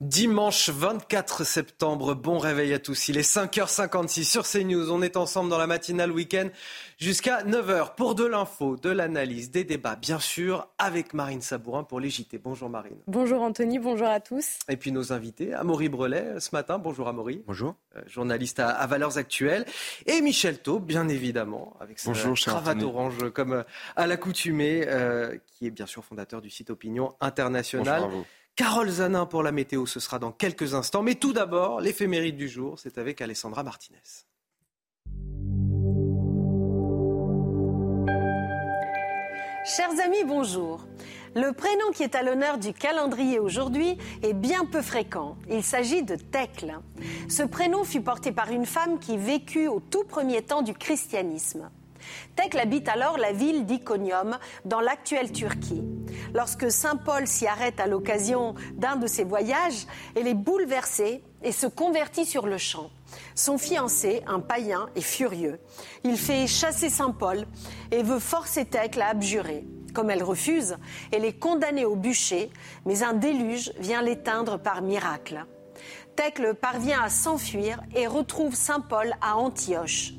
Dimanche 24 septembre, bon réveil à tous. Il est 5h56 sur CNews. On est ensemble dans la matinale week-end jusqu'à 9h pour de l'info, de l'analyse, des débats, bien sûr, avec Marine Sabourin pour les JT. Bonjour Marine. Bonjour Anthony, bonjour à tous. Et puis nos invités, Amaury Brelet ce matin. Bonjour Amaury. Bonjour. Euh, journaliste à, Valeurs Actuelles. Et Michel Taub, bien évidemment, avec sa cravate orange comme euh, à l'accoutumée, euh, qui est bien sûr fondateur du site Opinion International. Bonjour Carole Zanin pour la météo, ce sera dans quelques instants. Mais tout d'abord, l'éphéméride du jour, c'est avec Alessandra Martinez. Chers amis, bonjour. Le prénom qui est à l'honneur du calendrier aujourd'hui est bien peu fréquent. Il s'agit de Thècle. Ce prénom fut porté par une femme qui vécut au tout premier temps du christianisme. Thècle habite alors la ville d'Iconium, dans l'actuelle Turquie. Lorsque Saint Paul s'y arrête à l'occasion d'un de ses voyages, elle est bouleversée et se convertit sur le champ. Son fiancé, un païen, est furieux. Il fait chasser Saint Paul et veut forcer Thècle à abjurer. Comme elle refuse, elle est condamnée au bûcher, mais un déluge vient l'éteindre par miracle. Thècle parvient à s'enfuir et retrouve Saint Paul à Antioche.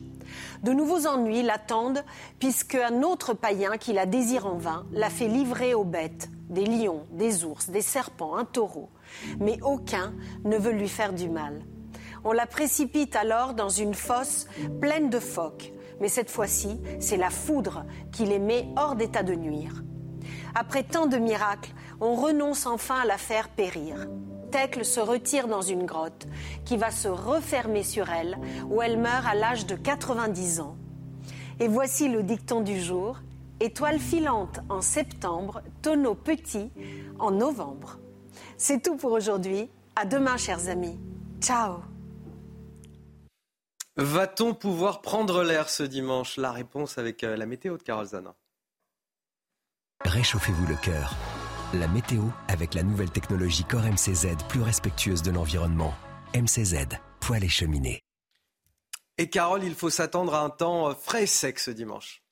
De nouveaux ennuis l'attendent, puisque un autre païen qui la désire en vain l'a fait livrer aux bêtes, des lions, des ours, des serpents, un taureau. Mais aucun ne veut lui faire du mal. On la précipite alors dans une fosse pleine de phoques. Mais cette fois-ci, c'est la foudre qui les met hors d'état de nuire. Après tant de miracles, on renonce enfin à la faire périr. Thècle se retire dans une grotte qui va se refermer sur elle, où elle meurt à l'âge de 90 ans. Et voici le dicton du jour. Étoile filante en septembre, tonneau petit en novembre. C'est tout pour aujourd'hui. À demain, chers amis. Ciao. Va-t-on pouvoir prendre l'air ce dimanche? La réponse avec euh, la météo de Carole Zana. Réchauffez-vous le cœur. La météo avec la nouvelle technologie Core MCZ plus respectueuse de l'environnement. MCZ, poêle et cheminée. Et Carole, il faut s'attendre à un temps frais et sec ce dimanche.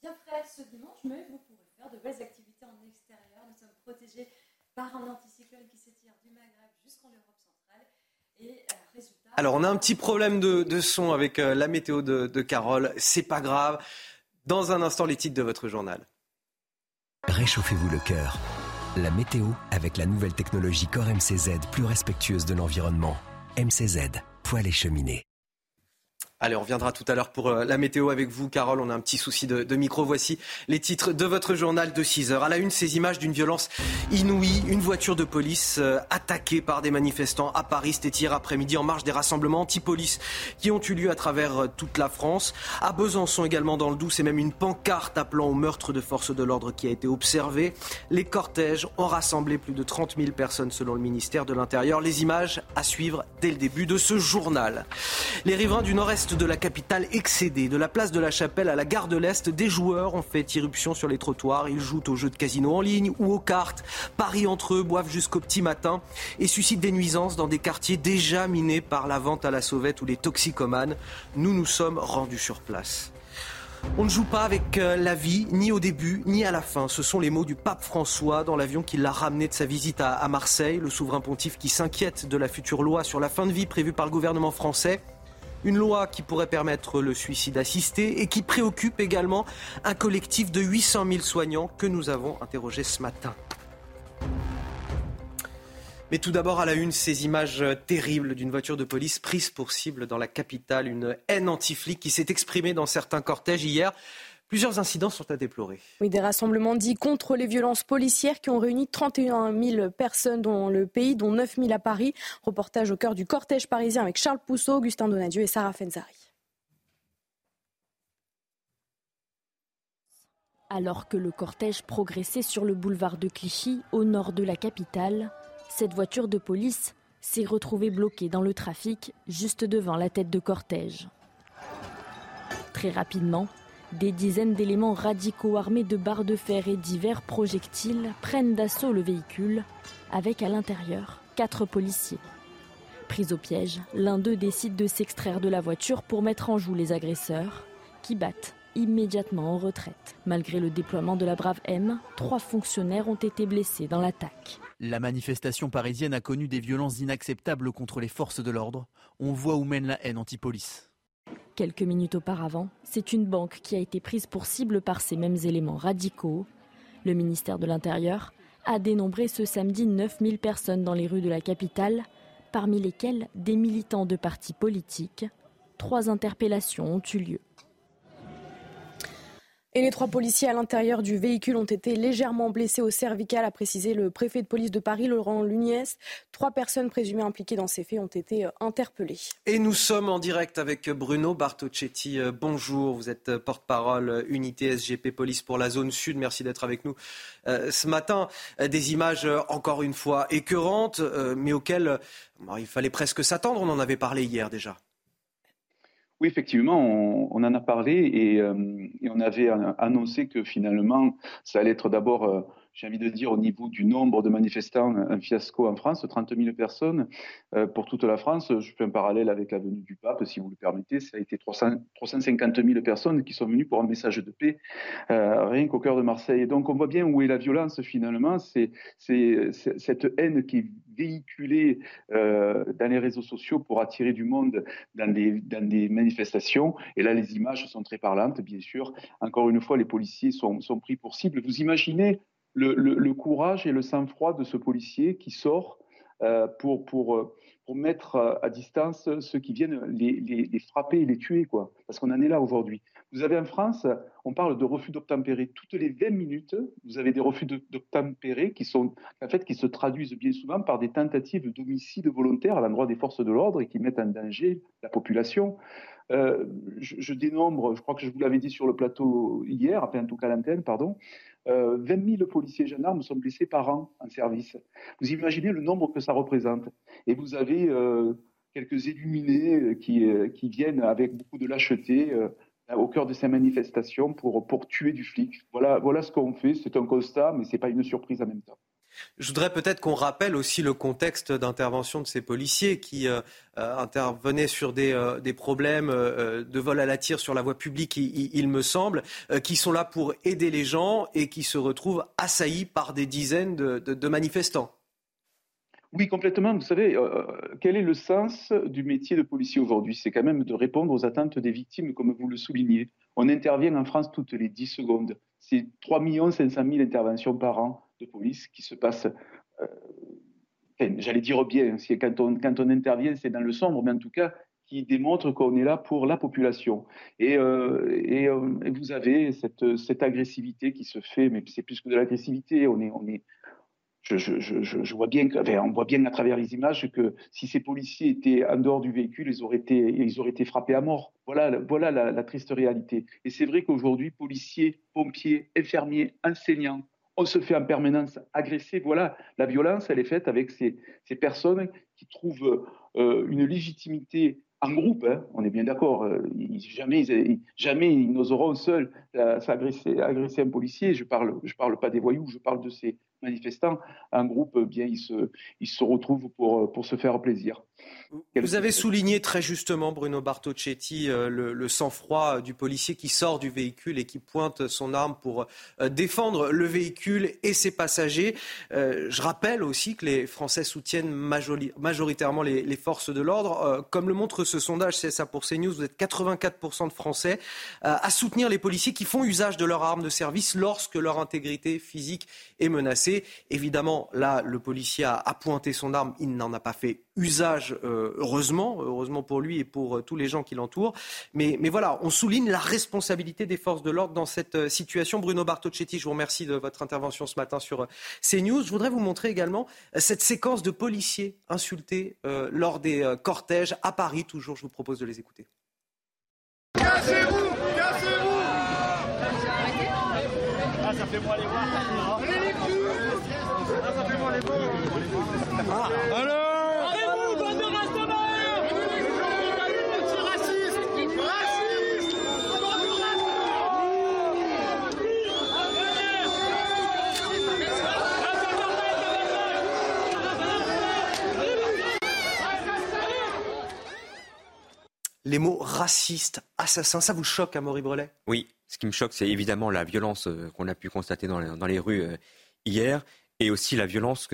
Bien frais ce dimanche, mais vous pourrez faire de belles activités en extérieur. Nous sommes protégés par un anticyclone qui s'étire du Maghreb jusqu'en Europe centrale. Et euh, résultat. Alors, on a un petit problème de, son avec euh, la météo de, de Carole. C'est pas grave. Dans un instant, les titres de votre journal. Réchauffez-vous le cœur. La météo avec la nouvelle technologie Core MCZ plus respectueuse de l'environnement. MCZ, poêle et cheminée. Allez, on reviendra tout à l'heure pour euh, la météo avec vous, Carole. On a un petit souci de, micro. Voici les titres de votre journal de 6 heures. À la une, ces images d'une violence inouïe. Une voiture de police euh, attaquée par des manifestants à Paris. C'était hier après-midi en marge des rassemblements anti-police qui ont eu lieu à travers euh, toute la France. À Besançon également dans le Doubs, c'est même une pancarte appelant au meurtre de forces de l'ordre qui a été observée. Les cortèges ont rassemblé plus de 30 000 personnes selon le ministère de l'Intérieur. Les images à suivre dès le début de ce journal. Les riverains du nord-est de la capitale excédée. De la place de la Chapelle à la gare de l'Est, des joueurs ont fait irruption sur les trottoirs. Ils jouent aux jeux de casino en ligne ou aux cartes, parient entre eux, boivent jusqu'au petit matin et suscitent des nuisances dans des quartiers déjà minés par la vente à la sauvette ou les toxicomanes. Nous nous sommes rendus sur place. On ne joue pas avec euh, la vie, ni au début, ni à la fin. Ce sont les mots du pape François dans l'avion qui l'a ramené de sa visite à Marseille. Le souverain pontife qui s'inquiète de la future loi sur la fin de vie prévue par le gouvernement français. Une loi qui pourrait permettre le suicide assisté et qui préoccupe également un collectif de 800 000 soignants que nous avons interrogé ce matin. Mais tout d'abord, à la une, ces images terribles d'une voiture de police prise pour cible dans la capitale. Une haine anti-flic qui s'est exprimée dans certains cortèges hier. Plusieurs incidents sont à déplorer. Oui, des rassemblements dits contre les violences policières qui ont réuni 31 000 personnes dans le pays, dont 9 000 à Paris. Reportage au cœur du cortège parisien avec Charles Pousseau, Augustin Donadieu et Sarah Fenzari. Alors que le cortège progressait sur le boulevard de Clichy, au nord de la capitale, cette voiture de police s'est retrouvée bloquée dans le trafic juste devant la tête de cortège. Très rapidement, des dizaines d'éléments radicaux armés de barres de fer et divers projectiles prennent d'assaut le véhicule, avec à l'intérieur quatre policiers. Pris au piège, l'un d'eux décide de s'extraire de la voiture pour mettre en joue les agresseurs, qui battent immédiatement en retraite. Malgré le déploiement de la Brave M, trois fonctionnaires ont été blessés dans l'attaque. La manifestation parisienne a connu des violences inacceptables contre les forces de l'ordre. On voit où mène la haine anti-police. Quelques minutes auparavant, c'est une banque qui a été prise pour cible par ces mêmes éléments radicaux. Le ministère de l'Intérieur a dénombré ce samedi 9000 personnes dans les rues de la capitale, parmi lesquelles des militants de partis politiques. Trois interpellations ont eu lieu. Et les trois policiers à l'intérieur du véhicule ont été légèrement blessés au cervical, a précisé le préfet de police de Paris, Laurent Luniès. Trois personnes présumées impliquées dans ces faits ont été euh, interpellées. Et nous sommes en direct avec Bruno Bartocchetti. Euh, bonjour, vous êtes porte-parole euh, unité SGP Police pour la zone sud. Merci d'être avec nous ce matin. Des images encore une fois écœurantes, mais auxquelles il fallait presque s'attendre. On en avait parlé hier déjà. Oui, effectivement, on, en a parlé euh, et, on avait annoncé que finalement, ça allait être d'abord, euh, j'ai envie de dire, au niveau du nombre de manifestants, un fiasco en France, 30 000 personnes euh, pour toute la France. Je fais un parallèle avec la venue du pape, si vous le permettez. Ça a été 300, 350 000 personnes qui sont venues pour un message de paix, rien qu'au cœur de Marseille. donc, on voit bien où est la violence finalement. C'est cette haine qui véhiculé euh, dans les réseaux sociaux pour attirer du monde dans des, manifestations. Et là, les images sont très parlantes, bien sûr. Encore une fois, les policiers sont pris pour cible. Vous imaginez le, courage et le sang-froid de ce policier qui sort euh, pour, pour, pour mettre à distance ceux qui viennent les, les, les frapper et les tuer, quoi. Parce qu'on en est là aujourd'hui. Vous avez en France, on parle de refus d'obtempérer toutes les 20 minutes. Vous avez des refus d'obtempérer qui sont, en fait, qui se traduisent bien souvent par des tentatives d'homicide volontaire à l'endroit des forces de l'ordre et qui mettent en danger la population. Euh, je, dénombre, je crois que je vous l'avais dit sur le plateau hier, enfin en tout cas l'antenne, pardon, euh, 20 000 policiers et gendarmes sont blessés par an en service. Vous imaginez le nombre que ça représente. Et vous avez euh, quelques illuminés qui, euh, qui, viennent avec beaucoup de lâcheté euh, au cœur de ces manifestations pour, tuer du flic. Voilà, ce qu'on fait. C'est un constat, mais ce n'est pas une surprise en même temps. Je voudrais peut-être qu'on rappelle aussi le contexte d'intervention de ces policiers qui euh, euh, intervenaient sur des, problèmes de vol à la tire sur la voie publique, il, me semble, qui sont là pour aider les gens et qui se retrouvent assaillis par des dizaines de manifestants. Oui, complètement. Vous savez, euh, quel est le sens du métier de policier aujourd'hui? C'est quand même de répondre aux attentes des victimes, comme vous le soulignez. On intervient en France toutes les 10 secondes. C'est 3 500 000 interventions par an de police qui se passent, euh, j'allais dire bien, quand on, quand on intervient, c'est dans le sombre, mais en tout cas, qui démontre qu'on est là pour la population. Et, euh, vous avez cette, agressivité qui se fait, mais c'est plus que de l'agressivité, on on est, on voit bien à travers les images que si ces policiers étaient en dehors du véhicule, ils auraient été, ils frappés à mort. Voilà, la, triste réalité. Et c'est vrai qu'aujourd'hui, policiers, pompiers, infirmiers, enseignants, on se fait en permanence agresser. Voilà, la violence, elle est faite avec ces, personnes qui trouvent euh, une légitimité en groupe, hein, on est bien d'accord. Euh, jamais, jamais ils n'oseront seuls euh, s'agresser, agresser un policier. Je je parle pas des voyous, je parle de ces manifestants. En groupe, eh bien, ils se, ils se retrouvent pour, pour se faire plaisir. Vous avez souligné très justement, Bruno Bartocchetti, euh, le, sang-froid du policier qui sort du véhicule et qui pointe son arme pour euh, défendre le véhicule et ses passagers. Euh, je rappelle aussi que les Français soutiennent majoritairement les, forces de l'ordre. Comme le montre ce sondage, c'est ça pour CNews, vous êtes 84% de Français à soutenir les policiers qui font usage de leur arme de service lorsque leur intégrité physique est menacée. Évidemment, là, le policier a pointé son arme, il n'en a pas fait usage, euh, heureusement, heureusement pour lui et pour euh, tous les gens qui l'entourent. Mais, voilà, on souligne la responsabilité des forces de l'ordre dans cette euh, situation. Bruno Bartocchetti, je vous remercie de votre intervention ce matin sur CNews. Je voudrais vous montrer également cette séquence de policiers insultés lors des cortèges à Paris. Toujours, je vous propose de les écouter. Cassez-vous Cassez-vous ça fait moi les voir. Les bons. Alors les mots racistes, assassins, ça vous choque, Amaury Brelet? Oui, ce qui me choque, c'est évidemment la violence euh, qu'on a pu constater dans les, rues euh, hier, et aussi la violence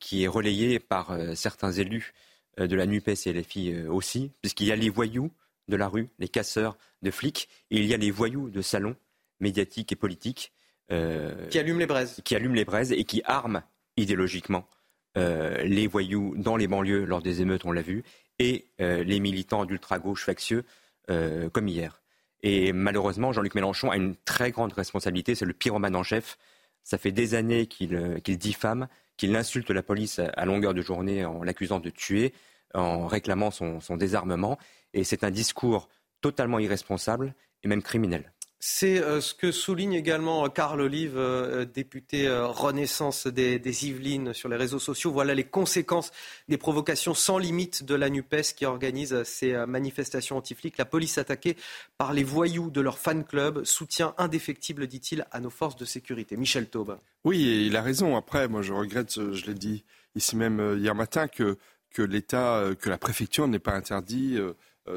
qui est relayée par euh, certains élus de la NUPES et LFI aussi, puisqu'il y a les voyous de la rue, les casseurs de flics, et il y a les voyous de salons médiatiques et politiques. qui allument les braises. Qui allument les braises et qui arment idéologiquement les voyous dans les banlieues lors des émeutes, on l'a vu, et euh, les militants d'ultra-gauche factieux euh, comme hier. Et malheureusement, Jean-Luc Mélenchon a une très grande responsabilité, c'est le pyromane en chef. Ça fait des années qu'il euh, diffame, qu'il insulte la police à longueur de journée en l'accusant de tuer, en réclamant son désarmement. Et c'est un discours totalement irresponsable et même criminel. C'est euh, ce que souligne également Carl Olive, euh, député euh, Renaissance des, Yvelines sur les réseaux sociaux. Voilà les conséquences des provocations sans limite de la NUPES qui organise ces manifestations anti-flics. La police attaquée par les voyous de leur fan club. Soutien indéfectible, dit-il, à nos forces de sécurité. Michel Taube. Oui, il a raison. Après, moi je regrette, je l'ai dit ici même hier matin, que l'État, que la préfecture n'ait pas interdit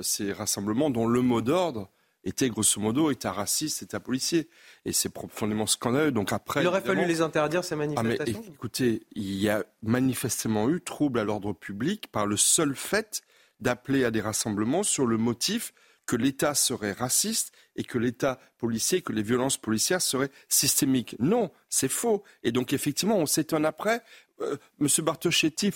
ces rassemblements dont le mot d'ordre était grosso modo État raciste, État policier. Et c'est profondément scandaleux. Donc après, il aurait fallu les interdire ces manifestations. Ah mais, écoutez, il y a manifestement eu trouble à l'ordre public par le seul fait d'appeler à des rassemblements sur le motif que l'État serait raciste et que l'État policier, que les violences policières seraient systémiques. Non, c'est faux. Et donc effectivement, on s'étonne après. Euh, Monsieur Bartoschetti,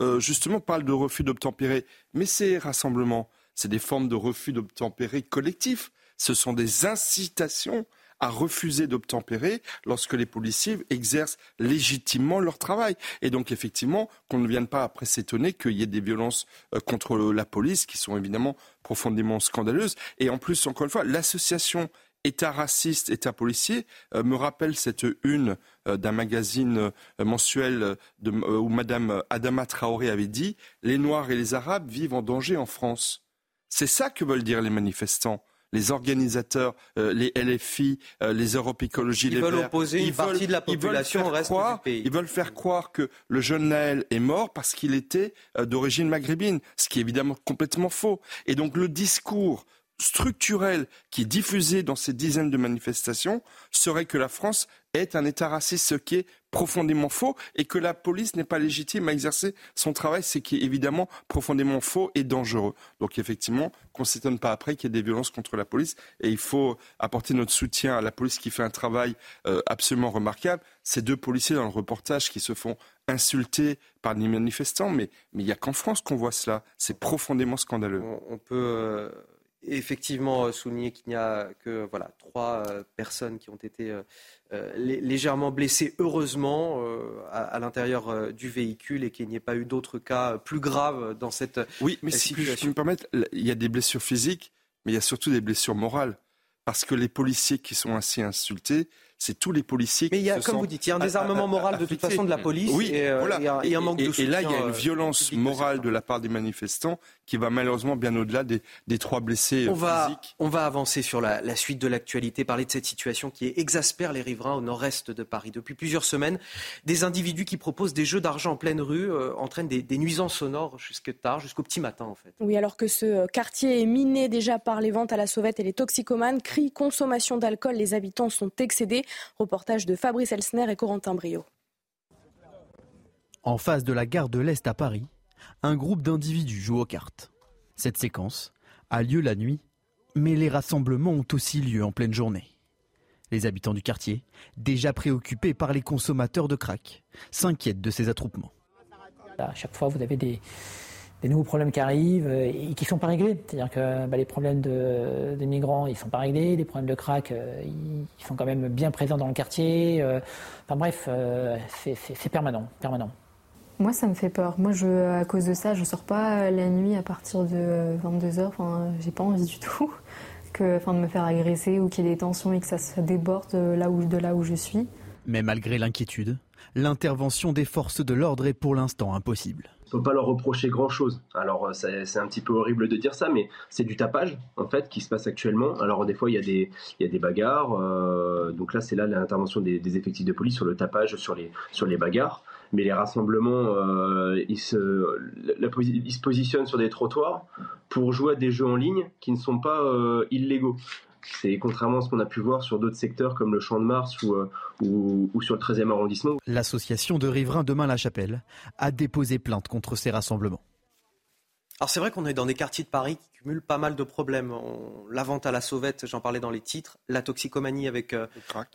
euh, justement, parle de refus d'obtempérer. Mais ces rassemblements, c'est des formes de refus d'obtempérer collectif. Ce sont des incitations à refuser d'obtempérer lorsque les policiers exercent légitimement leur travail. Et donc, effectivement, qu'on ne vienne pas après s'étonner qu'il y ait des violences euh, contre la police qui sont évidemment profondément scandaleuses. Et en plus, encore une fois, l'association État raciste, État policier euh, me rappelle cette une euh, d'un magazine mensuel où Madame Adama Traoré avait dit Les Noirs et les Arabes vivent en danger en France. C'est ça que veulent dire les manifestants les organisateurs, euh, les LFI, euh, les Europe Écologie, ils les veulent opposer une partie de la population au reste du pays. Ils veulent faire croire que le jeune Naël est mort parce qu'il était euh, d'origine maghrébine, ce qui est évidemment complètement faux. Et donc le discours structurel qui est diffusé dans ces dizaines de manifestations serait que la France est un État raciste, ce qui est profondément faux, et que la police n'est pas légitime à exercer son travail, ce qui est évidemment profondément faux et dangereux. Donc effectivement, qu'on ne s'étonne pas après qu'il y ait des violences contre la police, et il faut apporter notre soutien à la police qui fait un travail euh, absolument remarquable. Ces deux policiers dans le reportage qui se font insulter par les manifestants, mais il n'y a qu'en France qu'on voit cela. C'est profondément scandaleux. On, peut... Euh, effectivement euh, souligner qu'il n'y a que voilà, trois euh, personnes qui ont été euh, légèrement blessées, heureusement, à, l'intérieur du véhicule et qu'il n'y ait pas eu d'autres cas plus graves dans cette oui, mais si je me permettre, il y a des blessures physiques, mais il y a surtout des blessures morales. Parce que les policiers qui sont ainsi insultés, c'est tous les policiers Mais il y a, comme vous dites, il y a un désarmement moral de toute façon de la police oui, et, voilà. et, un, manque de soutien. Et là, il y a une euh, violence morale de la part des manifestants qui va malheureusement bien au-delà des, des, trois blessés on euh, va, physiques. On va avancer sur la, la suite de l'actualité, parler de cette situation qui exaspère les riverains au nord-est de Paris. Depuis plusieurs semaines, des individus qui proposent des jeux d'argent en pleine rue euh, entraînent des, des, nuisances sonores jusque tard, jusqu'au petit matin en fait. Oui, alors que ce quartier est miné déjà par les ventes à la sauvette et les toxicomanes, cris, consommation d'alcool, les habitants sont excédés. Reportage de Fabrice Elsner et Corentin Brio. En face de la gare de l'Est à Paris, un groupe d'individus joue aux cartes. Cette séquence a lieu la nuit, mais les rassemblements ont aussi lieu en pleine journée. Les habitants du quartier, déjà préoccupés par les consommateurs de crack, s'inquiètent de ces attroupements. À chaque fois, vous avez des, des nouveaux problèmes qui arrivent euh, et qui ne sont pas réglés. C'est-à-dire que bah, les problèmes de, migrants, ils ne sont pas réglés. Les problèmes de crack, euh, ils sont quand même bien présents dans le quartier. Euh, enfin bref, c'est permanent, permanent. Moi, ça me fait peur. Moi, je, à cause de ça, je ne sors pas la nuit à partir de 22h. Enfin, j'ai pas envie du tout. que, enfin, de me faire agresser ou qu'il y ait des tensions et que ça se déborde là où, de là où je suis. Mais malgré l'inquiétude, l'intervention des forces de l'ordre est pour l'instant impossible. On peut pas leur reprocher grand-chose. Alors c'est un petit peu horrible de dire ça, mais c'est du tapage en fait qui se passe actuellement. Alors des fois il y a des, il y a des bagarres. Euh, donc là c'est là l'intervention des, effectifs de police sur le tapage, sur les, bagarres. Mais les rassemblements, euh, ils, se, positionnent sur des trottoirs pour jouer à des jeux en ligne qui ne sont pas euh, illégaux. C'est contrairement à ce qu'on a pu voir sur d'autres secteurs comme le Champ de Mars ou, euh, ou, sur le 13e arrondissement. L'association de riverains Demain la Chapelle a déposé plainte contre ces rassemblements. Alors c'est vrai qu'on est dans des quartiers de Paris qui cumulent pas mal de problèmes. la vente à la sauvette, j'en parlais dans les titres, la toxicomanie avec euh,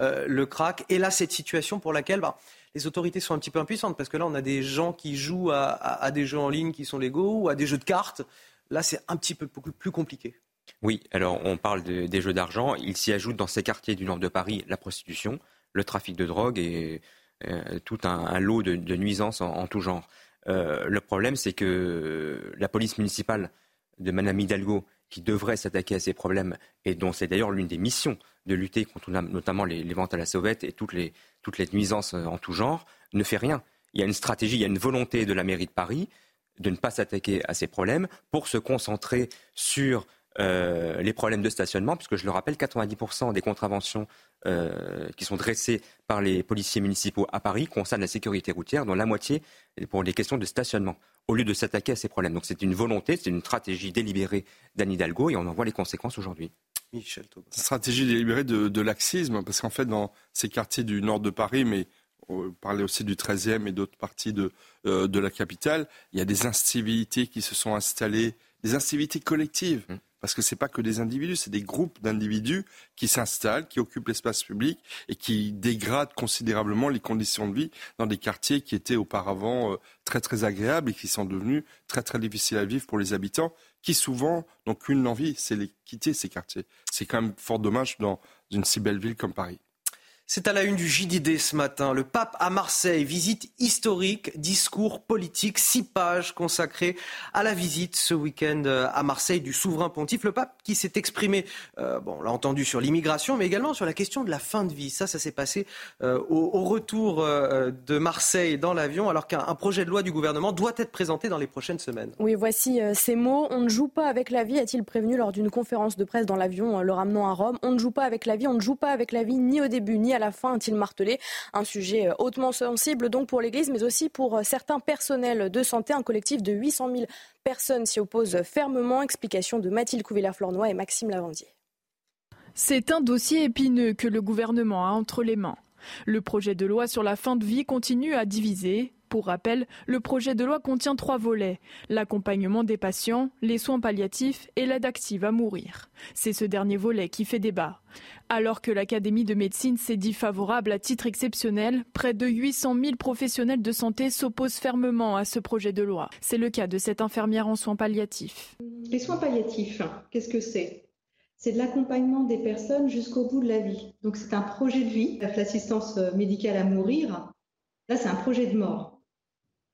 euh, le, crack. Et là, cette situation pour laquelle bah, les autorités sont un petit peu impuissantes, parce que là, on a des gens qui jouent à, à des jeux en ligne qui sont légaux ou à des jeux de cartes. Là, c'est un petit peu plus compliqué. Oui, alors on parle des jeux d'argent. Il s'y ajoute dans ces quartiers du nord de Paris la prostitution, le trafic de drogue et euh, tout un, lot de, nuisances en, tout genre. Euh, le problème, c'est que la police municipale de Madame Hidalgo, qui devrait s'attaquer à ces problèmes et dont c'est d'ailleurs l'une des missions de lutter contre notamment les, ventes à la sauvette et toutes les, toutes les nuisances en tout genre, ne fait rien. Il y a une stratégie, il y a une volonté de la mairie de Paris de ne pas s'attaquer à ces problèmes pour se concentrer sur euh, les problèmes de stationnement, puisque je le rappelle, 90% des contraventions euh, qui sont dressées par les policiers municipaux à Paris concernent la sécurité routière, dont la moitié pour les questions de stationnement, au lieu de s'attaquer à ces problèmes. Donc c'est une volonté, c'est une stratégie délibérée d'Anne Hidalgo, et on en voit les conséquences aujourd'hui. Michel Stratégie délibérée de, laxisme, parce qu'en fait, dans ces quartiers du nord de Paris, mais on parlait aussi du 13e et d'autres parties de, euh, de la capitale, il y a des incivilités qui se sont installées, des incivilités collectives. Mmh parce que ce n'est pas que des individus, c'est des groupes d'individus qui s'installent, qui occupent l'espace public et qui dégradent considérablement les conditions de vie dans des quartiers qui étaient auparavant euh, très très agréables et qui sont devenus très très difficiles à vivre pour les habitants, qui souvent n'ont qu'une envie, c'est les quitter ces quartiers. C'est quand même fort dommage dans une si belle ville comme Paris. C'est à la une du JDD ce matin. Le pape à Marseille, visite historique, discours politique, six pages consacrées à la visite ce week-end euh, à Marseille du souverain pontife. Le pape qui s'est exprimé, euh, bon, on l'a entendu sur l'immigration, mais également sur la question de la fin de vie. Ça, ça s'est passé euh, au, retour de Marseille dans l'avion, alors qu'un projet de loi du gouvernement doit être présenté dans les prochaines semaines. Oui, voici ces mots. On ne joue pas avec la vie, a-t-il prévenu lors d'une conférence de presse dans l'avion le ramenant à Rome. On ne joue pas avec la vie, on ne joue pas avec la vie ni au début ni la fin, a-t-il martelé. Un sujet euh, hautement sensible donc pour l'Église, mais aussi pour euh, certains personnels de santé. Un collectif de 800 000 personnes s'y oppose fermement. Explication de Mathilde Couvillard-Flornois et Maxime Lavandier. C'est un dossier épineux que le gouvernement a entre les mains. Le projet de loi sur la fin de vie continue à diviser. Pour rappel, le projet de loi contient trois volets l'accompagnement des patients, les soins palliatifs et l'aide active à mourir. C'est ce dernier volet qui fait débat. Alors que l'Académie de médecine s'est dit favorable à titre exceptionnel, près de 800 000 professionnels de santé s'opposent fermement à ce projet de loi. C'est le cas de cette infirmière en soins palliatifs. Les soins palliatifs, qu'est-ce que c'est? C'est de l'accompagnement des personnes jusqu'au bout de la vie. Donc c'est un projet de vie. L'assistance médicale à mourir, là c'est un projet de mort.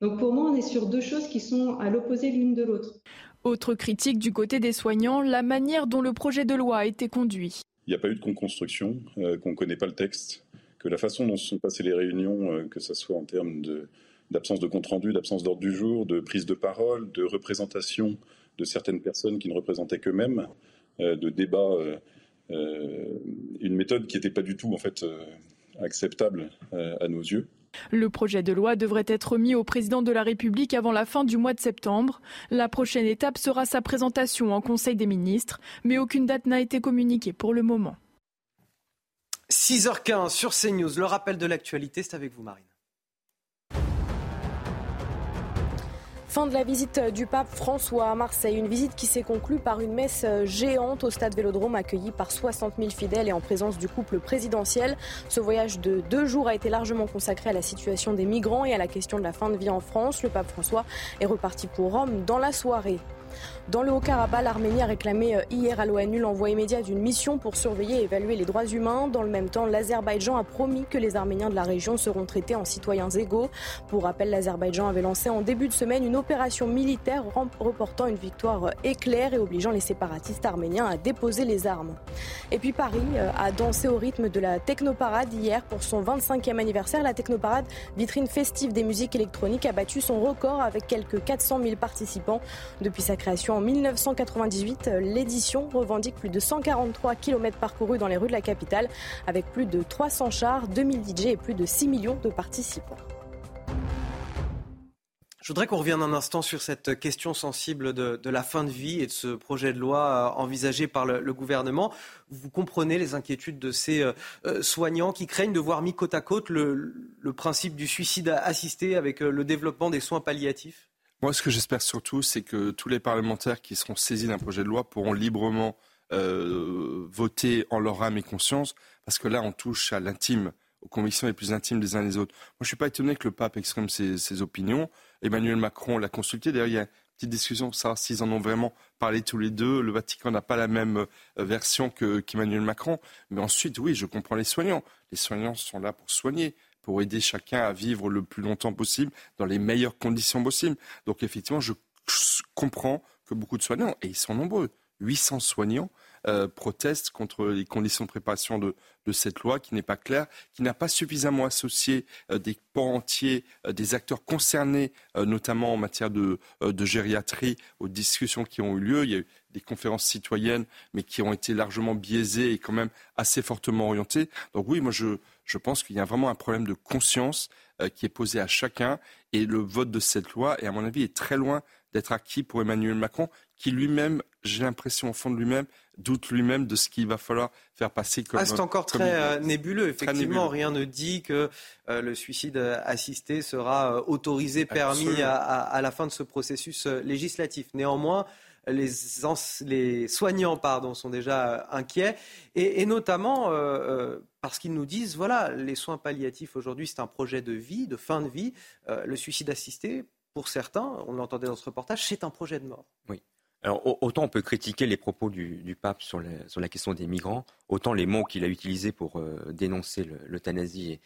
Donc pour moi, on est sur deux choses qui sont à l'opposé l'une de l'autre. Autre critique du côté des soignants, la manière dont le projet de loi a été conduit. Il n'y a pas eu de construction, euh, qu'on ne connaît pas le texte, que la façon dont se sont passées les réunions, euh, que ce soit en termes d'absence de, compte rendu, d'absence d'ordre du jour, de prise de parole, de représentation de certaines personnes qui ne représentaient qu'eux-mêmes, euh, de débat, une méthode qui n'était pas du tout en fait acceptable à nos yeux. Le projet de loi devrait être remis au président de la République avant la fin du mois de septembre. La prochaine étape sera sa présentation en Conseil des ministres, mais aucune date n'a été communiquée pour le moment. 6h15 sur CNews, le rappel de l'actualité, c'est avec vous Marine. Fin de la visite du pape François à Marseille, une visite qui s'est conclue par une messe géante au stade Vélodrome accueillie par 60 000 fidèles et en présence du couple présidentiel. Ce voyage de deux jours a été largement consacré à la situation des migrants et à la question de la fin de vie en France. Le pape François est reparti pour Rome dans la soirée. Dans le Haut-Karabakh, l'Arménie a réclamé euh, hier à l'ONU l'envoi immédiat d'une mission pour surveiller et évaluer les droits humains. Dans le même temps, l'Azerbaïdjan a promis que les Arméniens de la région seront traités en citoyens égaux. Pour rappel, l'Azerbaïdjan avait lancé en début de semaine une opération militaire reportant une victoire euh, éclair et obligeant les séparatistes arméniens à déposer les armes. Et puis Paris euh, a dansé au rythme de la Technoparade hier pour son 25e anniversaire. La Technoparade, vitrine festive des musiques électroniques, a battu son record avec quelques 400 000 participants. Depuis sa création en 1998, l'édition revendique plus de 143 km parcourus dans les rues de la capitale avec plus de 300 chars, 2000 DJ et plus de 6 millions de participants. Je voudrais qu'on revienne un instant sur cette question sensible de, la fin de vie et de ce projet de loi euh, envisagé par le, gouvernement. Vous comprenez les inquiétudes de ces euh, euh, soignants qui craignent de voir mis côte à côte le, principe du suicide assisté avec le développement des soins palliatifs? Moi, ce que j'espère surtout, c'est que tous les parlementaires qui seront saisis d'un projet de loi pourront librement voter en leur âme et conscience, parce que là, on touche à l'intime aux convictions les plus intimes des uns des autres. Moi, je ne suis pas étonné que le pape exprime ses opinions. Emmanuel Macron l'a consulté. D'ailleurs, il y a une petite discussion pour savoir s'ils en ont vraiment parlé tous les deux. Le Vatican n'a pas la même euh, version qu'Emmanuel Macron. Mais ensuite, oui, je comprends les soignants. Les soignants sont là pour soigner pour aider chacun à vivre le plus longtemps possible dans les meilleures conditions possibles. Donc effectivement, je comprends que beaucoup de soignants, et ils sont nombreux, 800 soignants, euh, protestent contre les conditions de préparation de, cette loi qui n'est pas claire, qui n'a pas suffisamment associé euh, des pans entiers, euh, des acteurs concernés, notamment en matière de, gériatrie, aux discussions qui ont eu lieu. Il y a eu des conférences citoyennes, mais qui ont été largement biaisées et quand même assez fortement orientées. Donc oui, moi je, je pense qu'il y a vraiment un problème de conscience qui est posé à chacun et le vote de cette loi, et à mon avis, est très loin d'être acquis pour Emmanuel Macron, qui lui-même, j'ai l'impression au fond de lui-même, doute lui-même de ce qu'il va falloir faire passer comme. Ah, c'est encore très euh, nébuleux. Effectivement, rien ne dit que euh, le suicide assisté sera euh, autorisé, permis à, la fin de ce processus législatif. Néanmoins, les, les soignants pardon, sont déjà inquiets, et, notamment parce qu'ils nous disent, voilà, les soins palliatifs aujourd'hui, c'est un projet de vie, de fin de vie. le suicide assisté, pour certains, on l'entendait dans ce reportage, c'est un projet de mort. Oui. Alors, autant on peut critiquer les propos du, pape sur, la question des migrants, autant les mots qu'il a utilisés pour euh, dénoncer l'euthanasie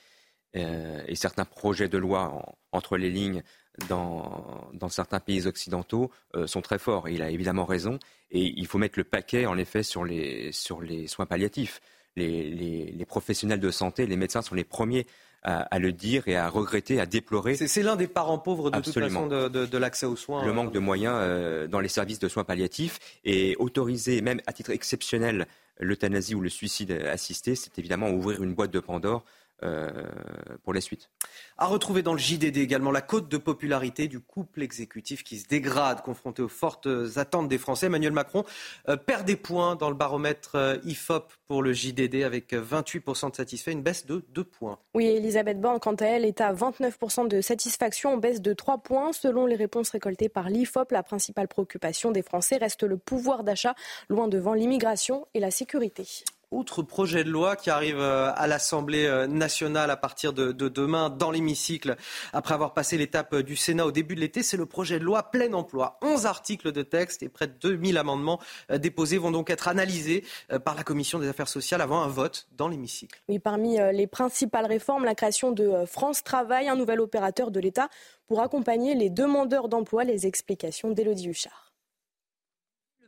euh, et, certains projets de loi entre les lignes dans, certains pays occidentaux euh, sont très forts. il a évidemment raison. Et il faut mettre le paquet, en effet, sur les, soins palliatifs. les, professionnels de santé, les médecins sont les premiers à, le dire et à regretter, à déplorer. C'est l'un des parents pauvres de toute façon de, l'accès aux soins. Le manque de moyens euh, dans les services de soins palliatifs et autoriser, même à titre exceptionnel, l'euthanasie ou le suicide assisté, c'est évidemment ouvrir une boîte de Pandore euh, pour les suites. À retrouver dans le JDD également la cote de popularité du couple exécutif qui se dégrade, confronté aux fortes attentes des Français. Emmanuel Macron euh, perd des points dans le baromètre euh, IFOP pour le JDD avec 28% de satisfait, une baisse de 2 points. Oui, Elisabeth Borne, quant à elle, est à 29% de satisfaction, en baisse de 3 points. Selon les réponses récoltées par l'IFOP, la principale préoccupation des Français reste le pouvoir d'achat, loin devant l'immigration et la sécurité. Outre projet de loi qui arrive euh, à l'Assemblée euh, nationale à partir de, demain dans l'hémicycle, après avoir passé l'étape euh, du Sénat au début de l'été, c'est le projet de loi plein emploi. 11 articles de texte et près de 2000 amendements déposés vont donc être analysés par la Commission des affaires sociales avant un vote dans l'hémicycle. Oui, parmi les principales réformes, la création de France Travail, un nouvel opérateur de l'État pour accompagner les demandeurs d'emploi. Les explications d'Élodie Huchard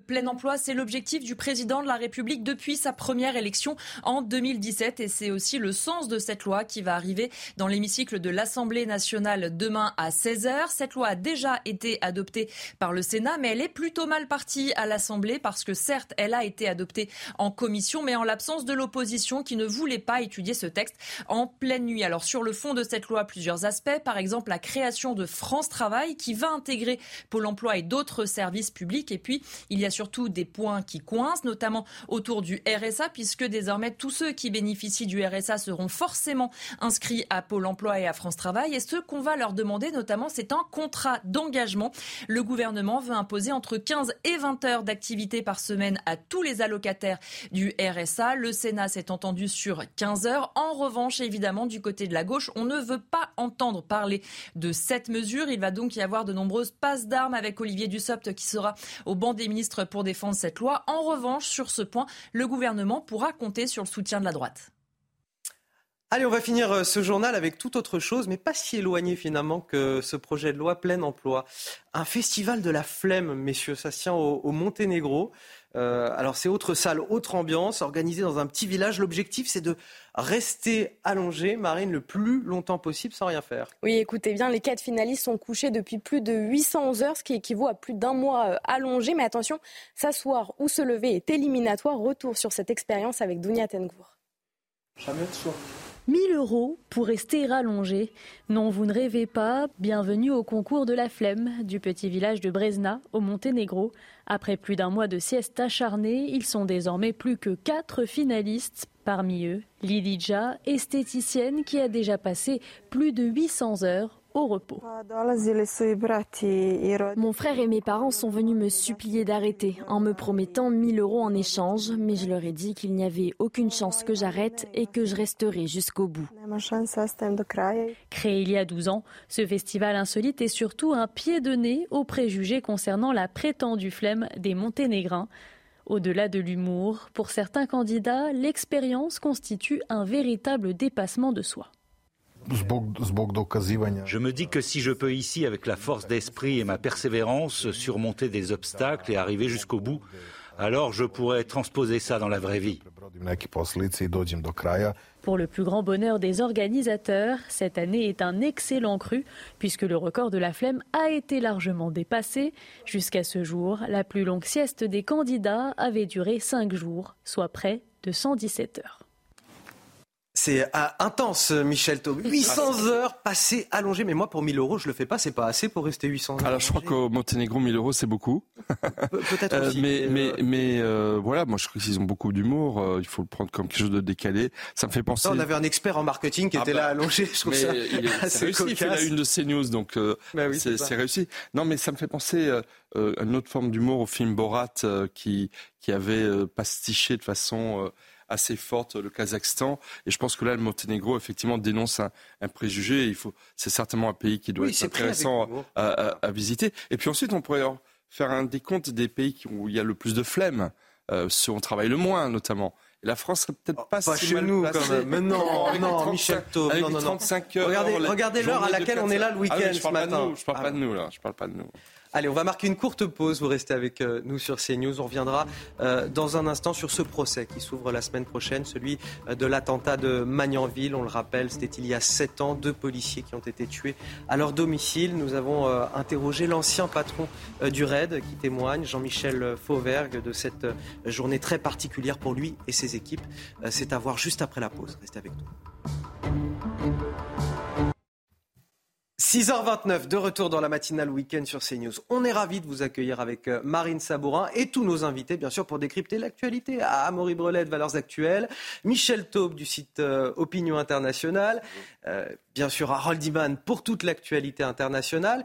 plein emploi, c'est l'objectif du président de la République depuis sa première élection en 2017 et c'est aussi le sens de cette loi qui va arriver dans l'hémicycle de l'Assemblée nationale demain à 16h. Cette loi a déjà été adoptée par le Sénat mais elle est plutôt mal partie à l'Assemblée parce que certes, elle a été adoptée en commission mais en l'absence de l'opposition qui ne voulait pas étudier ce texte en pleine nuit. Alors sur le fond de cette loi, plusieurs aspects, par exemple la création de France Travail qui va intégrer Pôle emploi et d'autres services publics et puis il y a surtout des points qui coincent, notamment autour du RSA, puisque désormais tous ceux qui bénéficient du RSA seront forcément inscrits à Pôle emploi et à France Travail. Et ce qu'on va leur demander, notamment, c'est un contrat d'engagement. Le gouvernement veut imposer entre 15 et 20 heures d'activité par semaine à tous les allocataires du RSA. Le Sénat s'est entendu sur 15 heures. En revanche, évidemment, du côté de la gauche, on ne veut pas entendre parler de cette mesure. Il va donc y avoir de nombreuses passes d'armes avec Olivier Dussopt qui sera au banc des ministres pour défendre cette loi. En revanche, sur ce point, le gouvernement pourra compter sur le soutien de la droite. Allez, on va finir euh, ce journal avec toute autre chose, mais pas si éloigné finalement que ce projet de loi plein emploi. Un festival de la flemme, messieurs, ça tient au, Monténégro. Euh, alors c'est autre salle, autre ambiance, organisée dans un petit village. L'objectif c'est de rester allongé, Marine, le plus longtemps possible sans rien faire. Oui, écoutez bien, les quatre finalistes sont couchés depuis plus de 811 heures, ce qui équivaut à plus d'un mois euh, allongé. Mais attention, s'asseoir ou se lever est éliminatoire. Retour sur cette expérience avec Dounia Tengour. 1000 euros pour rester rallongé. Non, vous ne rêvez pas. Bienvenue au concours de la flemme du petit village de Brezna, au Monténégro. Après plus d'un mois de sieste acharnée, ils sont désormais plus que quatre finalistes. Parmi eux, Lidija, esthéticienne qui a déjà passé plus de 800 heures au repos. Mon frère et mes parents sont venus me supplier d'arrêter en me promettant 1000 euros en échange, mais je leur ai dit qu'il n'y avait aucune chance que j'arrête et que je resterai jusqu'au bout. Créé il y a 12 ans, ce festival insolite est surtout un pied de nez aux préjugés concernant la prétendue flemme des Monténégrins. Au-delà de l'humour, pour certains candidats, l'expérience constitue un véritable dépassement de soi. Je me dis que si je peux ici, avec la force d'esprit et ma persévérance, surmonter des obstacles et arriver jusqu'au bout, alors je pourrais transposer ça dans la vraie vie. Pour le plus grand bonheur des organisateurs, cette année est un excellent cru, puisque le record de la flemme a été largement dépassé. Jusqu'à ce jour, la plus longue sieste des candidats avait duré 5 jours, soit près de 117 heures. C'est euh, intense, Michel Taub. 800 ah, heures passées allongées. Mais moi, pour 1000 euros, je le fais pas. C'est pas assez pour rester 800 heures. Alors, je crois qu'au Monténégro, 1000 euros, c'est beaucoup. Peut-être euh, aussi. mais, mais, mais euh, voilà, moi, je crois qu'ils ont beaucoup d'humour. il faut le prendre comme quelque chose de décalé. Ça me fait penser. on avait un expert en marketing qui ah était là bah, allongé. Je trouve ça il assez réussi. Il fait la une de CNews, donc bah c'est réussi. Non, mais ça me fait penser à une autre forme d'humour au film Borat qui, qui avait pastiché de façon assez forte, le Kazakhstan. Et je pense que là, le Monténégro, effectivement, dénonce un, préjugé. il faut, c'est certainement un pays qui doit être intéressant à, visiter. Et puis ensuite, on pourrait faire un décompte des pays où il y a le plus de flemme, euh, ceux où on travaille le moins, notamment. Et la France serait peut-être pas, pas si chez nous quand même. Mais non, non, Michel Taub. Avec 35 heures. Regardez, regardez l'heure à laquelle on est là le week-end ah ce matin. je parle pas de nous là. Je parle pas de nous. Allez, on va marquer une courte pause. Vous restez avec euh, nous sur CNews. On reviendra euh, dans un instant sur ce procès qui s'ouvre la semaine prochaine, celui euh, de l'attentat de Magnanville. On le rappelle, c'était il y a sept ans, deux policiers qui ont été tués à leur domicile. Nous avons interrogé l'ancien patron du RAID qui témoigne, Jean-Michel Fauvergue, de cette journée très particulière pour lui et ses équipes. C'est à voir juste après la pause. Restez avec nous. 6h29, de retour dans la matinale week-end sur CNews. On est ravis de vous accueillir avec euh, Marine Sabourin et tous nos invités, bien sûr, pour décrypter l'actualité. Amaury Brelet de Valeurs Actuelles, Michel Taube du site euh, Opinion Internationale, euh, bien sûr Harold Iman pour toute l'actualité internationale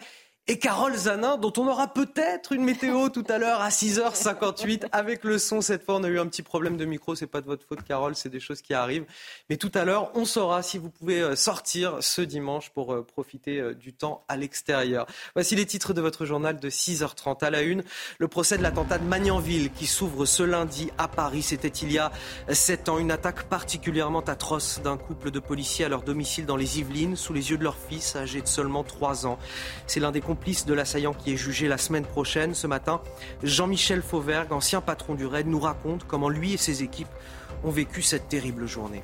et Carole Zanin, dont on aura peut-être une météo tout à l'heure à 6h58 avec le son. Cette fois, on a eu un petit problème de micro. C'est pas de votre faute, Carole. C'est des choses qui arrivent. Mais tout à l'heure, on saura si vous pouvez euh, sortir ce dimanche pour euh, profiter euh, du temps à l'extérieur. Voici les titres de votre journal de 6h30 à la une. Le procès de l'attentat de Magnanville qui s'ouvre ce lundi à Paris. C'était il y a 7 ans. Une attaque particulièrement atroce d'un couple de policiers à leur domicile dans les Yvelines sous les yeux de leur fils âgé de seulement 3 ans. C'est l'un des complice de l'assaillant qui est jugé la semaine prochaine. Ce matin, Jean-Michel Fauvergue, ancien patron du RAID, nous raconte comment lui et ses équipes ont vécu cette terrible journée.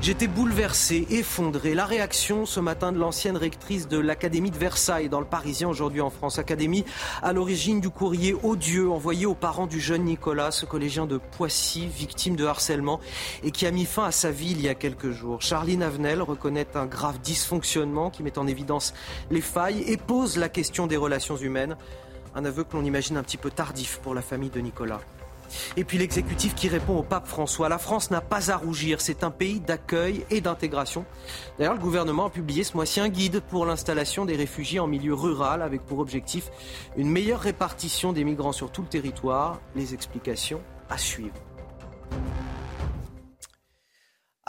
J'étais bouleversé, effondré. La réaction ce matin de l'ancienne rectrice de l'Académie de Versailles dans le Parisien aujourd'hui en France. Académie à l'origine du courrier odieux envoyé aux parents du jeune Nicolas, ce collégien de Poissy, victime de harcèlement et qui a mis fin à sa vie il y a quelques jours. Charline Avenel reconnaît un grave dysfonctionnement qui met en évidence les failles et pose la question des relations humaines. Un aveu que l'on imagine un petit peu tardif pour la famille de Nicolas. Et puis l'exécutif qui répond au pape François. La France n'a pas à rougir, c'est un pays d'accueil et d'intégration. D'ailleurs, le gouvernement a publié ce mois-ci un guide pour l'installation des réfugiés en milieu rural avec pour objectif une meilleure répartition des migrants sur tout le territoire. Les explications à suivre.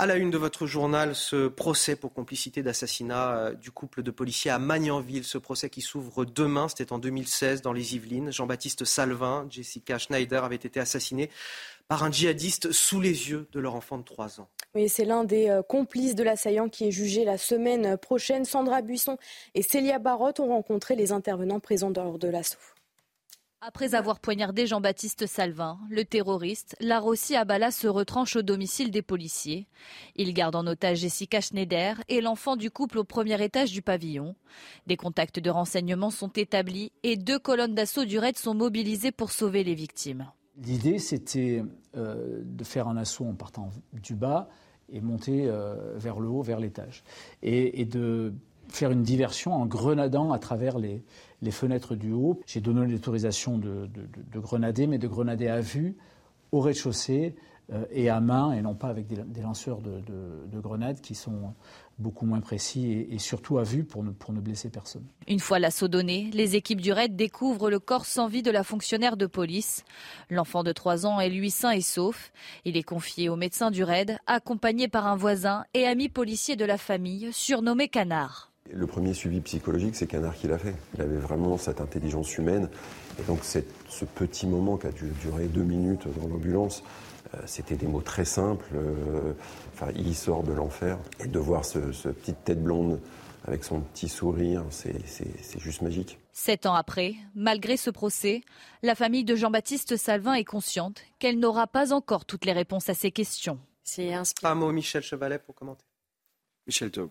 À la une de votre journal, ce procès pour complicité d'assassinat euh, du couple de policiers à Magnanville. Ce procès qui s'ouvre demain, c'était en 2016 dans les Yvelines. Jean-Baptiste Salvin, Jessica Schneider avaient été assassinés par un djihadiste sous les yeux de leur enfant de 3 ans. Oui, c'est l'un des euh, complices de l'assaillant qui est jugé la semaine prochaine. Sandra Buisson et Célia Barotte ont rencontré les intervenants présents lors de l'assaut. Après avoir poignardé Jean-Baptiste Salvin, le terroriste, Larossi Abala se retranche au domicile des policiers. Il garde en otage Jessica Schneider et l'enfant du couple au premier étage du pavillon. Des contacts de renseignement sont établis et deux colonnes d'assaut du raid sont mobilisées pour sauver les victimes. L'idée, c'était euh, de faire un assaut en partant du bas et monter euh, vers le haut, vers l'étage. et de faire une diversion en grenadant à travers les, les fenêtres du haut. J'ai donné l'autorisation de, de, grenader, mais de grenader à vue, au rez-de-chaussée euh, et à main, et non pas avec des, lanceurs de, grenades qui sont beaucoup moins précis et, surtout à vue pour ne, pour ne blesser personne. Une fois l'assaut donné, les équipes du raid découvrent le corps sans vie de la fonctionnaire de police. L'enfant de 3 ans est lui sain et sauf. Il est confié au médecin du raid, accompagné par un voisin et ami policier de la famille, surnommé Canard. Le premier suivi psychologique, c'est Canard qui l'a fait. Il avait vraiment cette intelligence humaine. Et donc ce petit moment qui a dû durer deux minutes dans l'ambulance, euh, c'était des mots très simples. Euh, enfin, il sort de l'enfer. Et de voir ce, petite tête blonde avec son petit sourire, c'est juste magique. Sept ans après, malgré ce procès, la famille de Jean-Baptiste Salvin est consciente qu'elle n'aura pas encore toutes les réponses à ses questions. C'est un mot, Michel Chevalet, pour commenter. Michel Taub.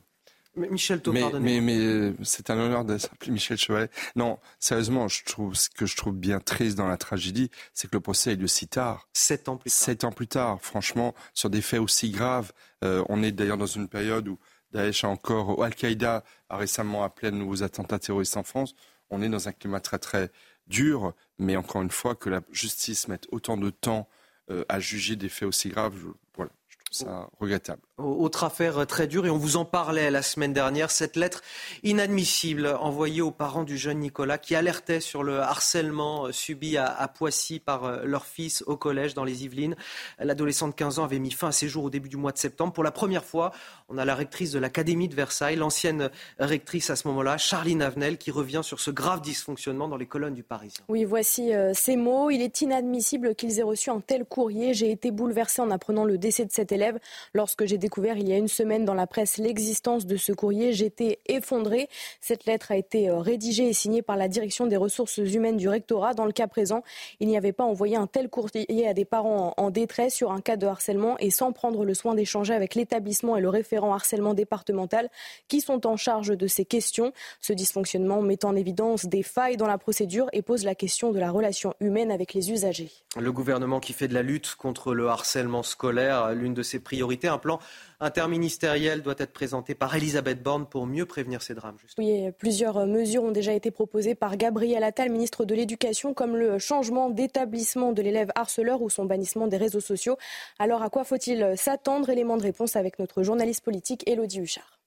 Michel mais, mais, euh, c'est un honneur de s'appeler Michel Chevalet. Non, sérieusement, je trouve ce que je trouve bien triste dans la tragédie, c'est que le procès ait lieu si tard. Sept ans plus tard. Sept ans plus tard, franchement, sur des faits aussi graves. Euh, on est d'ailleurs dans une période où Daesh a encore, Al-Qaïda a récemment appelé à de nouveaux attentats terroristes en France. On est dans un climat très très dur, mais encore une fois, que la justice mette autant de temps euh, à juger des faits aussi graves, voilà, ça regrettable. Autre affaire très dure, et on vous en parlait la semaine dernière, cette lettre inadmissible envoyée aux parents du jeune Nicolas qui alertait sur le harcèlement subi à, Poissy par euh, leur fils au collège dans les Yvelines. L'adolescent de 15 ans avait mis fin à ses jours au début du mois de septembre. Pour la première fois, on a la rectrice de l'Académie de Versailles, l'ancienne rectrice à ce moment-là, Charline Avenel, qui revient sur ce grave dysfonctionnement dans les colonnes du Parisien. Oui, voici euh, ces mots. Il est inadmissible qu'ils aient reçu un tel courrier. J'ai été bouleversée en apprenant le décès de cet élève lorsque j'ai découvert il y a une semaine dans la presse l'existence de ce courrier. J'étais effondrée. Cette lettre a été euh, rédigée et signée par la direction des ressources humaines du rectorat. Dans le cas présent, il n'y avait pas envoyé un tel courrier à des parents en détresse sur un cas de harcèlement et sans prendre le soin d'échanger avec l'établissement et le référent harcèlement départemental qui sont en charge de ces questions. Ce dysfonctionnement met en évidence des failles dans la procédure et pose la question de la relation humaine avec les usagers. Le gouvernement qui fait de la lutte contre le harcèlement scolaire l'une de ses priorités, un plan interministériel doit être présenté par Elisabeth Borne pour mieux prévenir ces drames. Oui, plusieurs mesures ont déjà été proposées par Gabriel Attal, ministre de l'Éducation, comme le changement d'établissement de l'élève harceleur ou son bannissement des réseaux sociaux. Alors à quoi faut-il s'attendre? Élément de réponse avec notre journaliste politique Elodie Huchard.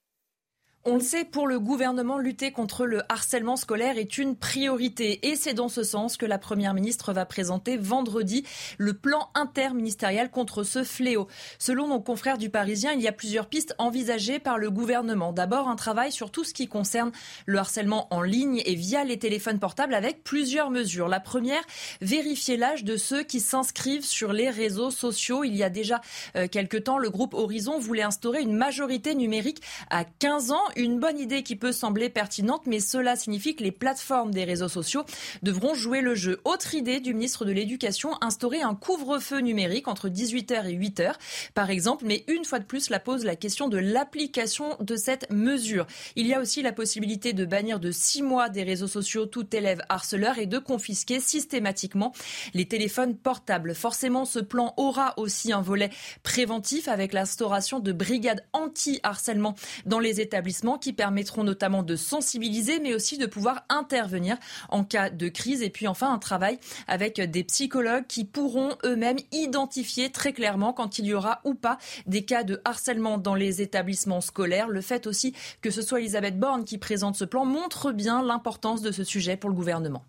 On le sait, pour le gouvernement, lutter contre le harcèlement scolaire est une priorité. Et c'est dans ce sens que la Première ministre va présenter vendredi le plan interministériel contre ce fléau. Selon nos confrères du Parisien, il y a plusieurs pistes envisagées par le gouvernement. D'abord, un travail sur tout ce qui concerne le harcèlement en ligne et via les téléphones portables avec plusieurs mesures. La première, vérifier l'âge de ceux qui s'inscrivent sur les réseaux sociaux. Il y a déjà euh, quelques temps, le groupe Horizon voulait instaurer une majorité numérique à 15 ans une bonne idée qui peut sembler pertinente, mais cela signifie que les plateformes des réseaux sociaux devront jouer le jeu. Autre idée du ministre de l'Éducation, instaurer un couvre-feu numérique entre 18h et 8h, par exemple, mais une fois de plus, la pose la question de l'application de cette mesure. Il y a aussi la possibilité de bannir de six mois des réseaux sociaux tout élève harceleur et de confisquer systématiquement les téléphones portables. Forcément, ce plan aura aussi un volet préventif avec l'instauration de brigades anti-harcèlement dans les établissements qui permettront notamment de sensibiliser, mais aussi de pouvoir intervenir en cas de crise. Et puis enfin, un travail avec des psychologues qui pourront eux-mêmes identifier très clairement quand il y aura ou pas des cas de harcèlement dans les établissements scolaires. Le fait aussi que ce soit Elisabeth Borne qui présente ce plan montre bien l'importance de ce sujet pour le gouvernement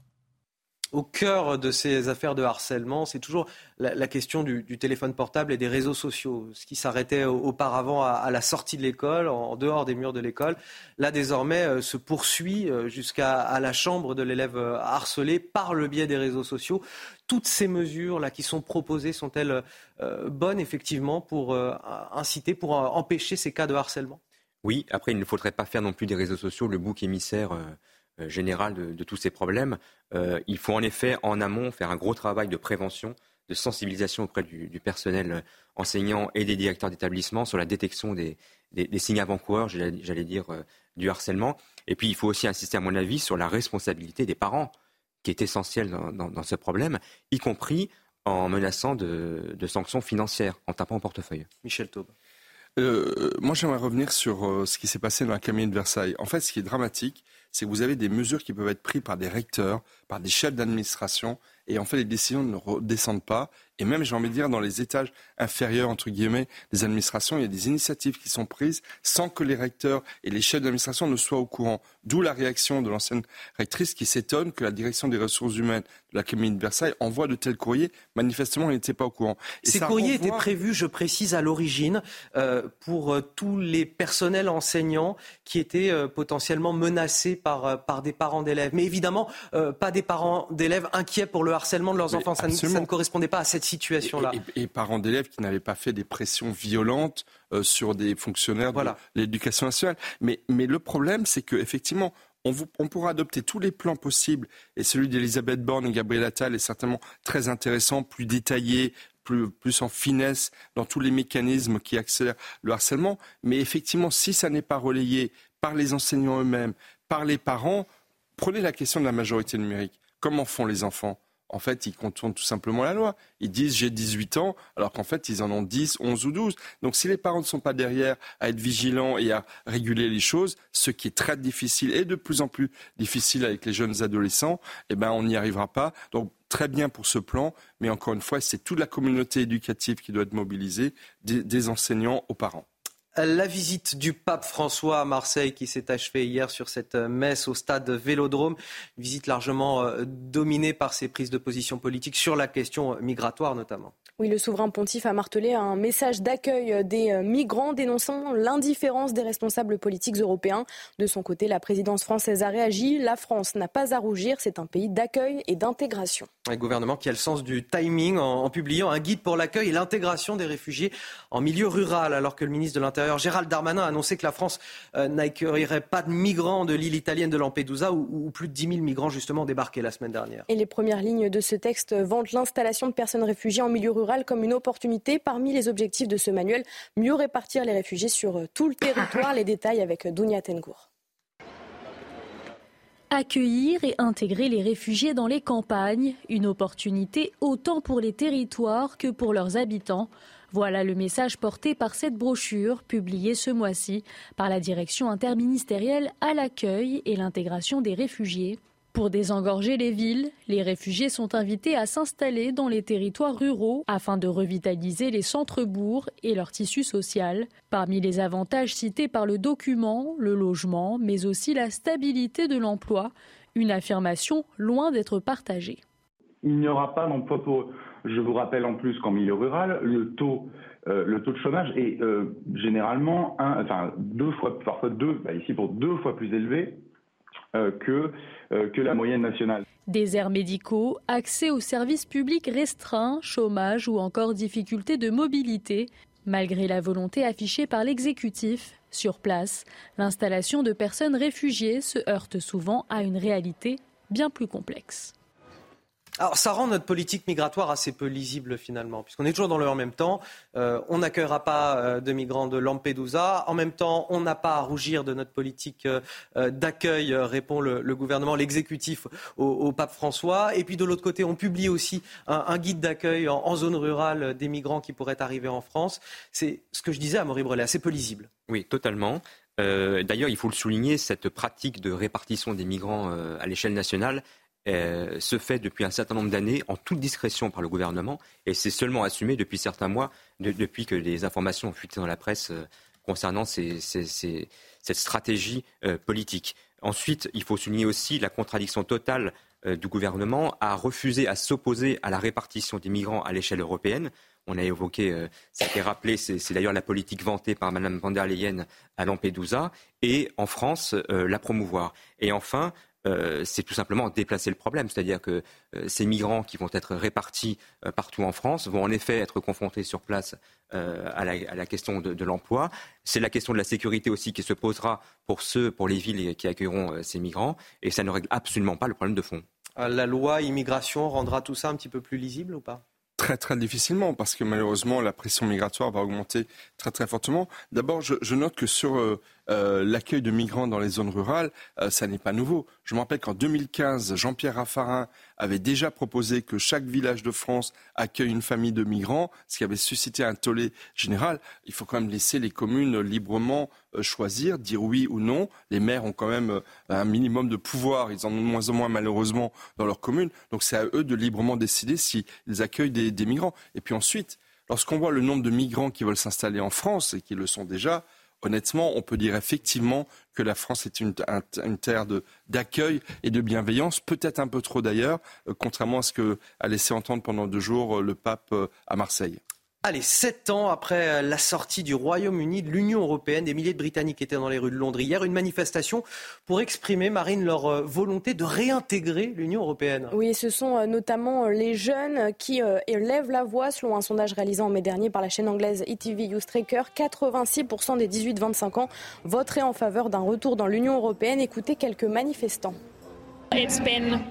au cœur de ces affaires de harcèlement, c'est toujours la, question du, téléphone portable et des réseaux sociaux. Ce qui s'arrêtait auparavant à, la sortie de l'école, en, dehors des murs de l'école, là désormais euh, se poursuit euh, jusqu'à la chambre de l'élève euh, harcelé par le biais des réseaux sociaux. Toutes ces mesures là qui sont proposées sont-elles bonnes effectivement pour inciter, pour empêcher ces cas de harcèlement? Oui. Après, il ne faudrait pas faire non plus des réseaux sociaux le bouc émissaire. Euh, général de, tous ces problèmes. Euh, il faut en effet, en amont, faire un gros travail de prévention, de sensibilisation auprès du, personnel euh, enseignant et des directeurs d'établissement sur la détection des, signes avant-coureurs, j'allais dire, du harcèlement. Et puis, il faut aussi insister, à mon avis, sur la responsabilité des parents, qui est essentielle dans, ce problème, y compris en menaçant de, sanctions financières, en tapant au portefeuille. Michel Taube. moi, j'aimerais revenir sur ce qui s'est passé dans la cabinet de Versailles. En fait, ce qui est dramatique, c'est que vous avez des mesures qui peuvent être prises par des recteurs, par des chefs d'administration, et en fait les décisions ne redescendent pas. Et même, j'ai envie de dire, dans les étages inférieurs, entre guillemets, des administrations, il y a des initiatives qui sont prises sans que les recteurs et les chefs d'administration ne soient au courant. D'où la réaction de l'ancienne rectrice qui s'étonne que la direction des ressources humaines de la Commune de Versailles envoie de tels courriers. Manifestement, elle n'était pas au courant. Ces courriers étaient prévus, je précise, à l'origine, euh, pour euh, tous les personnels enseignants qui étaient euh, potentiellement menacés par, par des parents d'élèves. Mais évidemment, pas des parents d'élèves inquiets pour le harcèlement de leurs enfants. Ça, ça ne correspondait pas à cette situation-là. Et, parents d'élèves qui n'avaient pas fait des pressions violentes euh, sur des fonctionnaires de l'éducation nationale. Mais, mais le problème, c'est qu'effectivement, on, on, pourra adopter tous les plans possibles, et celui d'Elisabeth Borne et Gabriel Attal est certainement très intéressant, plus détaillé, plus, plus, en finesse dans tous les mécanismes qui accélèrent le harcèlement. Mais effectivement, si ça n'est pas relayé par les enseignants eux-mêmes, par les parents, prenez la question de la majorité numérique. Comment font les enfants? En fait, ils contournent tout simplement la loi. Ils disent j'ai 18 ans, alors qu'en fait, ils en ont 10, 11 ou 12. Donc, si les parents ne sont pas derrière à être vigilants et à réguler les choses, ce qui est très difficile et de plus en plus difficile avec les jeunes adolescents, eh ben, on n'y arrivera pas. Donc, très bien pour ce plan, mais encore une fois, c'est toute la communauté éducative qui doit être mobilisée, des enseignants aux parents. La visite du pape François à Marseille qui s'est achevée hier sur cette messe au stade Vélodrome, visite largement euh, dominée par ses prises de position politiques sur la question migratoire notamment. Oui, le souverain pontife a martelé un message d'accueil des euh, migrants dénonçant l'indifférence des responsables politiques européens. De son côté, la présidence française a réagi. La France n'a pas à rougir, c'est un pays d'accueil et d'intégration. Un gouvernement qui a le sens du timing en, publiant un guide pour l'accueil et l'intégration des réfugiés en milieu rural, alors que le ministre de l'Intérieur Gérald Darmanin a annoncé que la France euh, n'accueillerait pas de migrants de l'île italienne de Lampedusa où, plus de 10 000 migrants justement débarquaient la semaine dernière. Et les premières lignes de ce texte vantent l'installation de personnes réfugiées en milieu rural comme une opportunité. Parmi les objectifs de ce manuel, mieux répartir les réfugiés sur euh, tout le territoire. Les détails avec Dounia Tengour. Accueillir et intégrer les réfugiés dans les campagnes, une opportunité autant pour les territoires que pour leurs habitants. Voilà le message porté par cette brochure publiée ce mois-ci par la direction interministérielle à l'accueil et l'intégration des réfugiés. Pour désengorger les villes, les réfugiés sont invités à s'installer dans les territoires ruraux afin de revitaliser les centres-bourgs et leur tissu social. Parmi les avantages cités par le document, le logement, mais aussi la stabilité de l'emploi, une affirmation loin d'être partagée. Il n'y aura pas d'emploi pour eux. Je vous rappelle en plus qu'en milieu rural, le taux euh, de chômage est euh, généralement enfin deux fois, parfois deux, bah, deux fois plus élevé que, euh, que la moyenne nationale. Médicaux, accès aux services publics restreints, chômage ou encore difficultés de mobilité. Malgré la volonté affichée par l'exécutif, sur place, l'installation de personnes réfugiées se heurte souvent à une réalité bien plus complexe. Alors ça rend notre politique migratoire assez peu lisible finalement, puisqu'on est toujours dans le même temps. Euh, on n'accueillera pas euh, de migrants de Lampedusa. En même temps, on n'a pas à rougir de notre politique euh, d'accueil, répond le, gouvernement, l'exécutif au, pape François. Et puis de l'autre côté, on publie aussi un, guide d'accueil en, zone rurale des migrants qui pourraient arriver en France. C'est ce que je disais à Maurice Brelet, assez peu lisible. Oui, totalement. D'ailleurs, il faut le souligner, cette pratique de répartition des migrants à l'échelle nationale se fait depuis un certain nombre d'années en toute discrétion par le gouvernement et c'est seulement assumé depuis certains mois, depuis que les informations ont fuité dans la presse concernant cette stratégie politique. Ensuite, il faut souligner aussi la contradiction totale euh, du gouvernement à refuser à s'opposer à la répartition des migrants à l'échelle européenne. On a évoqué, euh, ça a été rappelé, c'est d'ailleurs la politique vantée par Mme van der Leyen à Lampedusa, et en France, euh, la promouvoir. Et enfin, euh, c'est tout simplement déplacer le problème. C'est-à-dire que euh, ces migrants qui vont être répartis euh, partout en France vont en effet être confrontés sur place à la, question de, l'emploi. C'est la question de la sécurité aussi qui se posera pour ceux, pour les villes qui accueilleront ces migrants. Et ça ne règle absolument pas le problème de fond. La loi immigration rendra tout ça un petit peu plus lisible ou pas? Très très difficilement parce que malheureusement la pression migratoire va augmenter très très fortement. D'abord, je, note que sur euh, l'accueil de migrants dans les zones rurales, euh, ça n'est pas nouveau. Je me rappelle qu'en 2015, Jean-Pierre Raffarin avait déjà proposé que chaque village de France accueille une famille de migrants, ce qui avait suscité un tollé général. Il faut quand même laisser les communes librement euh, choisir, dire oui ou non. Les maires ont quand même un minimum de pouvoir. Ils en ont de moins en moins malheureusement dans leurs communes. Donc c'est à eux de librement décider s'ils accueillent des, des migrants. Et puis ensuite, lorsqu'on voit le nombre de migrants qui veulent s'installer en France et qui le sont déjà, honnêtement, on peut dire effectivement que la France est une, terre d'accueil et de bienveillance, peut-être un peu trop d'ailleurs, euh, contrairement à ce qu'a laissé entendre pendant deux jours euh, le pape euh, à Marseille. Allez, sept ans après la sortie du Royaume-Uni de l'Union européenne, des milliers de Britanniques étaient dans les rues de Londres hier. Une manifestation pour exprimer, Marine, leur euh, volonté de réintégrer l'Union européenne. Oui, ce sont euh, notamment euh, les jeunes qui élèvent la voix, selon un sondage réalisé en mai dernier par la chaîne anglaise ETV Youth Tracker. 86% des 18-25 ans voteraient en faveur d'un retour dans l'Union européenne. Écoutez quelques manifestants.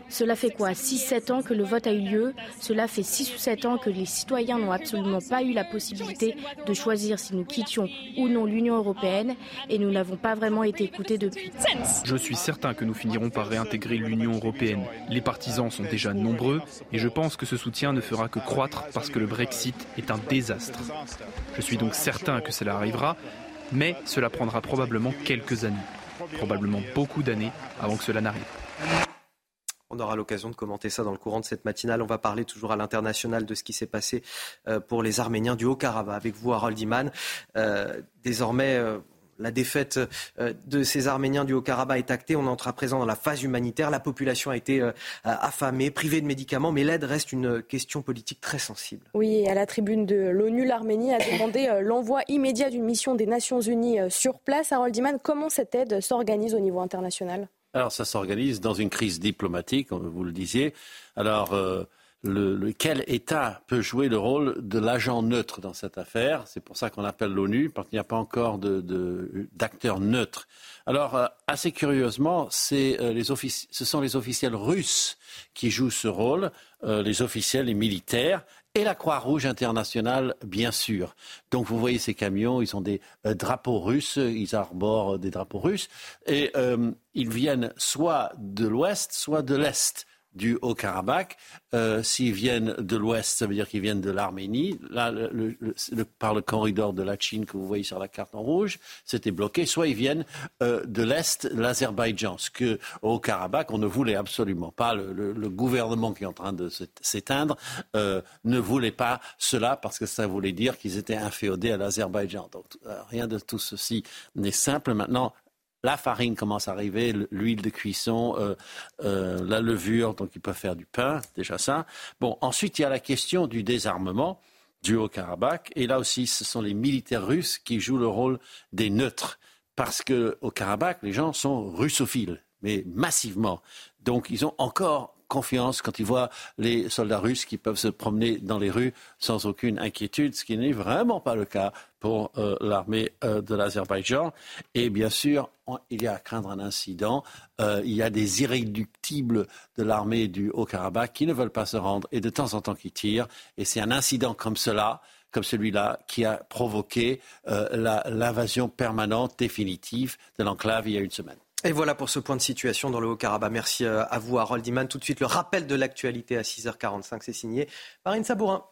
Cela fait quoi 6-7 ans que le vote a eu lieu? Cela fait 6 ou 7 ans que les citoyens n'ont absolument pas eu la possibilité de choisir si nous quittions ou non l'Union européenne et nous n'avons pas vraiment été écoutés depuis. Je suis certain que nous finirons par réintégrer l'Union européenne. Les partisans sont déjà nombreux et je pense que ce soutien ne fera que croître parce que le Brexit est un désastre. Je suis donc certain que cela arrivera, mais cela prendra probablement quelques années, probablement beaucoup d'années avant que cela n'arrive. On aura l'occasion de commenter ça dans le courant de cette matinale. On va parler toujours à l'international de ce qui s'est passé euh, pour les Arméniens du Haut-Karabakh. Avec vous, Harold Iman. Euh, désormais, euh, la défaite de ces Arméniens du Haut-Karabakh est actée. On entre à présent dans la phase humanitaire. La population a été affamée, privée de médicaments, mais l'aide reste une question politique très sensible. Oui, à la tribune de l'ONU, l'Arménie a demandé l'envoi immédiat d'une mission des Nations Unies sur place. Harold Iman, comment cette aide s'organise au niveau international? Alors ça s'organise dans une crise diplomatique, vous le disiez. Alors euh, le, quel État peut jouer le rôle de l'agent neutre dans cette affaire? C'est pour ça qu'on appelle l'ONU, parce qu'il n'y a pas encore d'acteur neutre. Alors euh, assez curieusement, euh, ce sont les officiels russes qui jouent ce rôle, les officiels et militaires, et la Croix-Rouge internationale, bien sûr. Donc vous voyez ces camions, ils ont des euh, drapeaux russes, ils arborent des drapeaux russes, et euh, ils viennent soit de l'ouest, soit de l'est du Haut-Karabakh. Euh, s'ils viennent de l'ouest, ça veut dire qu'ils viennent de l'Arménie. Là, le, par le corridor de la Chine que vous voyez sur la carte en rouge, c'était bloqué. Soit ils viennent euh, de l'est, l'Azerbaïdjan. Ce que au Karabakh, on ne voulait absolument pas. Le, gouvernement qui est en train de s'éteindre euh, ne voulait pas cela parce que ça voulait dire qu'ils étaient inféodés à l'Azerbaïdjan. Donc rien de tout ceci n'est simple. Maintenant, la farine commence à arriver, l'huile de cuisson, euh, euh, la levure, donc ils peuvent faire du pain, déjà ça. Bon, ensuite il y a la question du désarmement du Haut-Karabakh, et là aussi ce sont les militaires russes qui jouent le rôle des neutres, parce que au Karabakh les gens sont russophiles, mais massivement. Donc ils ont encore confiance quand ils voient les soldats russes qui peuvent se promener dans les rues sans aucune inquiétude, ce qui n'est vraiment pas le cas pour euh, l'armée euh, de l'Azerbaïdjan. Et bien sûr, il y a à craindre un incident. Euh, il y a des irréductibles de l'armée du Haut-Karabakh qui ne veulent pas se rendre et de temps en temps qui tirent. Et c'est un incident comme cela comme celui-là qui a provoqué l'invasion permanente, définitive de l'enclave il y a une semaine. Et voilà pour ce point de situation dans le Haut-Karabakh. Merci euh, à vous, Harold Iman. Tout de suite, le rappel de l'actualité à 6h45, c'est signé Marine Sabourin.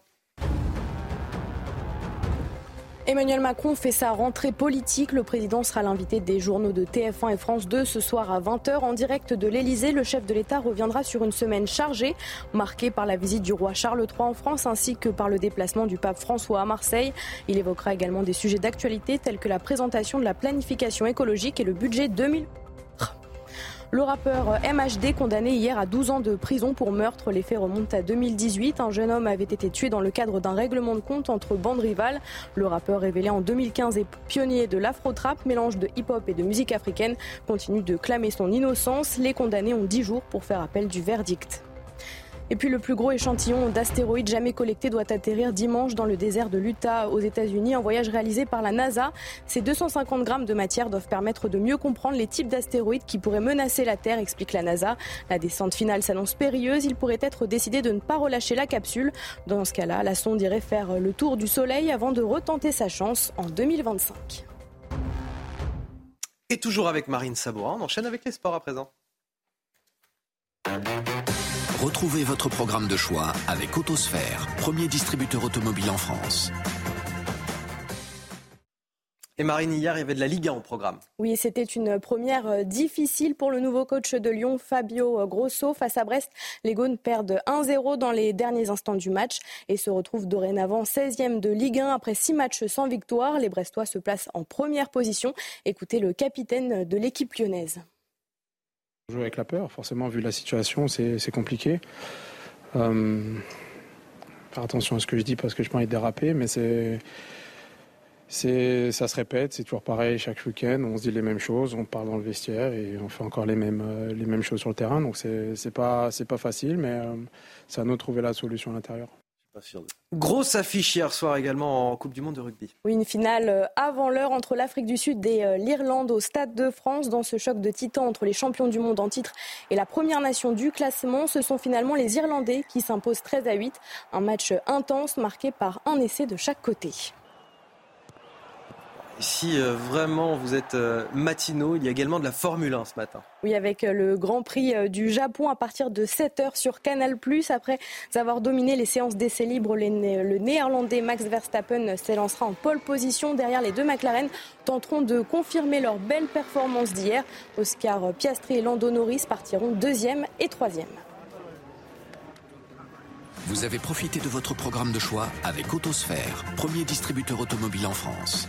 Emmanuel Macron fait sa rentrée politique. Le président sera l'invité des journaux de TF1 et France 2 ce soir à 20h en direct de l'Elysée. Le chef de l'État reviendra sur une semaine chargée, marquée par la visite du roi Charles III en France ainsi que par le déplacement du pape François à Marseille. Il évoquera également des sujets d'actualité tels que la présentation de la planification écologique et le budget 2000. Le rappeur MHD condamné hier à 12 ans de prison pour meurtre. Les faits remontent à 2018. Un jeune homme avait été tué dans le cadre d'un règlement de compte entre bandes rivales. Le rappeur révélé en 2015 et pionnier de l'afro-trap, mélange de hip-hop et de musique africaine, continue de clamer son innocence. Les condamnés ont 10 jours pour faire appel du verdict. Et puis le plus gros échantillon d'astéroïdes jamais collecté doit atterrir dimanche dans le désert de l'Utah aux États-Unis. Un voyage réalisé par la NASA. Ces 250 grammes de matière doivent permettre de mieux comprendre les types d'astéroïdes qui pourraient menacer la Terre, explique la NASA. La descente finale s'annonce périlleuse. Il pourrait être décidé de ne pas relâcher la capsule. Dans ce cas-là, la sonde irait faire le tour du Soleil avant de retenter sa chance en 2025. Et toujours avec Marine Sabourin, on enchaîne avec les sports à présent. Retrouvez votre programme de choix avec Autosphère, premier distributeur automobile en France. Et Marine, hier, il y avait de la Ligue 1 au programme. Oui, c'était une première euh, difficile pour le nouveau coach de Lyon, Fabio Grosso. Face à Brest, les Gaunes perdent 1-0 dans les derniers instants du match et se retrouvent dorénavant 16e de Ligue 1 après 6 matchs sans victoire. Les Brestois se placent en première position. Écoutez le capitaine de l'équipe lyonnaise. Jouer avec la peur, forcément, vu la situation, c'est compliqué. Euh, faire attention à ce que je dis parce que je peux de déraper, mais c'est. Ça se répète, c'est toujours pareil chaque week-end. On se dit les mêmes choses, on parle dans le vestiaire et on fait encore les mêmes, les mêmes choses sur le terrain. Donc c'est pas, pas facile, mais euh, c'est à nous de trouver la solution à l'intérieur. Grosse affiche hier soir également en Coupe du Monde de rugby. Oui, une finale euh, avant l'heure entre l'Afrique du Sud et euh, l'Irlande au Stade de France. Dans ce choc de titans entre les champions du monde en titre et la première nation du classement, ce sont finalement les Irlandais qui s'imposent 13 à 8. Un match intense marqué par un essai de chaque côté. Si euh, vraiment vous êtes euh, matinaux, il y a également de la Formule 1 ce matin. Oui, avec euh, le Grand Prix du Japon à partir de 7h sur Canal+. Après avoir dominé les séances d'essais libres, le néerlandais Max Verstappen s'élancera en pole position. Derrière, les deux McLaren tenteront de confirmer leur belle performance d'hier. Oscar Piastri et Lando Norris partiront deuxième et troisième. Vous avez profité de votre programme de choix avec Autosphère, premier distributeur automobile en France.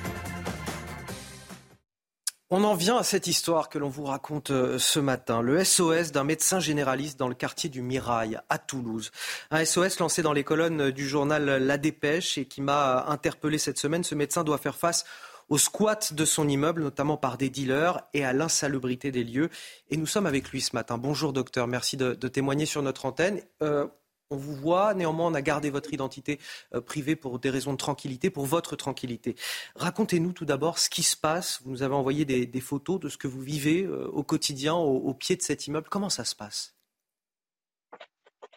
On en vient à cette histoire que l'on vous raconte euh, ce matin, le SOS d'un médecin généraliste dans le quartier du Mirail à Toulouse. Un SOS lancé dans les colonnes du journal La Dépêche et qui m'a interpellé cette semaine. Ce médecin doit faire face au squat de son immeuble, notamment par des dealers, et à l'insalubrité des lieux. Et nous sommes avec lui ce matin. Bonjour docteur, merci de, témoigner sur notre antenne. Euh, on vous voit, néanmoins on a gardé votre identité euh, privée pour des raisons de tranquillité, pour votre tranquillité. Racontez-nous tout d'abord ce qui se passe. Vous nous avez envoyé des, photos de ce que vous vivez euh, au quotidien au, pied de cet immeuble. Comment ça se passe?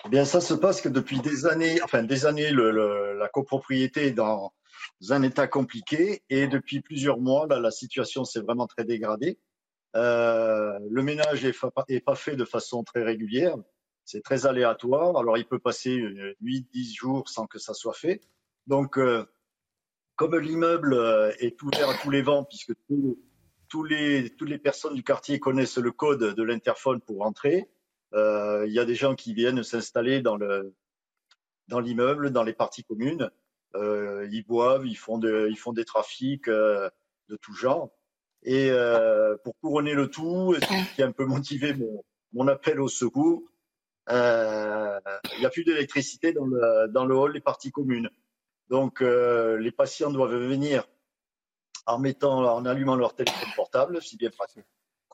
Eh bien, ça se passe que depuis des années, enfin des années, la copropriété est dans un état compliqué et depuis plusieurs mois, la situation s'est vraiment très dégradée. Euh, le ménage n'est pas fait de façon très régulière. C'est très aléatoire. Alors, il peut passer 8, 10 jours sans que ça soit fait. Donc, euh, comme l'immeuble euh, est ouvert à tous les vents, puisque les, toutes les personnes du quartier connaissent le code de l'interphone pour entrer, euh, il y a des gens qui viennent s'installer dans dans l'immeuble, dans les parties communes. ils boivent, ils font, ils font des trafics de tout genre. Et pour couronner le tout, ce qui a un peu motivé mon appel au secours, euh, il n'y a plus d'électricité dans le, hall des parties communes. Donc, euh, les patients doivent venir en mettant, en allumant leur téléphone portable, si bien.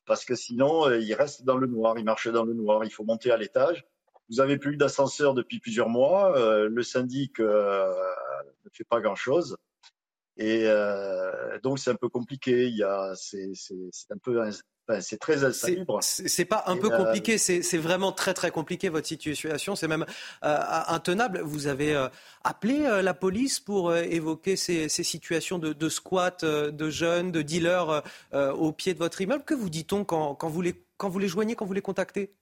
Parce que sinon, euh, ils restent dans le noir, ils marchent dans le noir. Il faut monter à l'étage. Vous avez plus d'ascenseur depuis plusieurs mois. le syndic ne fait pas grand-chose. Et donc, c'est un peu compliqué. C'est, un peu c'est très insalubre. C'est pas un peu euh, compliqué, c'est vraiment très très compliqué votre situation. C'est même euh, intenable. Vous avez euh, appelé la police pour évoquer ces, situations de, squat, de jeunes, de dealers au pied de votre immeuble. Que vous dit-on quand, vous les, quand vous les joignez, quand vous les contactez?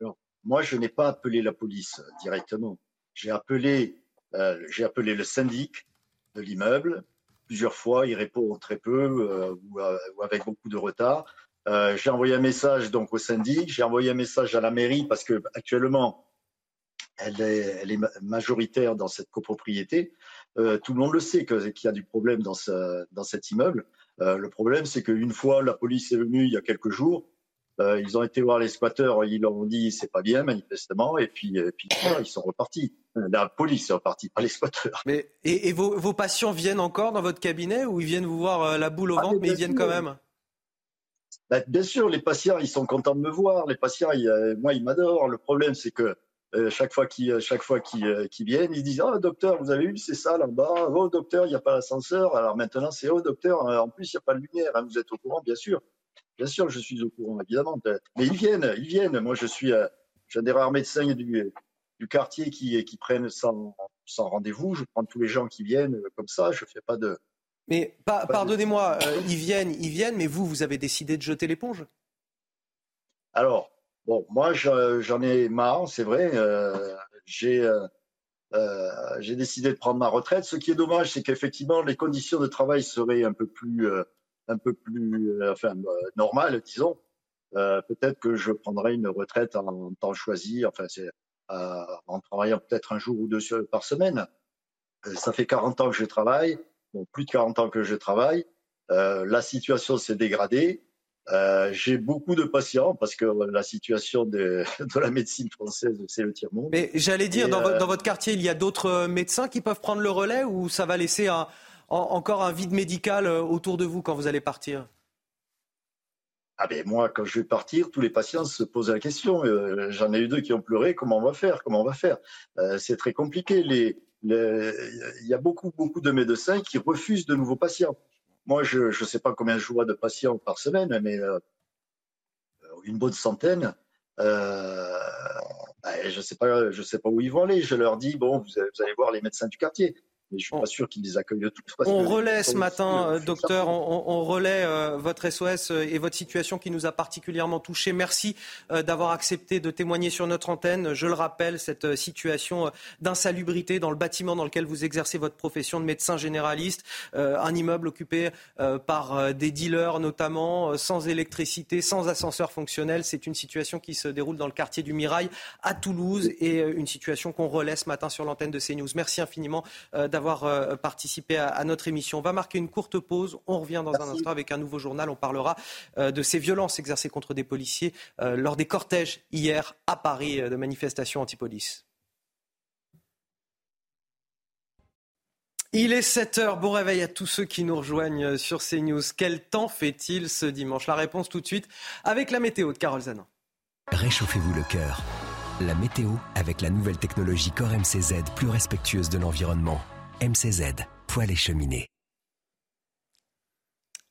Alors, moi, je n'ai pas appelé la police directement. J'ai appelé, j'ai appelé le syndic de l'immeuble plusieurs fois, il répond très peu ou, ou, avec beaucoup de retard. J'ai envoyé un message donc au syndic, j'ai envoyé un message à la mairie parce que actuellement elle est, elle est majoritaire dans cette copropriété. Euh, tout le monde le sait qu'il y a du problème dans, ce, dans cet immeuble. Euh, le problème, c'est qu'une fois la police est venue il y a quelques jours, euh, ils ont été voir les squatteurs, ils leur ont dit c'est pas bien manifestement, et puis, et puis ils sont repartis. La police est repartie, pas les squatteurs. Mais et, et vos, vos, patients viennent encore dans votre cabinet ou ils viennent vous voir euh, la boule au ah, ventre, mais, ils viennent quand même? Bah, Bien sûr, les patients, ils sont contents de me voir. Les patients, ils, moi, ils m'adorent. Le problème, c'est que euh, chaque fois qu'ils euh, qu'ils euh, viennent, ils disent oh docteur, vous avez vu, c'est ça là-bas. Oh docteur, il n'y a pas l'ascenseur. Alors maintenant, c'est oh docteur, en plus il n'y a pas de lumière. Hein, vous êtes au courant, bien sûr. Bien sûr, je suis au courant, évidemment. Mais ils viennent, ils viennent. Moi, je suis, j'ai des rares médecins du, du quartier qui, qui prennent sans, rendez-vous. Je prends tous les gens qui viennent comme ça. Je fais pas de. Mais pardonnez-moi, ils viennent, ils viennent, mais vous, vous avez décidé de jeter l'éponge? Alors, Bon, moi, j'en ai marre, c'est vrai. Euh, euh, euh, j'ai décidé de prendre ma retraite. Ce qui est dommage, c'est qu'effectivement, les conditions de travail seraient un peu plus, un peu plus, enfin, normales, disons. peut-être que je prendrai une retraite en, temps choisi, enfin, c'est en travaillant peut-être un jour ou deux par semaine. Ça fait 40 ans que je travaille, plus de 40 ans que je travaille. la situation s'est dégradée. Euh, j'ai beaucoup de patients parce que la situation de, de la médecine française, c'est le tiers-monde. Mais j'allais dire, dans, euh, dans, votre quartier, il y a d'autres euh, médecins qui peuvent prendre le relais ou ça va laisser un, encore un vide médical autour de vous quand vous allez partir? Ah ben moi, quand je vais partir, tous les patients se posent la question. J'en ai eu deux qui ont pleuré. Comment on va faire? Comment on va faire? C'est très compliqué. Les, il y a beaucoup, beaucoup de médecins qui refusent de nouveaux patients. Moi, je ne sais pas combien je vois de patients par semaine, mais euh, une bonne centaine. Euh, ben, je ne sais, pas, sais pas où ils vont aller. Je leur dis, bon, vous allez voir les médecins du quartier je je suis pas sûr qu'ils les accueillent tous. On relaie ce matin, euh, docteur, on, relaie euh, votre SOS euh, et votre situation qui nous a particulièrement touchés. Merci d'avoir accepté de témoigner sur notre antenne. Je le rappelle, cette situation d'insalubrité dans le bâtiment dans lequel vous exercez votre profession de médecin généraliste, un immeuble occupé par des dealers notamment, sans électricité, sans ascenseur fonctionnel. C'est une situation qui se déroule dans le quartier du Mirail à Toulouse et une situation qu'on relaie ce matin sur l'antenne de CNews. Merci infiniment d'avoir euh, participé à, notre émission. On va marquer une courte pause. On revient dans un instant avec un nouveau journal. On parlera euh, de ces violences exercées contre des policiers euh, lors des cortèges hier à Paris de manifestations anti-police. Il est 7 heures. Bon réveil à tous ceux qui nous rejoignent sur CNews. Quel temps fait-il ce dimanche? La réponse tout de suite avec la météo de Carole Zanin. Réchauffez-vous le cœur. La météo avec la nouvelle technologie Core MCZ plus respectueuse de l'environnement. MCZ, poêle et cheminée.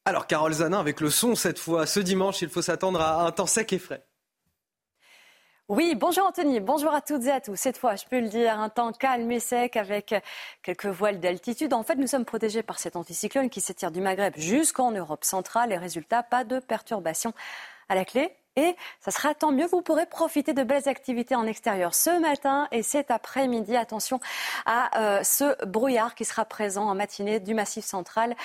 Alors, Carole Zanin, avec le son cette fois, ce dimanche, il faut s'attendre à un temps sec et frais. Oui, bonjour Anthony, bonjour à toutes et à tous. Cette fois, je peux le dire, un temps calme et sec avec quelques voiles d'altitude. En fait, nous sommes protégés par cet anticyclone qui s'étire du Maghreb jusqu'en Europe centrale. Les résultats, pas de perturbations à la clé. Et ça sera tant mieux, vous pourrez profiter de belles activités en extérieur ce matin et cet après-midi. Attention à euh, ce brouillard qui sera présent en matinée du Massif central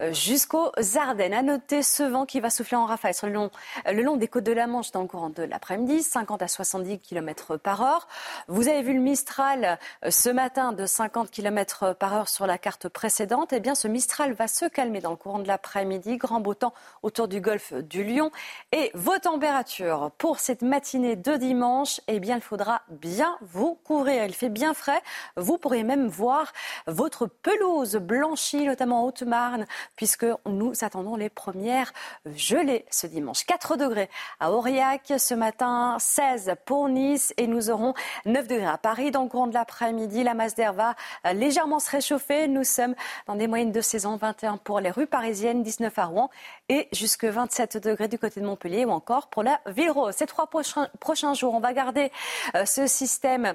euh, jusqu'aux Ardennes. À noter ce vent qui va souffler en rafale sur le long, euh, le long des côtes de la Manche dans le courant de l'après-midi, 50 à 70 km par heure. Vous avez vu le Mistral ce matin de 50 km par heure sur la carte précédente. Eh bien, ce Mistral va se calmer dans le courant de l'après-midi. Grand beau temps autour du golfe du Lion et vos températures pour cette matinée de dimanche, eh bien, il faudra bien vous couvrir. Il fait bien frais. Vous pourrez même voir votre pelouse blanchie, notamment en Haute-Marne, puisque nous attendons les premières gelées ce dimanche. 4 degrés à Aurillac ce matin, 16 pour Nice et nous aurons 9 degrés à Paris dans le courant de l'après-midi. La masse d'air va légèrement se réchauffer. Nous sommes dans des moyennes de saison 21 pour les rues parisiennes, 19 à Rouen et jusque 27 degrés du côté de Montpellier ou encore pour la Ces trois prochains, jours, on va garder euh, ce système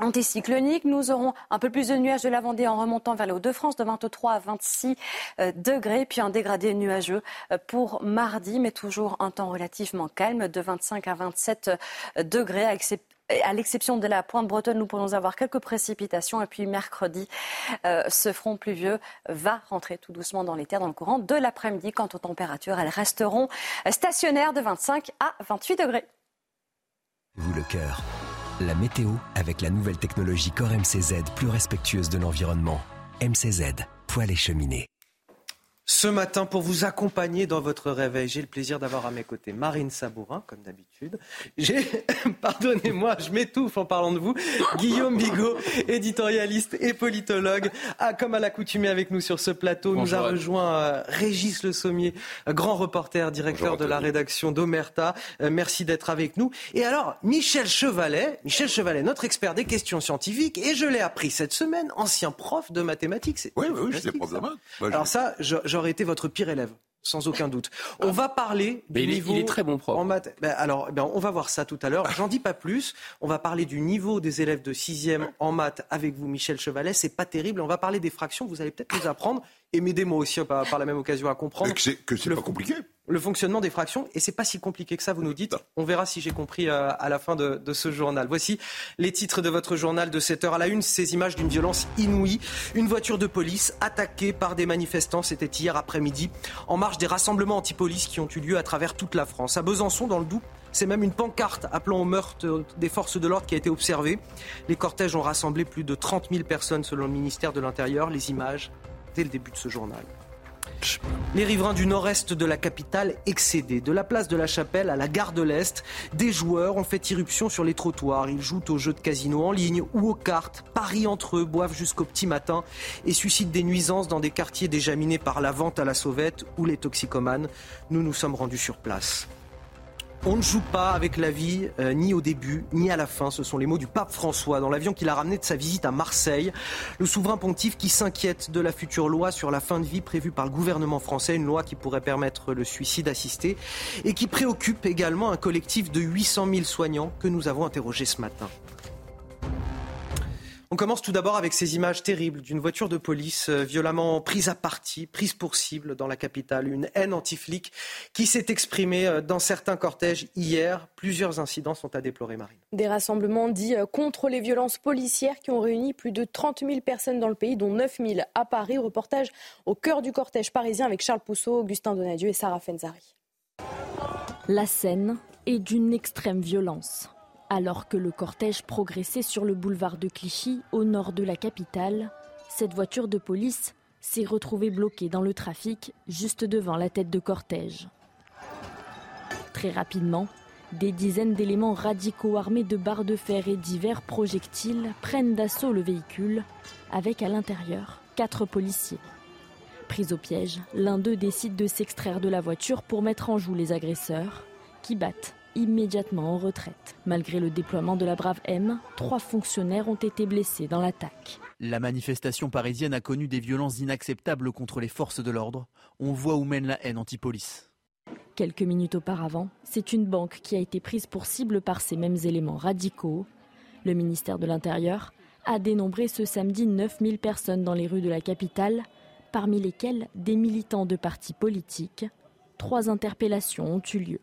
anticyclonique. Nous aurons un peu plus de nuages de la Vendée en remontant vers les Hauts-de-France de 23 à 26 euh, degrés, puis un dégradé nuageux euh, pour mardi, mais toujours un temps relativement calme de 25 à 27 degrés, à l'exception de la pointe bretonne, nous pourrons avoir quelques précipitations. Et puis mercredi, ce front pluvieux va rentrer tout doucement dans les terres dans le courant de l'après-midi. Quant aux températures, elles resteront stationnaires de 25 à 28 degrés. Vous le cœur. La météo avec la nouvelle technologie Core MCZ plus respectueuse de l'environnement. MCZ, poêle et cheminée. Ce matin, pour vous accompagner dans votre réveil, j'ai le plaisir d'avoir à mes côtés Marine Sabourin, comme d'habitude. J'ai, pardonnez-moi, je m'étouffe en parlant de vous, Guillaume Bigot, éditorialiste et politologue, a, comme à l'accoutumée avec nous sur ce plateau, nous a rejoint euh, Régis Le Sommier, grand reporter, directeur de la rédaction d'Omerta. Euh, merci d'être avec nous. Et alors, Michel Chevalet, Michel Chevalet, notre expert des questions scientifiques, et je l'ai appris cette semaine, ancien prof de mathématiques. Oui, oui, oui, j'étais prof de maths. Alors ça, je, j'aurais été votre pire élève sans aucun doute. On va parler du il est, niveau il est très bon prof. en maths. Ben, alors, ben, on va voir ça tout à l'heure. J'en dis pas plus. On va parler du niveau des élèves de 6e en maths avec vous, Michel Chevalet. C'est pas terrible. On va parler des fractions. Vous allez peut-être nous apprendre et m'aider moi aussi par, par la même occasion à comprendre. Que c'est, que c'est le- pas compliqué. le fonctionnement des fractions. Et c'est pas si compliqué que ça, vous nous dites. On verra si j'ai compris euh, à la fin de, de ce journal. Voici les titres de votre journal de 7 heures à la une. Ces images d'une violence inouïe. Une voiture de police attaquée par des manifestants. C'était hier après-midi. En des rassemblements anti-police qui ont eu lieu à travers toute la France. À Besançon, dans le Doubs, c'est même une pancarte appelant au meurtre des forces de l'ordre qui a été observée. Les cortèges ont rassemblé plus de 30 000 personnes selon le ministère de l'Intérieur. Les images dès le début de ce journal. Les riverains du nord-est de la capitale excédés. De la place de la Chapelle à la gare de l'Est, des joueurs ont fait irruption sur les trottoirs. Ils jouent aux jeux de casino en ligne ou aux cartes, parient entre eux, boivent jusqu'au petit matin et suscitent des nuisances dans des quartiers déjà minés par la vente à la sauvette ou les toxicomanes. Nous nous sommes rendus sur place. On ne joue pas avec la vie, euh, ni au début, ni à la fin. Ce sont les mots du pape François dans l'avion qu'il a ramené de sa visite à Marseille. Le souverain pontife qui s'inquiète de la future loi sur la fin de vie prévue par le gouvernement français, une loi qui pourrait permettre le suicide assisté et qui préoccupe également un collectif de 800 000 soignants que nous avons interrogé ce matin. On commence tout d'abord avec ces images terribles d'une voiture de police euh, violemment prise à partie, prise pour cible dans la capitale. Une haine anti-flic qui s'est exprimée euh, dans certains cortèges hier. Plusieurs incidents sont à déplorer, Marine. Des rassemblements dits euh, contre les violences policières qui ont réuni plus de 30 000 personnes dans le pays, dont 9 000 à Paris. Reportage au cœur du cortège parisien avec Charles Pousseau, Augustin Donadieu et Sarah Fenzari. La scène est d'une extrême violence. Alors que le cortège progressait sur le boulevard de Clichy, au nord de la capitale, cette voiture de police s'est retrouvée bloquée dans le trafic juste devant la tête de cortège. Très rapidement, des dizaines d'éléments radicaux armés de barres de fer et divers projectiles prennent d'assaut le véhicule, avec à l'intérieur quatre policiers. Pris au piège, l'un d'eux décide de s'extraire de la voiture pour mettre en joue les agresseurs, qui battent immédiatement en retraite. Malgré le déploiement de la Brave M, trois fonctionnaires ont été blessés dans l'attaque. La manifestation parisienne a connu des violences inacceptables contre les forces de l'ordre. On voit où mène la haine anti-police. Quelques minutes auparavant, c'est une banque qui a été prise pour cible par ces mêmes éléments radicaux. Le ministère de l'Intérieur a dénombré ce samedi 9000 personnes dans les rues de la capitale, parmi lesquelles des militants de partis politiques. Trois interpellations ont eu lieu.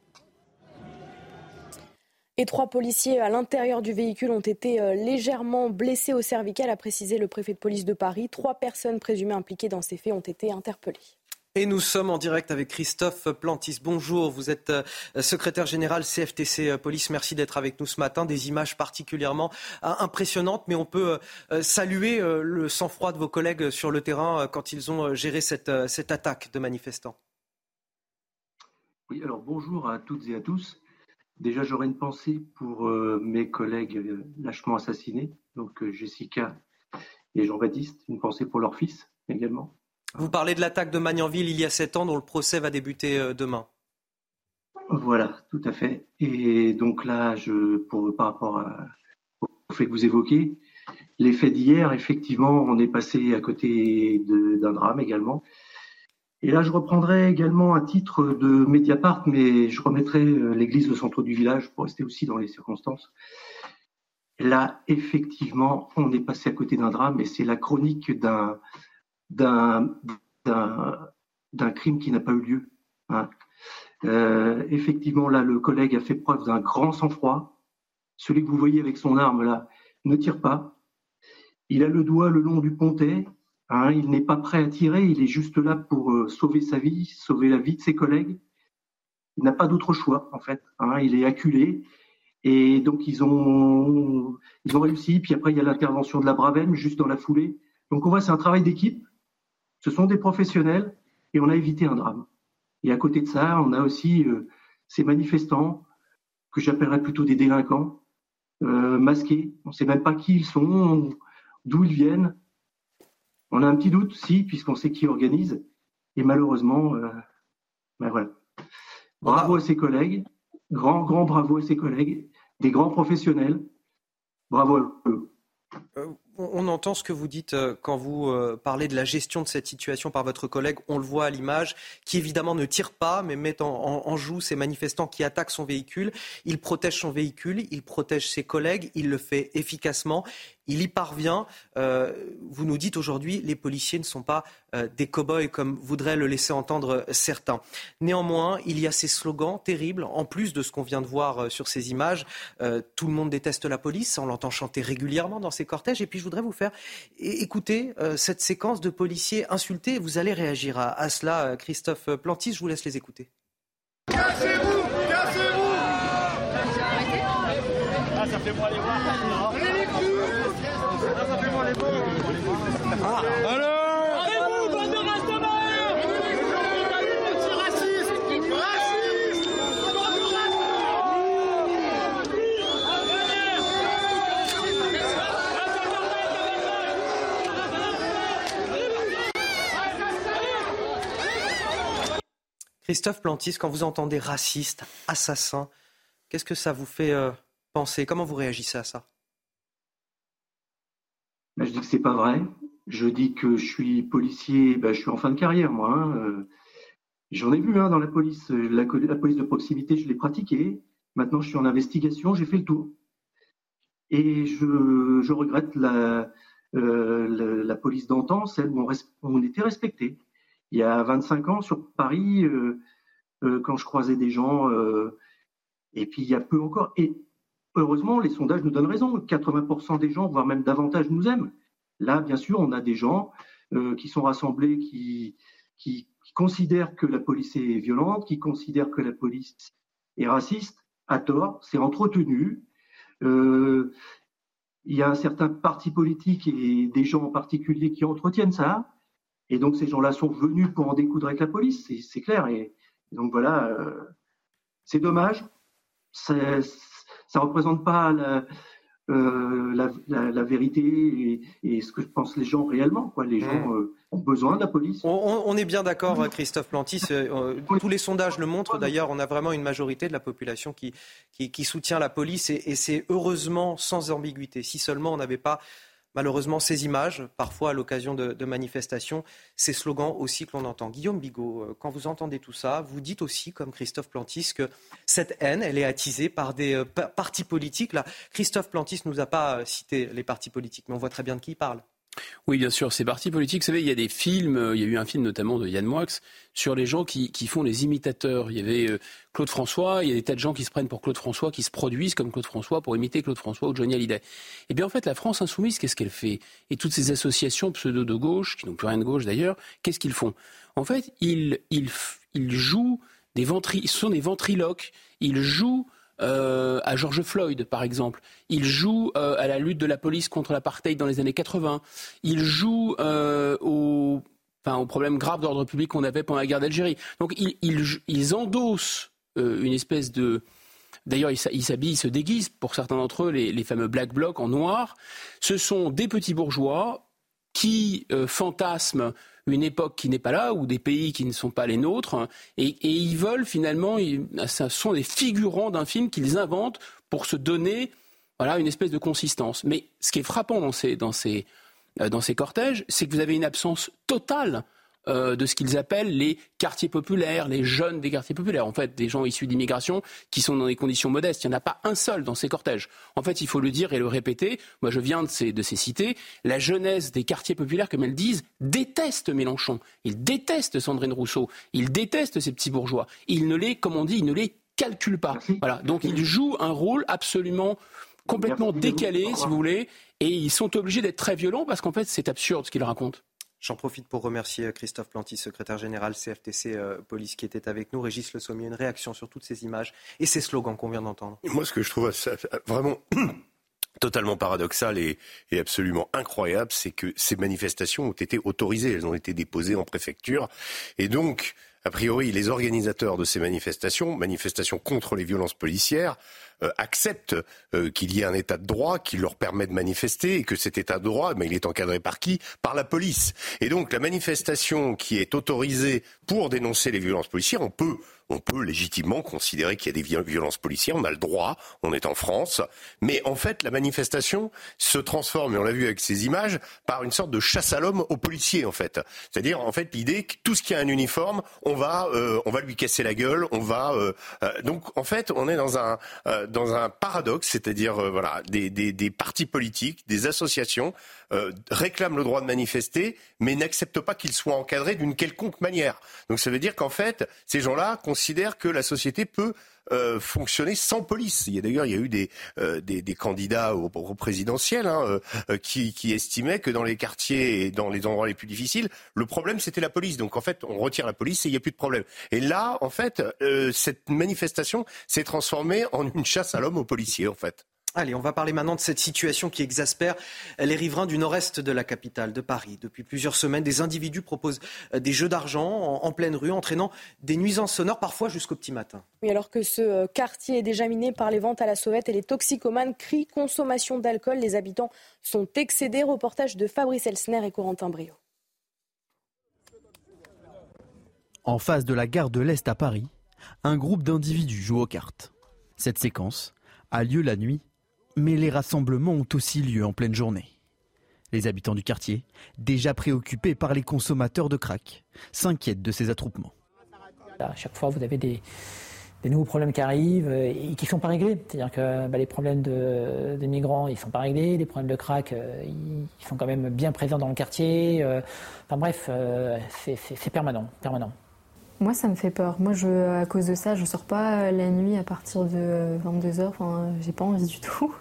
Et trois policiers à l'intérieur du véhicule ont été euh, légèrement blessés au cervical, a précisé le préfet de police de Paris. Trois personnes présumées impliquées dans ces faits ont été interpellées. Et nous sommes en direct avec Christophe Plantis. Bonjour, vous êtes euh, secrétaire général CFTC euh, Police. Merci d'être avec nous ce matin. Des images particulièrement impressionnantes, mais on peut saluer le sang-froid de vos collègues sur le terrain quand ils ont géré cette, cette attaque de manifestants. Oui, alors bonjour à toutes et à tous. Déjà, j'aurais une pensée pour euh, mes collègues euh, lâchement assassinés, donc euh, Jessica et Jean-Baptiste, une pensée pour leur fils également. Vous parlez de l'attaque de Magnanville il y a sept ans, dont le procès va débuter demain. Voilà, tout à fait. Et donc là, je, pour, par rapport à- au fait que vous évoquez, les faits d'hier, effectivement, on est passé à côté d'un drame également. Et là, je reprendrai également un titre de Mediapart, mais je remettrai euh, l'église au centre du village pour rester aussi dans les circonstances. Là, effectivement, on est passé à côté d'un drame et c'est la chronique d'un crime qui n'a pas eu lieu. hein. Euh, effectivement, là, le collègue a fait preuve d'un grand sang-froid. celui que vous voyez avec son arme là, ne tire pas. Il a le doigt le long du pontet. Hein, il n'est pas prêt à tirer. Il est juste là pour euh, sauver sa vie, sauver la vie de ses collègues. Il n'a pas d'autre choix en fait. Hein, il est acculé. Et donc ils ont, réussi. Puis après il y a l'intervention de la Bravem juste dans la foulée. Donc on voit c'est un travail d'équipe. Ce sont des professionnels et on a évité un drame. Et à côté de ça, on a aussi euh, ces manifestants que j'appellerais plutôt des délinquants euh, masqués. On ne sait même pas qui ils sont, d'où ils viennent. On a un petit doute, si, puisqu'on sait qui organise. Et malheureusement, euh, ben voilà. Bravo à ses collègues, grand, grand bravo à ses collègues, des grands professionnels. Bravo à eux. Euh, on entend ce que vous dites euh, quand vous euh, parlez de la gestion de cette situation par votre collègue. On le voit à l'image, qui évidemment ne tire pas, mais met en, joue ces manifestants qui attaquent son véhicule. Il protège son véhicule, il protège ses collègues, il le fait efficacement. Il y parvient. Euh, vous nous dites aujourd'hui, les policiers ne sont pas euh, des cow-boys comme voudraient le laisser entendre certains. Néanmoins, il y a ces slogans terribles, en plus de ce qu'on vient de voir euh, sur ces images. tout le monde déteste la police, on l'entend chanter régulièrement dans ces cortèges. Et puis, je voudrais vous faire écouter cette séquence de policiers insultés. Vous allez réagir à, cela, Christophe Plantis. Je vous laisse les écouter. Cassez-vous Cassez-vous ah, ça fait moi les voir. Christophe Plantis, quand vous entendez raciste, assassin, qu'est-ce que ça vous fait euh, penser? Comment vous réagissez à ça? Ben, Je dis que c'est pas vrai. Je dis que je suis policier, ben, je suis en fin de carrière, moi. Hein, euh. J'en ai vu hein, dans la police. La, police de proximité, je l'ai pratiquée. Maintenant, je suis en investigation, j'ai fait le tour. Et je, regrette la, euh, la, police d'antan, celle où on, était respecté. Il y a 25 ans, sur Paris, euh, quand je croisais des gens, et puis il y a peu encore. Heureusement, les sondages nous donnent raison. 80% des gens, voire même davantage, nous aiment. Là, bien sûr, on a des gens euh, qui sont rassemblés, qui, considèrent que la police est violente, qui considèrent que la police est raciste, à tort, c'est entretenu. Euh, il y a un certain parti politique et des gens en particulier qui entretiennent ça. Et donc ces gens-là sont venus pour en découdre avec la police, c'est clair. Et, donc voilà, euh, c'est dommage. Ne représente pas la, euh, la, vérité et, ce que pensent les gens réellement. Quoi. Les gens euh, ont besoin de la police. On, est bien d'accord, mmh. Christophe Plantis. Euh, tous les sondages le montrent. D'ailleurs, on a vraiment une majorité de la population qui, qui, soutient la police et, et c'est heureusement sans ambiguïté. Si seulement on n'avait pas malheureusement ces images, parfois à l'occasion de, manifestations, ces slogans aussi que l'on entend. Guillaume Bigot, euh, quand vous entendez tout ça, vous dites aussi, comme Christophe Plantis, que cette haine, elle est attisée par des euh, partis politiques. Christophe Plantis ne nous a pas euh, cité les partis politiques, mais on voit très bien de qui il parle. Oui, bien sûr, ces partis politiques, vous savez, il y a des films, euh, il y a eu un film notamment de Yann Moix sur les gens qui, font les imitateurs. Il y avait euh, Claude François, il y a des tas de gens qui se prennent pour Claude François, qui se produisent comme Claude François pour imiter Claude François ou Johnny Hallyday. Et eh bien en fait, la France insoumise, qu'est-ce qu'elle fait? Et toutes ces associations pseudo de gauche, qui n'ont plus rien de gauche d'ailleurs, qu'est-ce qu'ils font? En fait, ils, ils, ils jouent des ventri... ce sont des ventriloques, ils jouent euh, à George Floyd, par exemple. Il joue euh, à la lutte de la police contre l'apartheid dans les années 80. Il joue euh, au, enfin, aux problèmes graves d'ordre public qu'on avait pendant la guerre d'Algérie. Donc ils, ils, endossent une espèce de... D'ailleurs, ils s'habillent, ils se déguisent, pour certains d'entre eux, les, les, fameux black blocs en noir. Ce sont des petits bourgeois qui fantasment une époque qui n'est pas là, ou des pays qui ne sont pas les nôtres, et, ils veulent finalement, ce sont des figurants d'un film qu'ils inventent pour se donner voilà, une espèce de consistance. Mais ce qui est frappant dans ces, dans ces, euh, dans ces cortèges, c'est que vous avez une absence totale euh, de ce qu'ils appellent les quartiers populaires, les jeunes des quartiers populaires. En fait, des gens issus d'immigration qui sont dans des conditions modestes. Il n'y en a pas un seul dans ces cortèges. En fait, il faut le dire et le répéter. Moi, je viens de ces, de ces cités. La jeunesse des quartiers populaires, comme elles disent, déteste Mélenchon. Ils détestent Sandrine Rousseau. Ils détestent ces petits bourgeois. Ils ne les, comme on dit, ils ne les calculent pas. Voilà. Donc, ils jouent un rôle absolument complètement décalés, si vous voulez, et ils sont obligés d'être très violents parce qu'en fait, c'est absurde ce qu'ils racontent. J'en profite pour remercier Christophe Planty, secrétaire général CFTC euh, Police, qui était avec nous. Régis Le Sommier, une réaction sur toutes ces images et ces slogans qu'on vient d'entendre. Moi, ce que je trouve vraiment totalement paradoxal et, et, absolument incroyable, c'est que ces manifestations ont été autorisées, elles ont été déposées en préfecture, et donc, a priori, les organisateurs de ces manifestations, manifestations contre les violences policières, euh, acceptent euh, qu'il y ait un état de droit qui leur permet de manifester et que cet état de droit, mais il est encadré par qui? Par la police. Et donc la manifestation qui est autorisée pour dénoncer les violences policières, on peut on peut légitimement considérer qu'il y a des violences policières, on a le droit, on est en France, mais en fait la manifestation se transforme, et on l'a vu avec ces images, par une sorte de chasse à l'homme aux policiers en fait. C'est-à-dire en fait l'idée que tout ce qui a un uniforme, on va, euh, on va lui casser la gueule, on va... Euh, euh, donc en fait on est dans un, dans un paradoxe, c'est-à-dire voilà des, des, partis politiques, des associations réclament le droit de manifester, mais n'acceptent pas qu'il soit encadré d'une quelconque manière. Donc ça veut dire qu'en fait, ces gens-là considèrent que la société peut euh, fonctionner sans police. Il y a d'ailleurs il y a eu des, euh, candidats au, présidentiel hein, euh, qui, qui, estimaient que dans les quartiers et dans les endroits les plus difficiles, le problème c'était la police. Donc en fait, on retire la police et il n'y a plus de problème. Et là, en fait, cette manifestation s'est transformée en une chasse à l'homme aux policiers, en fait. Allez, on va parler maintenant de cette situation qui exaspère les riverains du nord-est de la capitale, de Paris. Depuis plusieurs semaines, des individus proposent euh, des jeux d'argent en, pleine rue, entraînant des nuisances sonores, parfois jusqu'au petit matin. Oui, alors que ce euh, quartier est déjà miné par les ventes à la sauvette et les toxicomanes crient consommation d'alcool, les habitants sont excédés. Reportage de Fabrice Elsner et Corentin Brio. En face de la gare de l'Est à Paris, un groupe d'individus joue aux cartes. Cette séquence a lieu la nuit mais les rassemblements ont aussi lieu en pleine journée. Les habitants du quartier, déjà préoccupés par les consommateurs de crack, s'inquiètent de ces attroupements. À chaque fois, vous avez des, nouveaux problèmes qui arrivent et qui ne sont pas réglés. C'est-à-dire que bah, les problèmes de, migrants, ils ne sont pas réglés. Les problèmes de crack, euh, ils, sont quand même bien présents dans le quartier. Euh, enfin bref, euh, c'est permanent, permanent. Moi, ça me fait peur. Moi, je, à cause de ça, je sors pas la nuit à partir de 22h. Enfin, j'ai pas envie du tout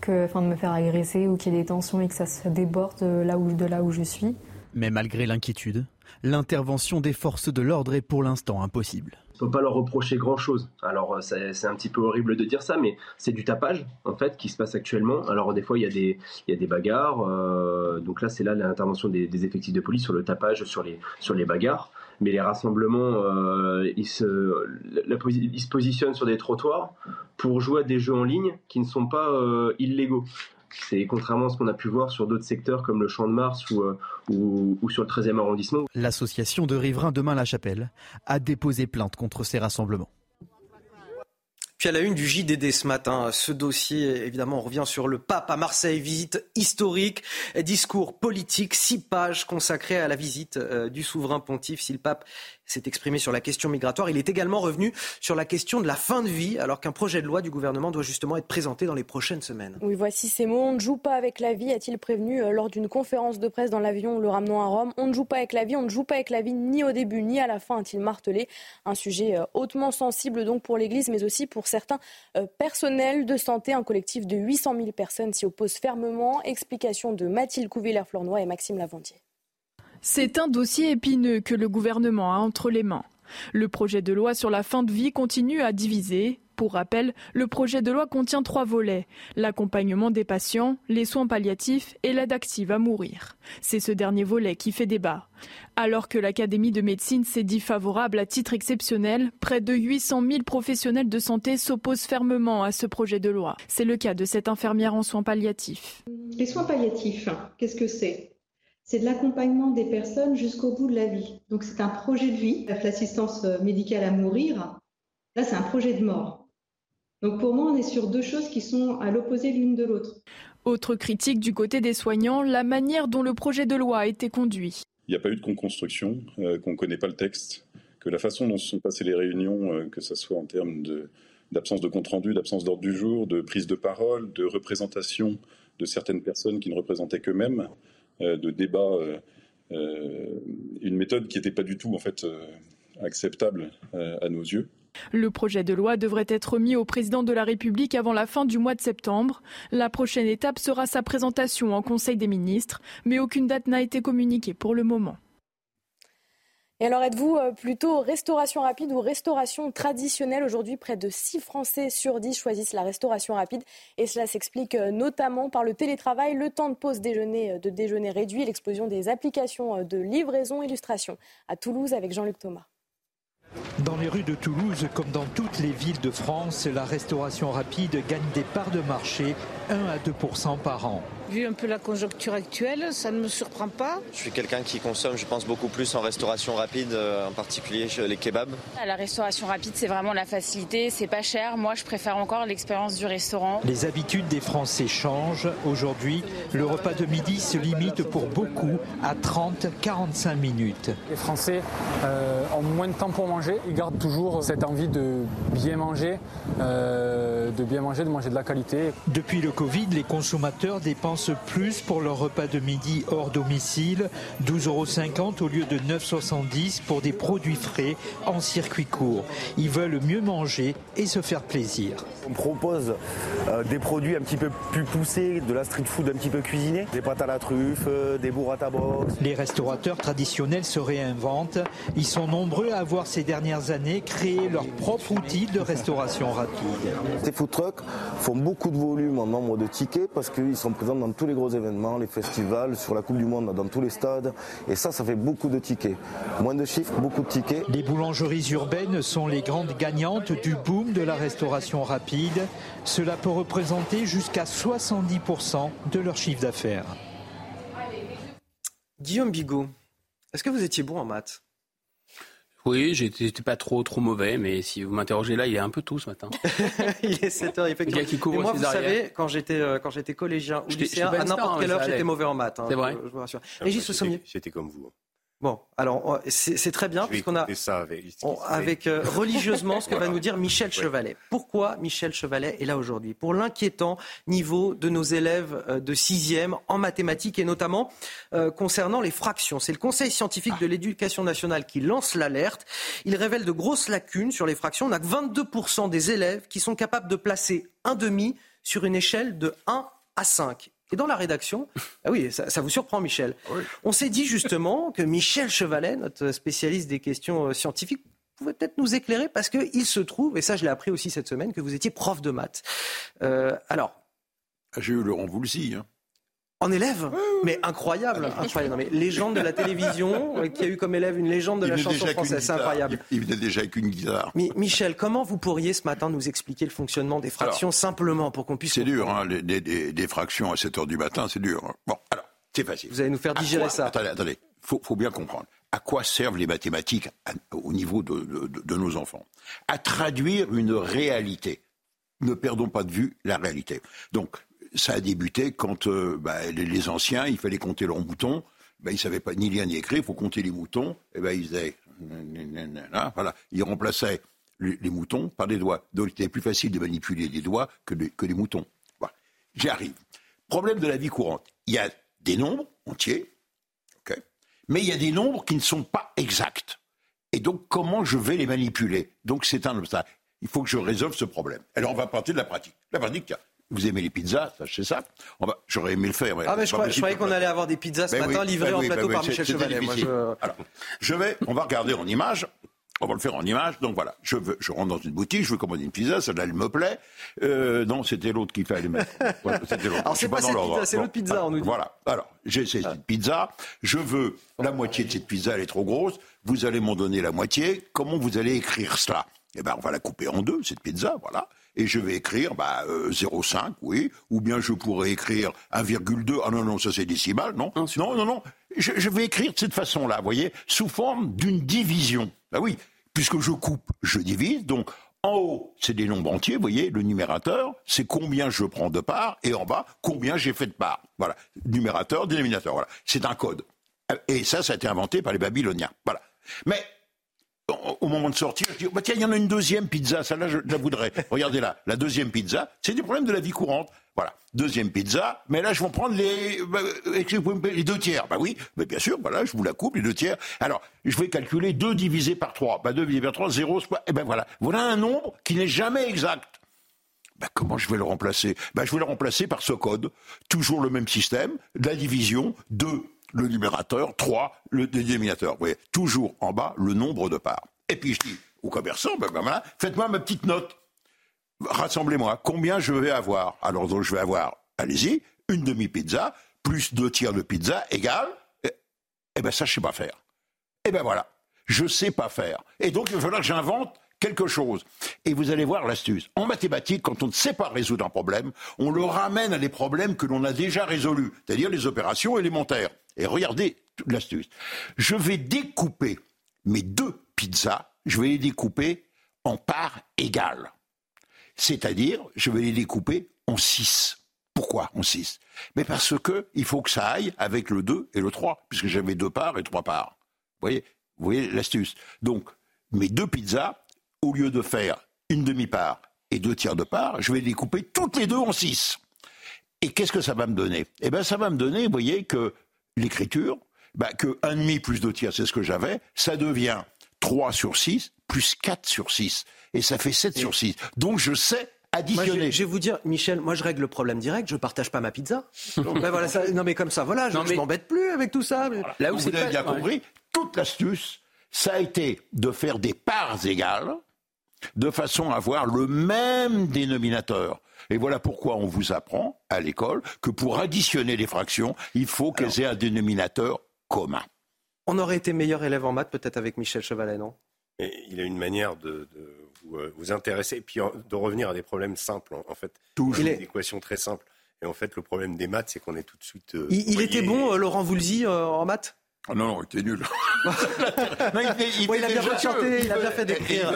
que, enfin, de me faire agresser ou qu'il y ait des tensions et que ça se déborde là où, de là où je suis. Mais malgré l'inquiétude, l'intervention des forces de l'ordre est pour l'instant impossible. On ne peut pas leur reprocher grand-chose. Alors euh, c'est un petit peu horrible de dire ça, mais c'est du tapage en fait qui se passe actuellement. Alors des fois il y a des, il y a des bagarres. Euh, donc là c'est là l'intervention des, des, effectifs de police sur le tapage, sur les, sur les bagarres mais les rassemblements, euh, ils, se, ils se positionnent sur des trottoirs pour jouer à des jeux en ligne qui ne sont pas euh, illégaux. C'est contrairement à ce qu'on a pu voir sur d'autres secteurs comme le Champ de Mars ou, euh, ou, sur le 13e arrondissement. L'association de riverains Demain la Chapelle a déposé plainte contre ces rassemblements. Puis à la une du JDD ce matin, ce dossier, évidemment, revient sur le pape à Marseille, visite historique, discours politique, six pages consacrées à la visite euh, du souverain pontife. Si le pape s'est exprimé sur la question migratoire. Il est également revenu sur la question de la fin de vie, alors qu'un projet de loi du gouvernement doit justement être présenté dans les prochaines semaines. Oui, voici ces mots. On ne joue pas avec la vie, a-t-il prévenu euh, lors d'une conférence de presse dans l'avion le ramenant à Rome. On ne joue pas avec la vie, on ne joue pas avec la vie ni au début ni à la fin, a-t-il martelé. Un sujet euh, hautement sensible donc pour l'Église, mais aussi pour certains euh, personnels de santé. Un collectif de 800 000 personnes s'y oppose fermement. Explication de Mathilde Couvillère-Flornois et Maxime Lavandier. C'est un dossier épineux que le gouvernement a entre les mains. Le projet de loi sur la fin de vie continue à diviser. Pour rappel, le projet de loi contient trois volets l'accompagnement des patients, les soins palliatifs et l'aide active à mourir. C'est ce dernier volet qui fait débat. Alors que l'Académie de médecine s'est dit favorable à titre exceptionnel, près de 800 000 professionnels de santé s'opposent fermement à ce projet de loi. C'est le cas de cette infirmière en soins palliatifs. Les soins palliatifs, qu'est-ce que c'est? C'est de l'accompagnement des personnes jusqu'au bout de la vie. Donc c'est un projet de vie. L'assistance euh, médicale à mourir, là c'est un projet de mort. Donc pour moi, on est sur deux choses qui sont à l'opposé l'une de l'autre. Autre critique du côté des soignants, la manière dont le projet de loi a été conduit. Il n'y a pas eu de construction, euh, qu'on ne connaît pas le texte, que la façon dont se sont passées les réunions, euh, que ce soit en termes d'absence de compte-rendu, d'absence d'ordre du jour, de prise de parole, de représentation de certaines personnes qui ne représentaient qu'eux-mêmes, euh, de débat, euh, euh, une méthode qui n'était pas du tout acceptable à nos yeux. Le projet de loi devrait être remis au président de la République avant la fin du mois de septembre. La prochaine étape sera sa présentation en Conseil des ministres, mais aucune date n'a été communiquée pour le moment. Et alors êtes-vous euh, plutôt restauration rapide ou restauration traditionnelle? Aujourd'hui, près de 6 Français sur 10 choisissent la restauration rapide. Et cela s'explique euh, notamment par le télétravail, le temps de pause déjeuner, euh, de déjeuner réduit, l'explosion des applications de livraison, illustration à Toulouse avec Jean-Luc Thomas. Dans les rues de Toulouse, comme dans toutes les villes de France, la restauration rapide gagne des parts de marché 1 à 2% par an. Vu un peu la conjoncture actuelle, ça ne me surprend pas. Je suis quelqu'un qui consomme, je pense, beaucoup plus en restauration rapide, euh, en particulier les kebabs. La restauration rapide, c'est vraiment la facilité, c'est pas cher. Moi, je préfère encore l'expérience du restaurant. Les habitudes des Français changent. Aujourd'hui, le repas de midi se limite pour beaucoup à 30-45 minutes. Les Français euh, ont moins de temps pour manger. Ils gardent toujours cette envie de bien manger, euh, de bien manger, de manger de la qualité. Depuis le Covid, les consommateurs dépensent plus pour leur repas de midi hors domicile, 12,50 euros au lieu de 9,70 pour des produits frais en circuit court. Ils veulent mieux manger et se faire plaisir. On propose euh, des produits un petit peu plus poussés, de la street food un petit peu cuisinée, des pâtes à la truffe, euh, des burrata box. Les restaurateurs traditionnels se réinventent. Ils sont nombreux à avoir ces dernières années créé leur propre outil de restauration rapide. Ces food trucks font beaucoup de volume en nombre de tickets parce qu'ils sont présents dans tous les gros événements, les festivals, sur la Coupe du Monde, dans tous les stades. Et ça, ça fait beaucoup de tickets. Moins de chiffres, beaucoup de tickets. Les boulangeries urbaines sont les grandes gagnantes du boom de la restauration rapide. Cela peut représenter jusqu'à 70% de leur chiffre d'affaires. Guillaume Bigot, est-ce que vous étiez bon en maths? Oui, j'étais pas trop trop mauvais, mais si vous m'interrogez là, il est un peu tout ce matin. il est 7 heures, effectivement. Le gars qui couvre moi, ses vous arrières. savez, quand j'étais euh, quand j'étais collégien ou lycéen, à n'importe hein, quelle heure, j'étais mauvais en maths. hein, C'est vrai je, je vous rassure. Ah, Régis moi, Le Sommier. j'étais- J'étais comme vous. Bon, alors c'est très bien puisqu'on a ça avec, on- avec euh, religieusement ce que va nous dire Michel Chevalet. Pourquoi Michel Chevalet est là aujourd'hui? Pour l'inquiétant niveau de nos élèves euh, de sixième en mathématiques et notamment euh, concernant les fractions. C'est le Conseil scientifique de l'éducation nationale qui lance l'alerte. Il révèle de grosses lacunes sur les fractions. On n'a que 22% des élèves qui sont capables de placer un demi sur une échelle de 1 à 5. Et dans la rédaction, ah oui, ça, ça vous surprend, Michel. On s'est dit justement que Michel Chevalet, notre spécialiste des questions euh, scientifiques, pouvait peut-être nous éclairer parce qu'il se trouve, et ça je l'ai appris aussi cette semaine, que vous étiez prof de maths. Euh, alors, J'ai eu Laurent Voulzy. Hein. En élève, mais incroyable, incroyable. Non, mais légende de la télévision, euh, qui a eu comme élève une légende de Il la chanson française, c'est incroyable. Il, il venait déjà avec une guitare. Mi- Michel, comment vous pourriez ce matin nous expliquer le fonctionnement des fractions simplement pour qu'on puisse... C'est dur, hein, les- fractions à 7 heures du matin, c'est dur. hein. Bon, alors, c'est facile. Vous allez nous faire digérer quoi- ça. Attendez, attendez. Faut, faut bien comprendre. À quoi servent les mathématiques à- au niveau de, de- de- de nos enfants? À traduire une réalité. Ne perdons pas de vue la réalité. Donc, ça a débuté quand euh, bah, les, anciens, il fallait compter leurs moutons. Ben, ils ne savaient pas ni lire ni écrire, il faut compter les moutons. Et ben, ils faisaient... Là, voilà. Ils remplaçaient les, moutons par des doigts. Donc, il était plus facile de manipuler des doigts que, les- que moutons. J'y arrive. Problème de la vie courante. Il y a des nombres entiers, ok, mais il y a des nombres qui ne sont pas exacts. Et donc, comment je vais les manipuler? Donc, c'est un obstacle. Il faut que je résolve ce problème. Alors, on va partir de la pratique. La pratique, tiens, vous aimez les pizzas, sachez ça. J'aurais aimé le faire. Ah, mais je, crois- je croyais qu'on allait avoir des pizzas ce Ben matin oui, livrées ben en oui, plateau ben par Michel Chevalet. Moi, je- Alors, je vais, on va regarder en image. On va le faire en image. Donc voilà, je, veux, je rentre dans une boutique, je veux commander une pizza, celle-là, elle me plaît. Euh, non, c'était l'autre qu'il fallait mettre. Voilà. Alors, c'est pas dans cette pizza, c'est Bon, l'autre pizza, on nous dit. Voilà. Alors, j'ai cette pizza. Je veux la moitié de cette pizza, elle est trop grosse. Vous allez m'en donner la moitié. Comment vous allez écrire cela? Eh ben, on va la couper en deux, cette pizza, voilà. Et je vais écrire bah, euh, 0,5, oui. Ou bien je pourrais écrire 1,2. Ah non, non, ça c'est décimal, non Non, non, non. Je, je vais écrire de cette façon-là, vous voyez, sous forme d'une division. Ah oui, puisque je coupe, je divise. Donc, en haut, c'est des nombres entiers, vous voyez, le numérateur, c'est combien je prends de parts, et en bas, combien j'ai fait de parts. Voilà. Numérateur, dénominateur, voilà. C'est un code. Et ça, ça a été inventé par les Babyloniens. Voilà. Mais au moment de sortir, je dis, bah tiens, il y en a une deuxième pizza, celle-là, je la voudrais. Regardez là, la deuxième pizza, c'est des problèmes de la vie courante. Voilà, deuxième pizza, mais là, je vais prendre les, bah, les deux tiers? Bah oui, mais bien sûr, voilà, je vous la coupe, les deux tiers. Alors, je vais calculer 2 divisé par 3. Bah 2 divisé par 3, 0, et ben voilà. Voilà un nombre qui n'est jamais exact. Bah, comment je vais le remplacer? Bah, Je vais le remplacer par ce code. Toujours le même système, la division, 2 le numérateur, 3 le dénominateur. Vous voyez, toujours en bas le nombre de parts. Et puis je dis au commerçant, ben, ben voilà, faites-moi ma petite note. Rassemblez-moi, combien je vais avoir Alors je vais avoir, allez-y, une demi-pizza plus deux tiers de pizza égale, eh, eh ben ça je sais pas faire. Eh ben voilà, je sais pas faire. Et donc il va falloir que j'invente quelque chose. Et vous allez voir l'astuce. En mathématiques, quand on ne sait pas résoudre un problème, on le ramène à des problèmes que l'on a déjà résolus, c'est-à-dire les opérations élémentaires. Et regardez l'astuce. Je vais découper mes deux pizzas, je vais les découper en parts égales. C'est-à-dire, je vais les découper en six. Pourquoi en six? Mais parce que il faut que ça aille avec le 2 et le 3, puisque j'avais deux parts et trois parts. Vous voyez, vous voyez l'astuce. Donc, mes deux pizzas, au lieu de faire une demi-part et deux tiers de part, je vais les découper toutes les deux en six. Et qu'est-ce que ça va me donner? Eh bien, ça va me donner, vous voyez, que l'écriture, bah, que 1,5 plus 2 tiers, c'est ce que j'avais, ça devient 3 sur 6 plus 4 sur 6. Et ça fait 7 sur 6. Donc je sais additionner. je, vais vous dire, Michel, moi je règle le problème direct, je partage pas ma pizza. Ben voilà, non mais comme ça, voilà, je, ne m'embête plus avec tout ça. Là où vous avez bien compris, toute l'astuce, ça a été de faire des parts égales de façon à avoir le même dénominateur. Et voilà pourquoi on vous apprend à l'école que pour additionner les fractions, il faut qu'elles aient un dénominateur commun. On aurait été meilleur élève en maths peut-être avec Michel Chevalet, non? Il a une manière de, euh, vous, intéresser et puis de revenir à des problèmes simples. En, fait, Toujours. des équations très simples. Et en fait, le problème des maths, c'est qu'on est tout de suite. Euh, il, était bon, euh, Laurent Voulzy, en maths? Ah non, non, il était nul. non, il, il, a bien fait chanter, il a bien fait décrire.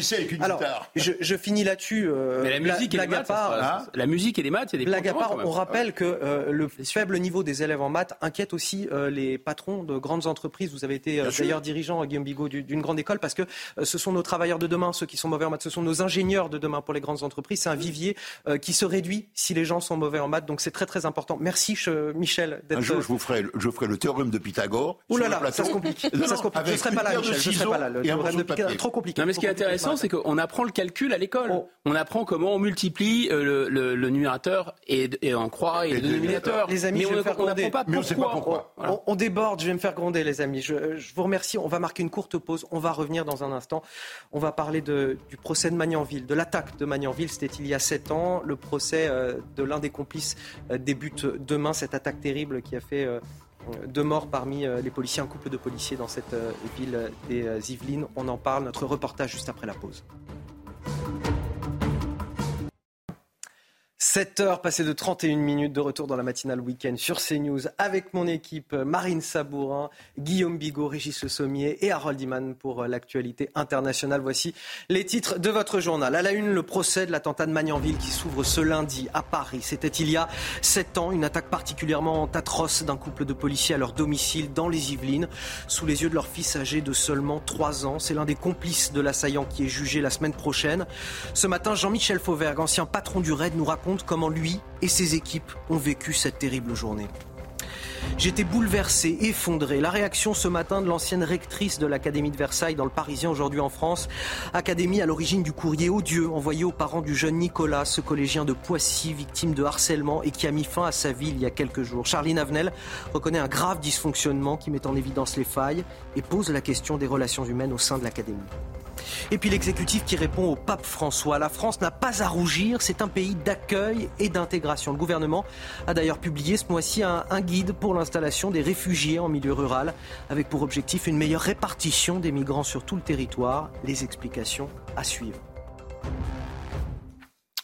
J'ai avec une Alors, guitare. Je, je finis là-dessus. Euh, Mais la musique, et les maths, part, la musique et les maths, il y a des blagues à part, on rappelle que euh, le faible niveau des élèves en maths inquiète aussi euh, les patrons de grandes entreprises. Vous avez été euh, d'ailleurs dirigeant, Guillaume Bigot, d'une grande école, parce que euh, ce sont nos travailleurs de demain, ceux qui sont mauvais en maths, ce sont nos ingénieurs de demain pour les grandes entreprises. C'est un vivier euh, qui se réduit si les gens sont mauvais en maths. Donc c'est très très important. Merci Michel. Un jour, je vous ferai, je ferai le théorème de Pythagore. Ouh là là, ça se complique. ça se complique. Je ne serai pas là, Michel. Je serai pas là. Le de trop compliqué. Non, mais ce qui est intéressant, c'est qu'on apprend le calcul à l'école. Oh. On apprend comment on multiplie euh, le, le, numérateur et, et on croit et, le dénominateur. Les amis, mais je vais on, me faire gronder. Pas mais on sait pas pourquoi. On, on, déborde, je vais me faire gronder, les amis. Je, je, vous remercie. On va marquer une courte pause. On va revenir dans un instant. On va parler de, du procès de Magnanville, de l'attaque de Magnanville. C'était il y a sept ans. Le procès euh, de l'un des complices euh, débute demain. Cette attaque terrible qui a fait deux morts parmi euh, les policiers, un couple de policiers dans cette euh, ville des euh, Yvelines. On en parle, notre reportage juste après la pause. 7 heures passées de 31 minutes de retour dans la matinale week-end sur CNews avec mon équipe Marine Sabourin, Guillaume Bigot, Régis Le Sommier et Harold Iman pour l'actualité internationale. Voici les titres de votre journal. À la une, le procès de l'attentat de Magnanville qui s'ouvre ce lundi à Paris. C'était il y a 7 ans, une attaque particulièrement atroce d'un couple de policiers à leur domicile dans les Yvelines, sous les yeux de leur fils âgé de seulement 3 ans. C'est l'un des complices de l'assaillant qui est jugé la semaine prochaine. Ce matin, Jean-Michel Fauvergue, ancien patron du RAID, nous raconte comment lui et ses équipes ont vécu cette terrible journée. J'étais bouleversé, effondré. La réaction ce matin de l'ancienne rectrice de l'Académie de Versailles dans le Parisien aujourd'hui en France. Académie à l'origine du courrier odieux envoyé aux parents du jeune Nicolas, ce collégien de Poissy, victime de harcèlement et qui a mis fin à sa vie il y a quelques jours. Charline Avenel reconnaît un grave dysfonctionnement qui met en évidence les failles et pose la question des relations humaines au sein de l'Académie. Et puis l'exécutif qui répond au pape François. La France n'a pas à rougir, c'est un pays d'accueil et d'intégration. Le gouvernement a d'ailleurs publié ce mois-ci un, guide pour l'installation des réfugiés en milieu rural, avec pour objectif une meilleure répartition des migrants sur tout le territoire. Les explications à suivre.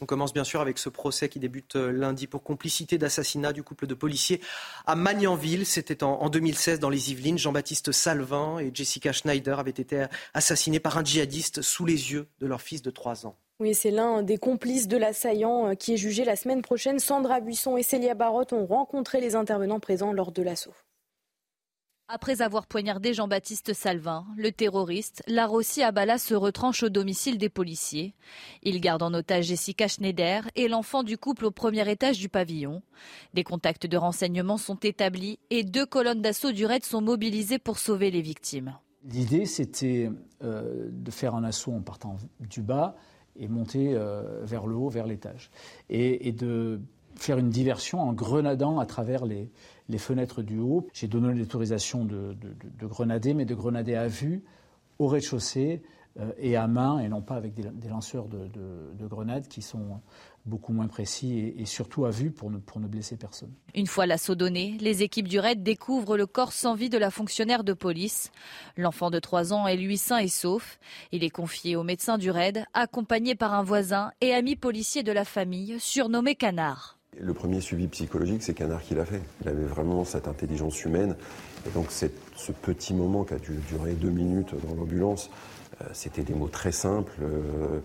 On commence bien sûr avec ce procès qui débute euh, lundi pour complicité d'assassinat du couple de policiers à Magnanville. C'était en, 2016 dans les Yvelines. Jean-Baptiste Salvin et Jessica Schneider avaient été assassinés par un djihadiste sous les yeux de leur fils de 3 ans. Oui, c'est l'un des complices de l'assaillant euh, qui est jugé la semaine prochaine. Sandra Buisson et Célia Barotte ont rencontré les intervenants présents lors de l'assaut. Après avoir poignardé Jean-Baptiste Salvin, le terroriste, Larossi Abala se retranche au domicile des policiers. Il garde en otage Jessica Schneider et l'enfant du couple au premier étage du pavillon. Des contacts de renseignement sont établis et deux colonnes d'assaut du raid sont mobilisées pour sauver les victimes. L'idée, c'était euh, de faire un assaut en partant du bas et monter euh, vers le haut, vers l'étage. Et, et de faire une diversion en grenadant à travers les, les fenêtres du haut. J'ai donné l'autorisation de, de, de, grenader, mais de grenader à vue, au rez-de-chaussée euh, et à main, et non pas avec des, lanceurs de, grenades qui sont beaucoup moins précis et, et, surtout à vue pour ne, pour ne blesser personne. Une fois l'assaut donné, les équipes du RAID découvrent le corps sans vie de la fonctionnaire de police. L'enfant de 3 ans est lui sain et sauf. Il est confié au médecin du RAID, accompagné par un voisin et ami policier de la famille, surnommé Canard. Le premier suivi psychologique, c'est Canard qui l'a fait. Il avait vraiment cette intelligence humaine. Et donc ce petit moment qui a dû durer deux minutes dans l'ambulance, euh, c'était des mots très simples. Euh,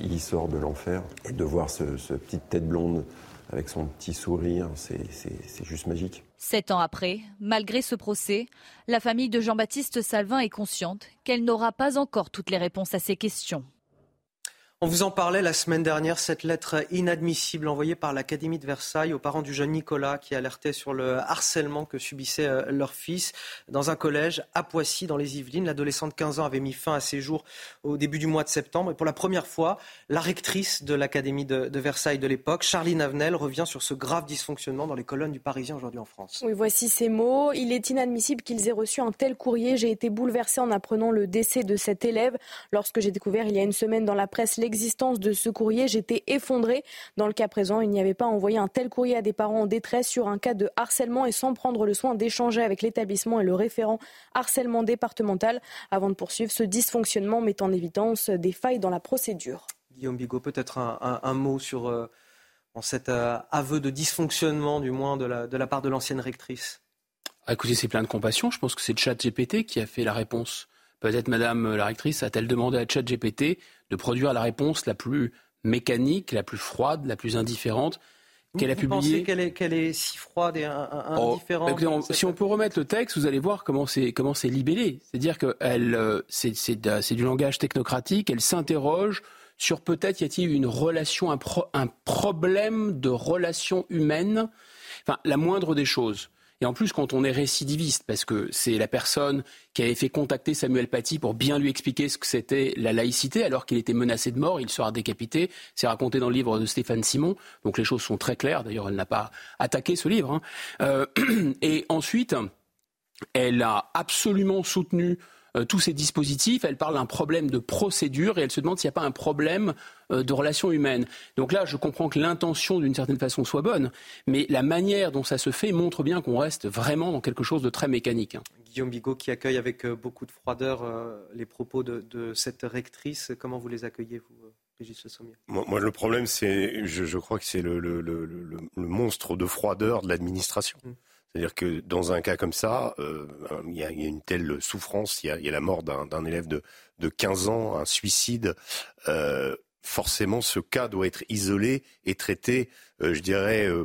il sort de l'enfer. Et de voir ce, petite tête blonde avec son petit sourire, c'est juste magique. Sept ans après, malgré ce procès, la famille de Jean-Baptiste Salvin est consciente qu'elle n'aura pas encore toutes les réponses à ses questions. On vous en parlait la semaine dernière, cette lettre inadmissible envoyée par l'Académie de Versailles aux parents du jeune Nicolas qui alertait sur le harcèlement que subissait euh, leur fils dans un collège à Poissy dans les Yvelines. L'adolescent de 15 ans avait mis fin à ses jours au début du mois de septembre et pour la première fois, la rectrice de l'Académie de, Versailles de l'époque, Charline Avenel, revient sur ce grave dysfonctionnement dans les colonnes du Parisien aujourd'hui en France. Oui, voici ces mots. Il est inadmissible qu'ils aient reçu un tel courrier. J'ai été bouleversée en apprenant le décès de cet élève. Lorsque j'ai découvert il y a une semaine dans la presse l'existence de ce courrier, j'étais effondrée. Dans le cas présent, il n'y avait pas envoyé un tel courrier à des parents en détresse sur un cas de harcèlement et sans prendre le soin d'échanger avec l'établissement et le référent harcèlement départemental. Avant de poursuivre, ce dysfonctionnement met en évidence des failles dans la procédure. Guillaume Bigot, peut-être un, un, un, mot sur euh, cet euh, aveu de dysfonctionnement, du moins de la, de la part de l'ancienne rectrice. Écoutez, c'est plein de compassion. Je pense que c'est ChatGPT qui a fait la réponse. Peut-être Madame la rectrice a-t-elle demandé à ChatGPT de produire la réponse la plus mécanique, la plus froide, la plus indifférente qu'elle a publiée. qu'elle est, qu'elle est si froide et oh, indifférente oh, Si on peut remettre le texte, vous allez voir comment c'est comment c'est libellé. C'est-à-dire que elle, euh, c'est, c'est, c'est du langage technocratique. Elle s'interroge sur peut-être y a-t-il une relation, un, pro, un problème de relation humaine. Enfin, la moindre des choses. Et en plus, quand on est récidiviste, parce que c'est la personne qui avait fait contacter Samuel Paty pour bien lui expliquer ce que c'était la laïcité, alors qu'il était menacé de mort, il sera décapité. C'est raconté dans le livre de Stéphane Simon. Donc les choses sont très claires. D'ailleurs, elle n'a pas attaqué ce livre. Hein. Euh, et ensuite, elle a absolument soutenu tous ces dispositifs. Elle parle d'un problème de procédure et elle se demande s'il n'y a pas un problème euh, de relations humaines. Donc là, je comprends que l'intention, d'une certaine façon, soit bonne, mais la manière dont ça se fait montre bien qu'on reste vraiment dans quelque chose de très mécanique. Hein. Guillaume Bigot, qui accueille avec euh, beaucoup de froideur les propos de, de cette rectrice, comment vous les accueillez, vous moi, moi, le problème, c'est, je, je, crois que c'est le, le, le, le, monstre de froideur de l'administration. C'est-à-dire que dans un cas comme ça, euh, il y, a, y, a, une telle souffrance, il y a, y a la mort d'un élève de, de 15 ans, un suicide. Euh, forcément, ce cas doit être isolé et traité, euh, je dirais, euh,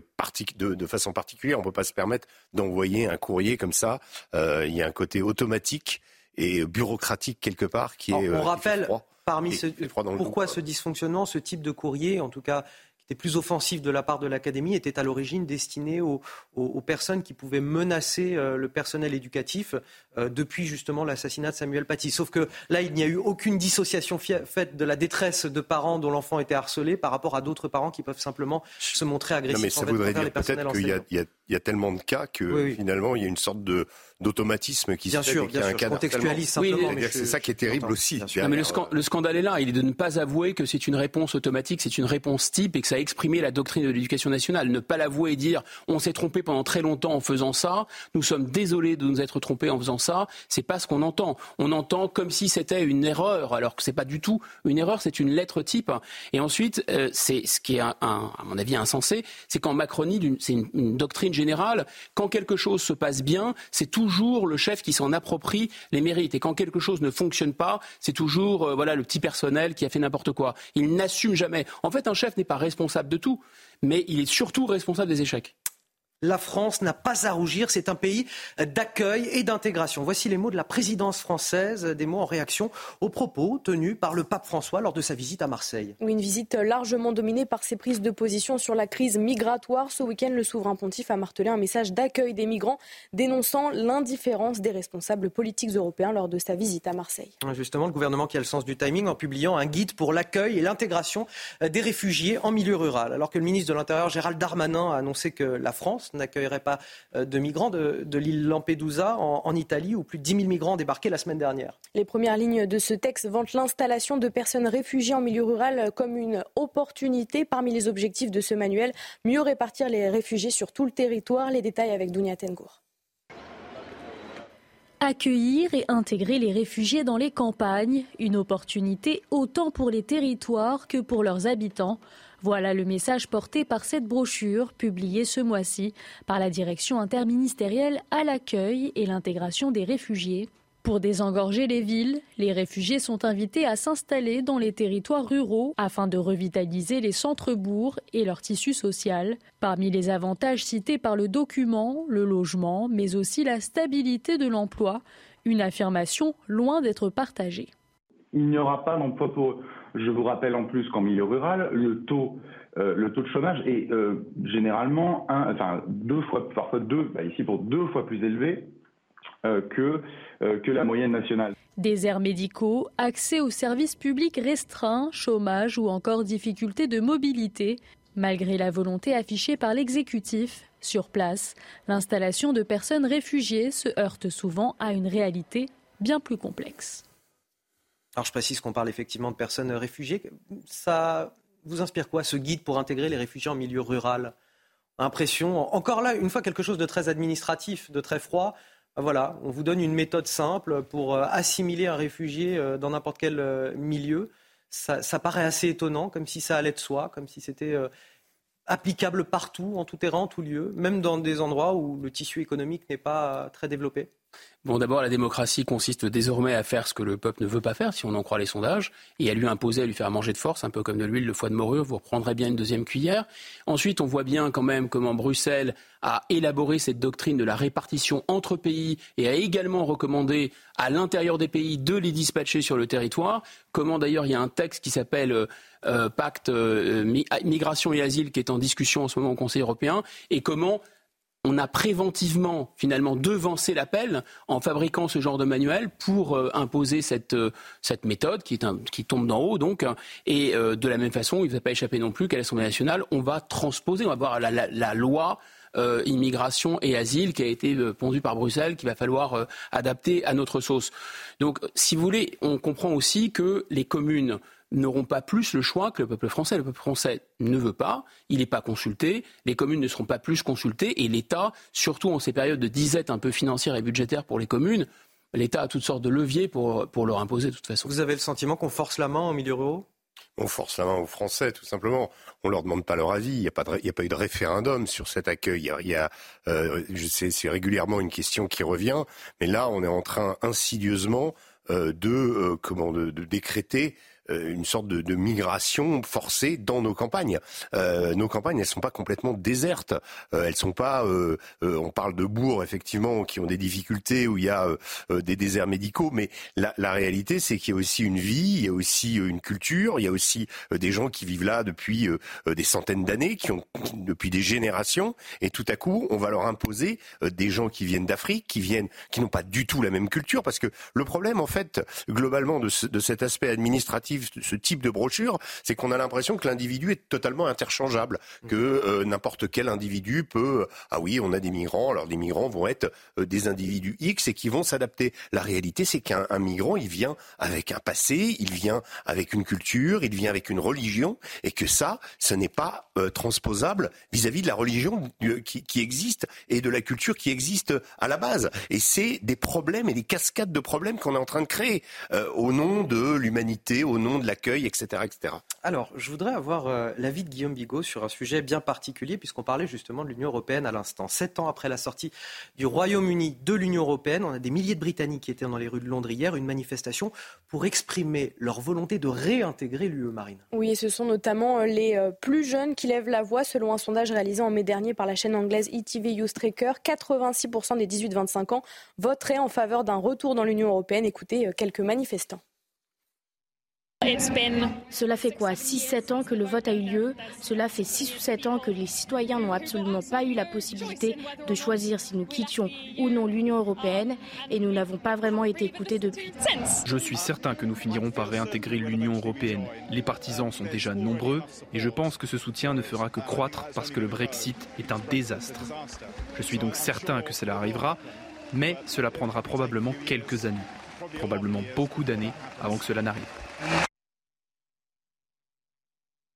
de, de, façon particulière. On ne peut pas se permettre d'envoyer un courrier comme ça. Il y a un côté automatique et bureaucratique quelque part qui est. On rappelle. Parmi ce, pourquoi ce dysfonctionnement, ce type de courrier, en tout cas était plus offensif de la part de l'Académie était à l'origine destiné aux, aux, aux, personnes qui pouvaient menacer euh, le personnel éducatif euh, depuis justement l'assassinat de Samuel Paty. Sauf que là, il n'y a eu aucune dissociation faite de la détresse de parents dont l'enfant était harcelé par rapport à d'autres parents qui peuvent simplement se montrer agressifs. Non, mais ça voudrait dire peut-être qu'il y, y, y, a tellement de cas que oui, oui. finalement il y a une sorte de d'automatisme qui bien se sûr, fait, bien sûr, un contextualise simplement. Oui, c'est ça qui est terrible aussi. Non, mais le, scan le, scandale est là, il est de ne pas avouer que c'est une réponse automatique, c'est une réponse type et que ça a exprimé la doctrine de l'éducation nationale. Ne pas l'avouer et dire on s'est trompé pendant très longtemps en faisant ça, nous sommes désolés de nous être trompés en faisant ça, c'est pas ce qu'on entend. On entend comme si c'était une erreur, alors que c'est pas du tout une erreur, c'est une lettre type. Et ensuite, euh, c'est ce qui est un, un, à mon avis insensé, c'est qu'en Macronie, c'est une, une doctrine générale, quand quelque chose se passe bien, c'est toujours le chef qui s'en approprie les mérites. Et quand quelque chose ne fonctionne pas, c'est toujours euh, voilà le petit personnel qui a fait n'importe quoi. Il n'assume jamais. En fait, un chef n'est pas responsable de tout, mais il est surtout responsable des échecs. La France n'a pas à rougir, c'est un pays d'accueil et d'intégration. Voici les mots de la présidence française, des mots en réaction aux propos tenus par le pape François lors de sa visite à Marseille. Une visite largement dominée par ses prises de position sur la crise migratoire. Ce week-end, le souverain pontife a martelé un message d'accueil des migrants, dénonçant l'indifférence des responsables politiques européens lors de sa visite à Marseille. Justement, le gouvernement qui a le sens du timing en publiant un guide pour l'accueil et l'intégration des réfugiés en milieu rural. Alors que le ministre de l'Intérieur, Gérald Darmanin, a annoncé que la France n'accueillerait pas euh, de migrants de, l'île Lampedusa en, Italie où plus de 10 000 migrants ont débarqué la semaine dernière. Les premières lignes de ce texte vantent l'installation de personnes réfugiées en milieu rural comme une opportunité. Parmi les objectifs de ce manuel, mieux répartir les réfugiés sur tout le territoire. Les détails avec Dounia Tengour. Accueillir et intégrer les réfugiés dans les campagnes, une opportunité autant pour les territoires que pour leurs habitants. Voilà le message porté par cette brochure publiée ce mois-ci par la direction interministérielle à l'accueil et l'intégration des réfugiés. Pour désengorger les villes, les réfugiés sont invités à s'installer dans les territoires ruraux afin de revitaliser les centres-bourgs et leur tissu social. Parmi les avantages cités par le document, le logement, mais aussi la stabilité de l'emploi, une affirmation loin d'être partagée. Il n'y aura pas d'emploi pour eux. Je vous rappelle en plus qu'en milieu rural, le taux, euh, de chômage est euh, généralement deux fois, parfois deux, bah, ici pour deux fois plus élevé euh, que, que la moyenne nationale. Déserts médicaux, accès aux services publics restreints, chômage ou encore difficultés de mobilité. Malgré la volonté affichée par l'exécutif, sur place, l'installation de personnes réfugiées se heurte souvent à une réalité bien plus complexe. Alors je précise qu'on parle effectivement de personnes réfugiées. Ça vous inspire quoi ce guide pour intégrer les réfugiés en milieu rural? Impression, encore là, une fois quelque chose de très administratif, de très froid. Voilà, on vous donne une méthode simple pour euh, assimiler un réfugié euh, dans n'importe quel euh, milieu. Ça, paraît assez étonnant, comme si ça allait de soi, comme si c'était applicable partout, en tout terrain, en tout lieu, même dans des endroits où le tissu économique n'est pas très développé. Bon, d'abord, la démocratie consiste désormais à faire ce que le peuple ne veut pas faire, si on en croit les sondages, et à lui imposer, à lui faire manger de force, un peu comme de l'huile de foie de morue, vous reprendrez bien une deuxième cuillère. Ensuite, on voit bien quand même comment Bruxelles a élaboré cette doctrine de la répartition entre pays et a également recommandé à l'intérieur des pays de les dispatcher sur le territoire. Comment d'ailleurs il y a un texte qui s'appelle euh, euh, Pacte euh, Migration et Asile qui est en discussion en ce moment au Conseil européen, et comment on a préventivement finalement devancé l'appel en fabriquant ce genre de manuel pour euh, imposer cette, euh, cette méthode qui, est qui tombe d'en haut donc et euh, de la même façon il ne va pas échapper non plus qu'à l'Assemblée nationale on va transposer on va voir la, loi immigration et asile qui a été pondue par Bruxelles, qu'il va falloir adapter à notre sauce. Donc, si vous voulez, on comprend aussi que les communes n'auront pas plus le choix que le peuple français. Le peuple français ne veut pas, il n'est pas consulté, les communes ne seront pas plus consultées et l'État, surtout en ces périodes de disette un peu financière et budgétaire pour les communes, l'État a toutes sortes de leviers pour, pour leur imposer de toute façon. Vous avez le sentiment qu'on force la main en milieu rural on force la main aux Français, tout simplement. On leur demande pas leur avis. Il n'y a, pas a pas eu de référendum sur cet accueil. Il y a, euh, c'est régulièrement une question qui revient, mais là, on est en train insidieusement euh, de, euh, comment, de, de décréter euh, une sorte de, de, migration forcée dans nos campagnes. Euh, nos campagnes, elles sont pas complètement désertes. Euh, elles sont pas. Euh, euh, on parle de bourgs effectivement qui ont des difficultés où il y a des déserts médicaux, mais la, la réalité, c'est qu'il y a aussi une vie, il y a aussi une culture, il y a aussi des gens qui vivent là depuis des centaines d'années, qui ont depuis des générations, et tout à coup, on va leur imposer des gens qui viennent d'Afrique, qui viennent, qui n'ont pas du tout la même culture, parce que le problème, en fait, globalement de, ce, de cet aspect administratif ce type de brochure, c'est qu'on a l'impression que l'individu est totalement interchangeable, que euh, n'importe quel individu peut, euh, ah oui, on a des migrants, alors les migrants vont être euh, des individus X et qui vont s'adapter. La réalité, c'est qu'un migrant, il vient avec un passé, il vient avec une culture, il vient avec une religion, et que ça, ce n'est pas transposable vis-à-vis de la religion qui, qui existe et de la culture qui existe à la base. Et c'est des problèmes et des cascades de problèmes qu'on est en train de créer au nom de l'humanité, au nom nom, de l'accueil, etc., etc. Alors, je voudrais avoir euh, l'avis de Guillaume Bigot sur un sujet bien particulier, puisqu'on parlait justement de l'Union européenne à l'instant. Sept ans après la sortie du Royaume-Uni de l'Union européenne, on a des milliers de Britanniques qui étaient dans les rues de Londres hier, une manifestation pour exprimer leur volonté de réintégrer l'UE marine. Oui, et ce sont notamment euh, les euh, plus jeunes qui lèvent la voix, selon un sondage réalisé en mai dernier par la chaîne anglaise ETV Youth Tracker. 86% des 18-25 ans voteraient en faveur d'un retour dans l'Union européenne. Écoutez quelques manifestants. Cela fait quoi 6-7 ans que le vote a eu lieu? Cela fait 6 ou 7 ans que les citoyens n'ont absolument pas eu la possibilité de choisir si nous quittions ou non l'Union européenne et nous n'avons pas vraiment été écoutés depuis. Je suis certain que nous finirons par réintégrer l'Union européenne. Les partisans sont déjà nombreux et je pense que ce soutien ne fera que croître parce que le Brexit est un désastre. Je suis donc certain que cela arrivera, mais cela prendra probablement quelques années, probablement beaucoup d'années avant que cela n'arrive.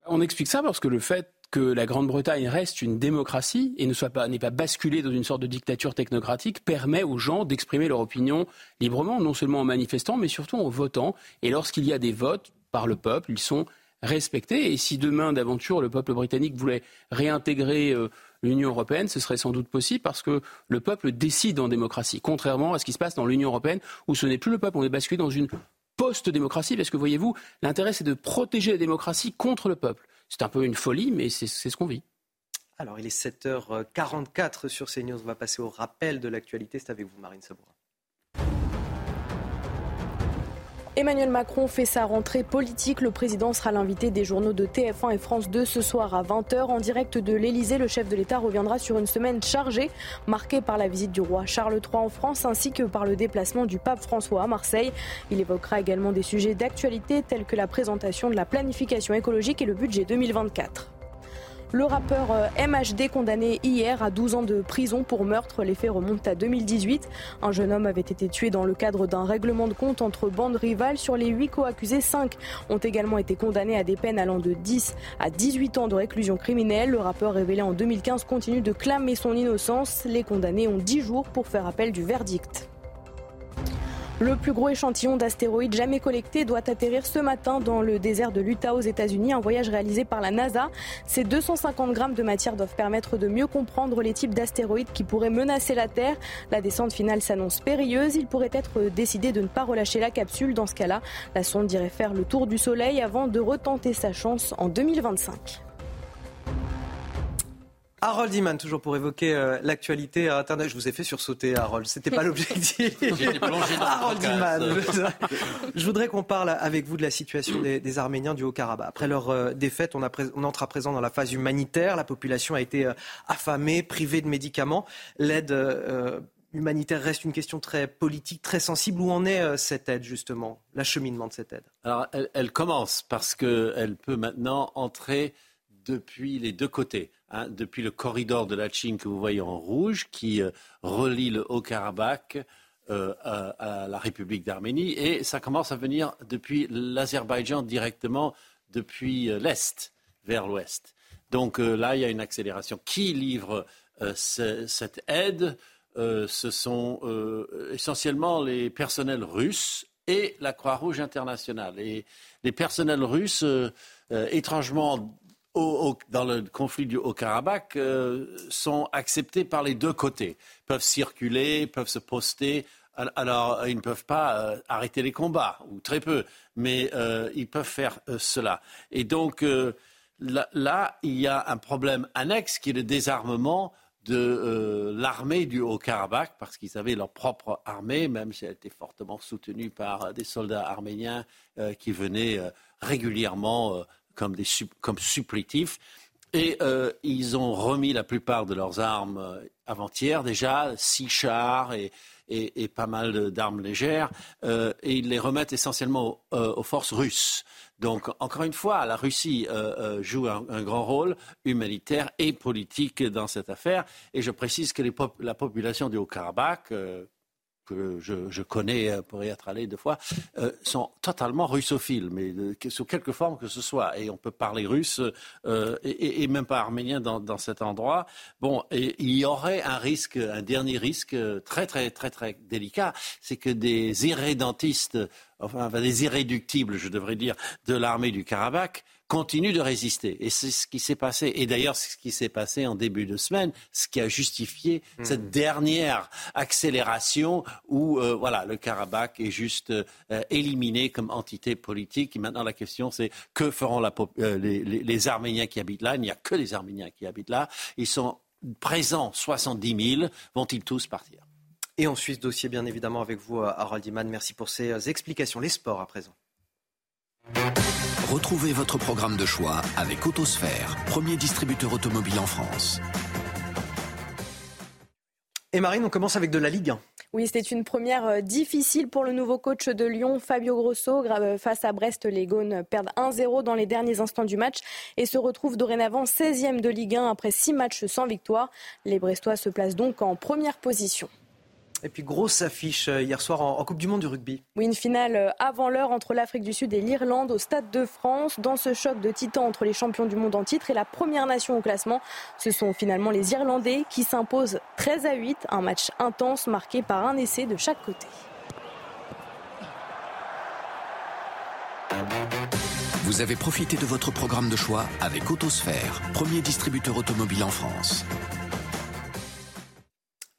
On explique ça parce que le fait que la Grande-Bretagne reste une démocratie et ne soit pas n'est pas basculée dans une sorte de dictature technocratique permet aux gens d'exprimer leur opinion librement, non seulement en manifestant, mais surtout en votant. Et lorsqu'il y a des votes par le peuple, ils sont respectés. Et si demain d'aventure le peuple britannique voulait réintégrer euh, l'Union européenne, ce serait sans doute possible parce que le peuple décide en démocratie, contrairement à ce qui se passe dans l'Union européenne où ce n'est plus le peuple, on est basculé dans une post-démocratie, parce que voyez-vous, l'intérêt c'est de protéger la démocratie contre le peuple. C'est un peu une folie, mais c'est ce qu'on vit. Alors, il est 7h44 sur CNews. On va passer au rappel de l'actualité. C'est avec vous, Marine Sabourin. Emmanuel Macron fait sa rentrée politique. Le président sera l'invité des journaux de TF1 et France 2 ce soir à 20h. En direct de l'Elysée, le chef de l'État reviendra sur une semaine chargée, marquée par la visite du roi Charles III en France ainsi que par le déplacement du pape François à Marseille. Il évoquera également des sujets d'actualité tels que la présentation de la planification écologique et le budget 2024. Le rappeur euh, MHD condamné hier à 12 ans de prison pour meurtre. Les faits remontent à 2018. Un jeune homme avait été tué dans le cadre d'un règlement de compte entre bandes rivales. Sur les 8 co-accusés, 5 ont également été condamnés à des peines allant de 10 à 18 ans de réclusion criminelle. Le rappeur révélé en 2015 continue de clamer son innocence. Les condamnés ont 10 jours pour faire appel du verdict. Le plus gros échantillon d'astéroïdes jamais collecté doit atterrir ce matin dans le désert de l'Utah aux États-Unis, un voyage réalisé par la NASA. Ces 250 grammes de matière doivent permettre de mieux comprendre les types d'astéroïdes qui pourraient menacer la Terre. La descente finale s'annonce périlleuse. Il pourrait être décidé de ne pas relâcher la capsule. Dans ce cas-là, la sonde irait faire le tour du Soleil avant de retenter sa chance en 2025. Harold Iman, toujours pour évoquer euh, l'actualité à Internet. Je vous ai fait sursauter, Harold. C'était pas l'objectif. Harold Iman. Je voudrais qu'on parle avec vous de la situation des, Arméniens du Haut-Karabakh. Après leur euh, défaite, on, entre à présent dans la phase humanitaire. La population a été euh, affamée, privée de médicaments. L'aide humanitaire reste une question très politique, très sensible. Où en est cette aide, justement, l'acheminement de cette aide? Alors, elle, elle commence parce qu'elle peut maintenant entrer depuis les deux côtés. Hein, depuis le corridor de la Chine que vous voyez en rouge, qui euh, relie le Haut-Karabakh euh, à, la République d'Arménie, et ça commence à venir depuis l'Azerbaïdjan directement depuis euh, l'Est vers l'Ouest. Donc là, il y a une accélération. Qui livre cette aide? Ce sont essentiellement les personnels russes et la Croix-Rouge internationale. Et les personnels russes, étrangement dans le conflit du Haut-Karabakh euh, sont acceptés par les deux côtés, peuvent circuler, peuvent se poster. Alors, ils ne peuvent pas euh, arrêter les combats, ou très peu, mais euh, ils peuvent faire cela. Et donc, là, il y a un problème annexe qui est le désarmement de l'armée du Haut-Karabakh, parce qu'ils avaient leur propre armée, même si elle était fortement soutenue par des soldats arméniens qui venaient régulièrement comme, des, comme supplétifs. Et euh, ils ont remis la plupart de leurs armes euh, avant-hier déjà, six chars et, et, pas mal d'armes légères, euh, et ils les remettent essentiellement aux, forces russes. Donc, encore une fois, la Russie joue un, grand rôle humanitaire et politique dans cette affaire. Et je précise que la population du Haut-Karabakh, que je, connais pour y être allé deux fois, sont totalement russophiles, mais sous quelque forme que ce soit. Et on peut parler russe et, même pas arménien dans, cet endroit. Bon, il y aurait un risque, un dernier risque très très très très délicat, c'est que des irrédentistes, enfin des irréductibles, je devrais dire, de l'armée du Karabakh continue de résister. Et c'est ce qui s'est passé. Et d'ailleurs, c'est ce qui s'est passé en début de semaine, ce qui a justifié mmh. cette dernière accélération où euh, voilà, le Karabakh est juste euh, éliminé comme entité politique. Et maintenant, la question, c'est que feront la, euh, les, les, Arméniens qui habitent là? Il n'y a que les Arméniens qui habitent là. Ils sont présents 70 000. Vont-ils tous partir? Et on suit ce dossier bien évidemment avec vous, Harold Iman. Merci pour ces explications. Les sports à présent. Retrouvez votre programme de choix avec Autosphère, premier distributeur automobile en France. Et Marine, on commence avec de la Ligue 1. Oui, c'était une première euh, difficile pour le nouveau coach de Lyon, Fabio Grosso. Euh, face à Brest, les Gaunes perdent 1-0 dans les derniers instants du match et se retrouvent dorénavant 16e de Ligue 1 après 6 matchs sans victoire. Les Brestois se placent donc en première position. Et puis grosse affiche euh, hier soir en, Coupe du Monde du rugby. Oui, une finale euh, avant l'heure entre l'Afrique du Sud et l'Irlande au Stade de France. Dans ce choc de titans entre les champions du monde en titre et la première nation au classement, ce sont finalement les Irlandais qui s'imposent 13 à 8. Un match intense marqué par un essai de chaque côté. Vous avez profité de votre programme de choix avec Autosphère, premier distributeur automobile en France.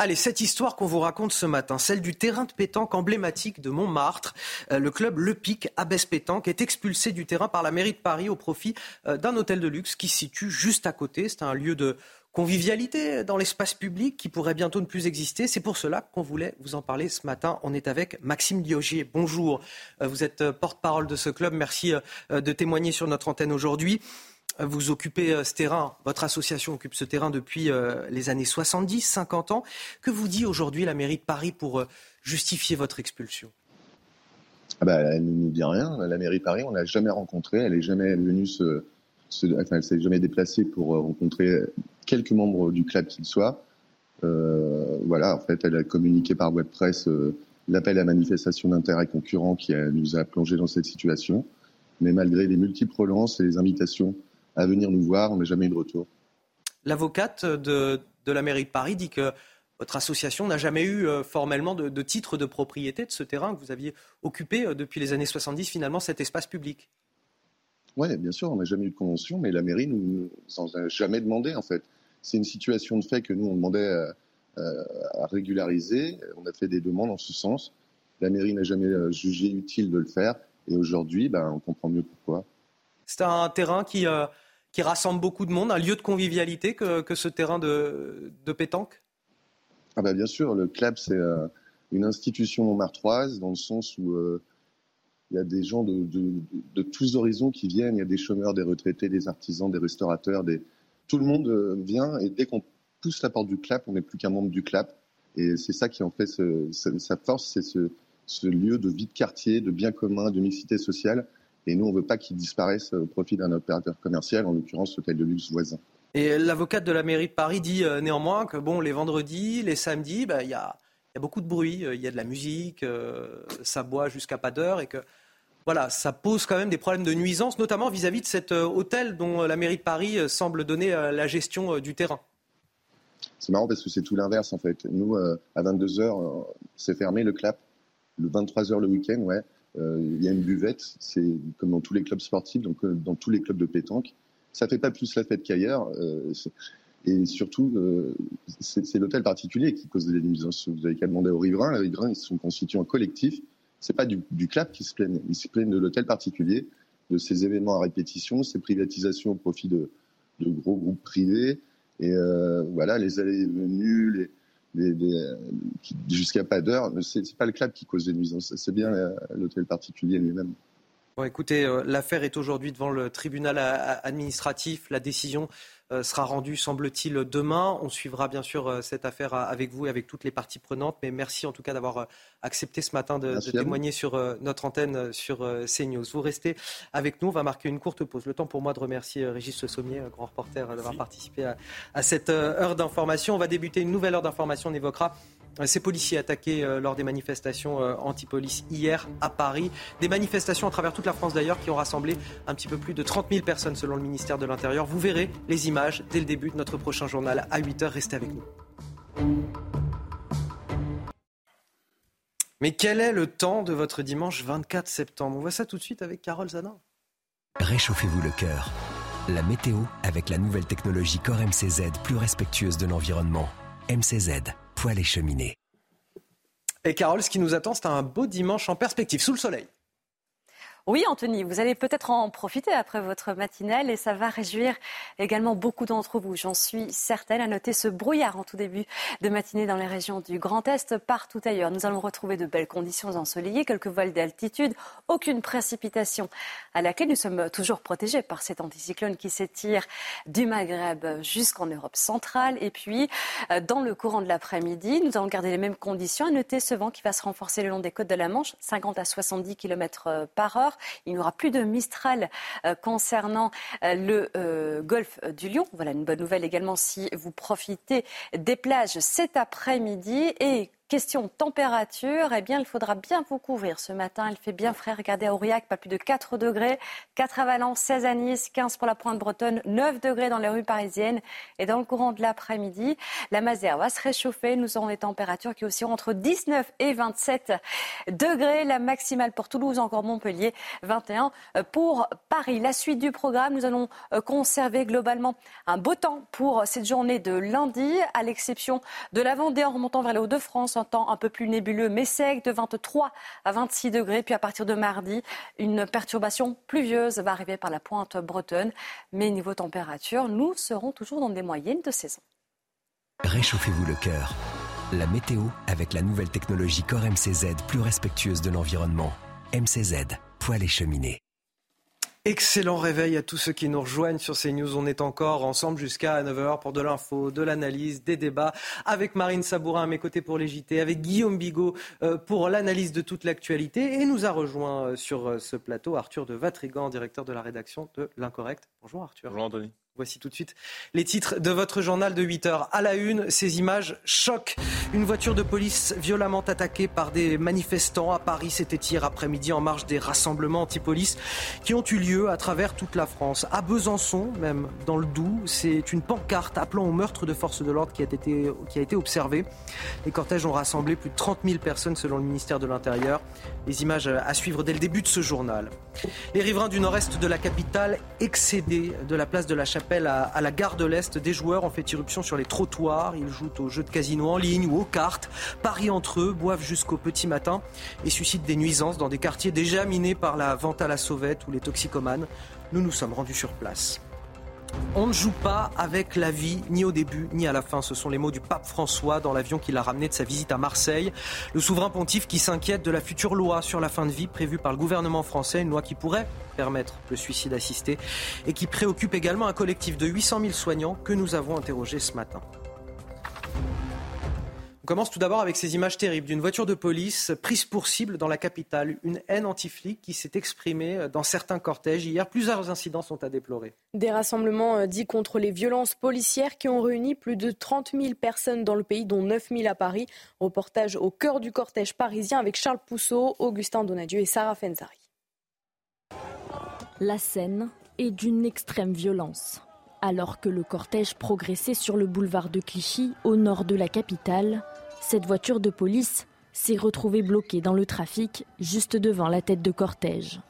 Allez, cette histoire qu'on vous raconte ce matin, celle du terrain de pétanque emblématique de Montmartre, euh, le club Le Pic Abbesse Pétanque est expulsé du terrain par la mairie de Paris au profit euh, d'un hôtel de luxe qui se situe juste à côté. C'est un lieu de convivialité dans l'espace public qui pourrait bientôt ne plus exister. C'est pour cela qu'on voulait vous en parler ce matin. On est avec Maxime Diogier. Bonjour. Euh, vous êtes porte-parole de ce club. Merci de témoigner sur notre antenne aujourd'hui. Vous occupez euh, ce terrain, votre association occupe ce terrain depuis euh, les années 70, 50 ans. Que vous dit aujourd'hui la mairie de Paris pour euh, justifier votre expulsion? Ah bah, Elle ne nous dit rien. La mairie de Paris, on ne l'a jamais rencontrée. Elle n'est jamais venue elle s'est jamais déplacée pour rencontrer quelques membres du club qu'il soit. voilà, en fait, elle a communiqué par web presse l'appel à manifestation d'intérêt concurrent qui nous a plongé dans cette situation. Mais malgré les multiples relances et les invitations à venir nous voir. On n'a jamais eu de retour. L'avocate de, la mairie de Paris dit que votre association n'a jamais eu euh, formellement de, titre de propriété de ce terrain que vous aviez occupé euh, depuis les années 70, finalement, cet espace public. Oui, bien sûr, on n'a jamais eu de convention, mais la mairie nous en a jamais demandé, en fait. C'est une situation de fait que nous, on demandait à, à, régulariser. On a fait des demandes en ce sens. La mairie n'a jamais euh, jugé utile de le faire. Et aujourd'hui, ben, on comprend mieux pourquoi. C'est un terrain qui, euh, qui rassemble beaucoup de monde, un lieu de convivialité que, ce terrain de, pétanque? Ah bah Bien sûr, le club, c'est euh, une institution montmartroise dans le sens où euh, il y a des gens de, tous horizons qui viennent. Il y a des chômeurs, des retraités, des artisans, des restaurateurs. Tout le monde vient et dès qu'on pousse la porte du clap, on n'est plus qu'un membre du clap. Et c'est ça qui en fait sa force, c'est ce, ce lieu de vie de quartier, de bien commun, de mixité sociale et nous, on ne veut pas qu'ils disparaissent au profit d'un opérateur commercial, en l'occurrence l'hôtel de luxe voisin. Et l'avocate de la mairie de Paris dit euh, néanmoins que bon, les vendredis, les samedis, bah, il y, a, beaucoup de bruit, euh, il y a de la musique, euh, ça boit jusqu'à pas d'heure et que voilà, ça pose quand même des problèmes de nuisance, notamment vis-à-vis de cet hôtel dont la mairie de Paris semble donner la gestion du terrain. C'est marrant parce que c'est tout l'inverse en fait. Nous, à 22h, c'est fermé le clap. Le 23h le week-end, ouais, euh, il y a une buvette, c'est comme dans tous les clubs sportifs, donc euh, dans tous les clubs de pétanque. Ça fait pas plus la fête qu'ailleurs. Euh, et surtout, c'est l'hôtel particulier qui cause des nuisances. Vous avez qu'à demander aux riverains. Les riverains, ils sont constitués en collectif. C'est pas du, du clap qui se plaignent. Ils se plaignent de l'hôtel particulier, de ces événements à répétition, ces privatisations au profit de, de gros groupes privés. Et euh, voilà, les allées venues, les, jusqu'à pas d'heure. C'est pas le club qui cause des nuisances, c'est bien euh, l'hôtel particulier lui-même. Bon, écoutez, euh, l'affaire est aujourd'hui devant le tribunal administratif. La décision euh, sera rendue, semble-t-il, demain. On suivra bien sûr euh, cette affaire avec vous et avec toutes les parties prenantes. Mais merci en tout cas d'avoir accepté ce matin de, témoigner sur notre antenne sur CNews. Vous restez avec nous. On va marquer une courte pause. Le temps pour moi de remercier Régis Le Sommier, grand reporter, d'avoir participé à, à cette heure d'information. On va débuter une nouvelle heure d'information. On évoquera ces policiers attaqués euh, lors des manifestations euh, anti-police hier à Paris. Des manifestations à travers toute la France d'ailleurs qui ont rassemblé un petit peu plus de 30 000 personnes selon le ministère de l'Intérieur. Vous verrez les images dès le début de notre prochain journal à 8h. Restez avec nous. Mais quel est le temps de votre dimanche 24 septembre? On voit ça tout de suite avec Carole Zanin. Réchauffez-vous le cœur. La météo avec la nouvelle technologie Core MCZ plus respectueuse de l'environnement. MCZ, poêle et cheminée. Et Carole, ce qui nous attend, c'est un beau dimanche en perspective, sous le soleil. Oui, Anthony, vous allez peut-être en profiter après votre matinale et ça va réjouir également beaucoup d'entre vous. J'en suis certaine à noter ce brouillard en tout début de matinée dans les régions du Grand Est, partout ailleurs. Nous allons retrouver de belles conditions ensoleillées, quelques voiles d'altitude, aucune précipitation à laquelle nous sommes toujours protégés par cet anticyclone qui s'étire du Maghreb jusqu'en Europe centrale. Et puis, euh, dans le courant de l'après-midi, nous allons garder les mêmes conditions. À noter ce vent qui va se renforcer le long des côtes de la Manche, 50 à 70 km euh, par heure. Il n'y aura plus de Mistral euh, concernant euh, le euh, golfe du Lion. Voilà une bonne nouvelle également si vous profitez des plages cet après-midi. Et Question température, eh bien, il faudra bien vous couvrir. Ce matin, il fait bien frais. Regardez à Aurillac, pas plus de 4 degrés. 4 à Valence, 16 à Nice, 15 pour la pointe bretonne, 9 degrés dans les rues parisiennes. Et dans le courant de l'après-midi, la Mazère va se réchauffer. Nous aurons des températures qui oscilleront entre 19 et 27 degrés. La maximale pour Toulouse, encore Montpellier, 21 pour Paris. La suite du programme, nous allons euh, conserver globalement un beau temps pour cette journée de lundi, à l'exception de la Vendée en remontant vers les Hauts-de-France un temps un peu plus nébuleux mais sec, de 23 à 26 degrés. Puis à partir de mardi, une perturbation pluvieuse va arriver par la pointe bretonne. Mais niveau température, nous serons toujours dans des moyennes de saison. Réchauffez-vous le cœur. La météo avec la nouvelle technologie Core MCZ plus respectueuse de l'environnement. MCZ, poêle et cheminée. Excellent réveil à tous ceux qui nous rejoignent sur CNews. On est encore ensemble jusqu'à 9h pour de l'info, de l'analyse, des débats avec Marine Sabourin à mes côtés pour les avec Guillaume Bigot euh, pour l'analyse de toute l'actualité. Et nous a rejoint euh, sur euh, ce plateau Arthur de Vatrigan, directeur de la rédaction de L'Incorrect. Bonjour Arthur. Bonjour Anthony. Voici tout de suite les titres de votre journal de 8 heures. À la une, ces images choquent. Une voiture de police violemment attaquée par des manifestants à Paris. C'était hier après-midi en marge des rassemblements anti-police qui ont eu lieu à travers toute la France. À Besançon, même dans le Doubs, c'est une pancarte appelant au meurtre de forces de l'ordre qui, a été, qui a été observée. Les cortèges ont rassemblé plus de 30 000 personnes selon le ministère de l'Intérieur. Les images à suivre dès le début de ce journal. Les riverains du nord-est de la capitale excédés de la place de la Chapelle à, la gare de l'Est. Des joueurs ont fait irruption sur les trottoirs. Ils jouent aux jeux de casino en ligne ou aux cartes, parient entre eux, boivent jusqu'au petit matin et suscitent des nuisances dans des quartiers déjà minés par la vente à la sauvette ou les toxicomanes. Nous nous sommes rendus sur place. On ne joue pas avec la vie, ni au début, ni à la fin. Ce sont les mots du pape François dans l'avion qu'il a ramené de sa visite à Marseille. Le souverain pontife qui s'inquiète de la future loi sur la fin de vie prévue par le gouvernement français, une loi qui pourrait permettre le suicide assisté et qui préoccupe également un collectif de 800 000 soignants que nous avons interrogé ce matin. On commence tout d'abord avec ces images terribles d'une voiture de police prise pour cible dans la capitale. Une haine anti-flic qui s'est exprimée dans certains cortèges. Hier, plusieurs incidents sont à déplorer. Des rassemblements euh, dits contre les violences policières qui ont réuni plus de 30 000 personnes dans le pays, dont 9 000 à Paris. Reportage au cœur du cortège parisien avec Charles Pousseau, Augustin Donadieu et Sarah Fenzari. La scène est d'une extrême violence. Alors que le cortège progressait sur le boulevard de Clichy, au nord de la capitale, cette voiture de police s'est retrouvée bloquée dans le trafic juste devant la tête de cortège.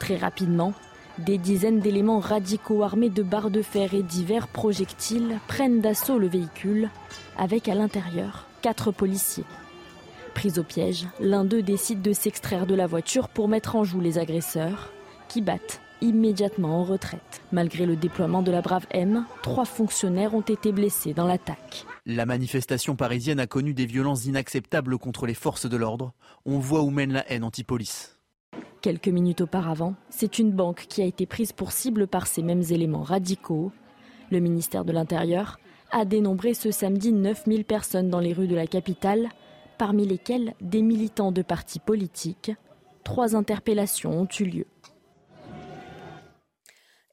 Très rapidement, des dizaines d'éléments radicaux armés de barres de fer et divers projectiles prennent d'assaut le véhicule, avec à l'intérieur quatre policiers. Pris au piège, l'un d'eux décide de s'extraire de la voiture pour mettre en joue les agresseurs, qui battent immédiatement en retraite. Malgré le déploiement de la Brave M, trois fonctionnaires ont été blessés dans l'attaque. La manifestation parisienne a connu des violences inacceptables contre les forces de l'ordre. On voit où mène la haine anti-police. Quelques minutes auparavant, c'est une banque qui a été prise pour cible par ces mêmes éléments radicaux. Le ministère de l'Intérieur a dénombré ce samedi 9000 personnes dans les rues de la capitale, parmi lesquelles des militants de partis politiques. Trois interpellations ont eu lieu.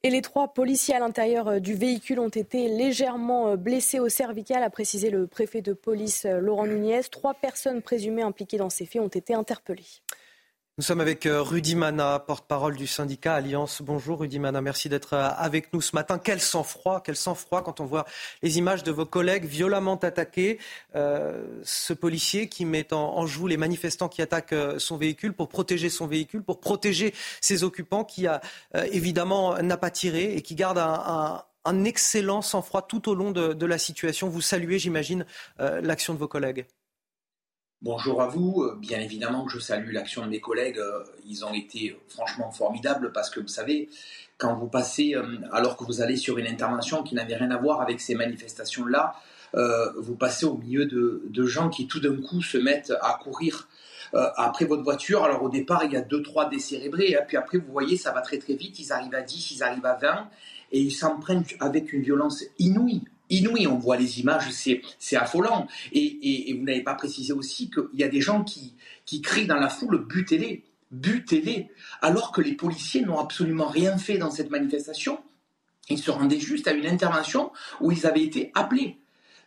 Et les trois policiers à l'intérieur euh, du véhicule ont été légèrement euh, blessés au cervical, a précisé le préfet de police euh, Laurent Nunez. Trois personnes présumées impliquées dans ces faits ont été interpellées. Nous sommes avec euh, Rudy Mana, porte-parole du syndicat Alliance. Bonjour Rudy Mana, merci d'être euh, avec nous ce matin. Quel sang-froid, quel sang-froid quand on voit les images de vos collègues violemment attaqués. Euh, ce policier qui met en, joue les manifestants qui attaquent son véhicule pour protéger son véhicule, pour protéger ses occupants, qui évidemment n'a pas tiré et qui garde un, excellent sang-froid tout au long de, la situation. Vous saluez, j'imagine, l'action de vos collègues. Bonjour à vous. Euh, bien évidemment que je salue l'action de mes collègues. Euh, ils ont été franchement formidables parce que vous savez, quand vous passez, euh, alors que vous allez sur une intervention qui n'avait rien à voir avec ces manifestations-là, vous passez au milieu de, gens qui tout d'un coup se mettent à courir après votre voiture. Alors au départ, il y a deux, trois décérébrés, hein, puis après, vous voyez, ça va très très vite. Ils arrivent à 10, ils arrivent à 20, et ils s'en prennent avec une violence inouïe inouï. On voit les images, c'est affolant. Et, vous n'avez pas précisé aussi qu'il y a des gens qui, crient dans la foule butez-les, butez-les, alors que les policiers n'ont absolument rien fait dans cette manifestation. Ils se rendaient juste à une intervention où ils avaient été appelés.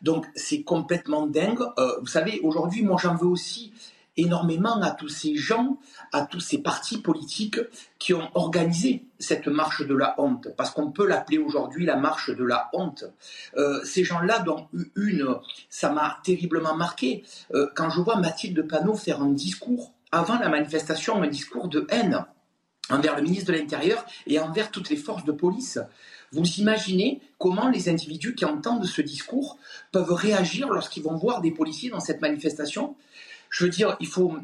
Donc c'est complètement dingue. Euh, vous savez, aujourd'hui, moi j'en veux aussi énormément à tous ces gens, à tous ces partis politiques qui ont organisé cette marche de la honte, parce qu'on peut l'appeler aujourd'hui la marche de la honte. Euh, ces gens-là, dont une, ça m'a terriblement marqué, euh, quand je vois Mathilde Panot faire un discours avant la manifestation, un discours de haine envers le ministre de l'Intérieur et envers toutes les forces de police. Vous imaginez comment les individus qui entendent ce discours peuvent réagir lorsqu'ils vont voir des policiers dans cette manifestation? Je veux dire, il faut.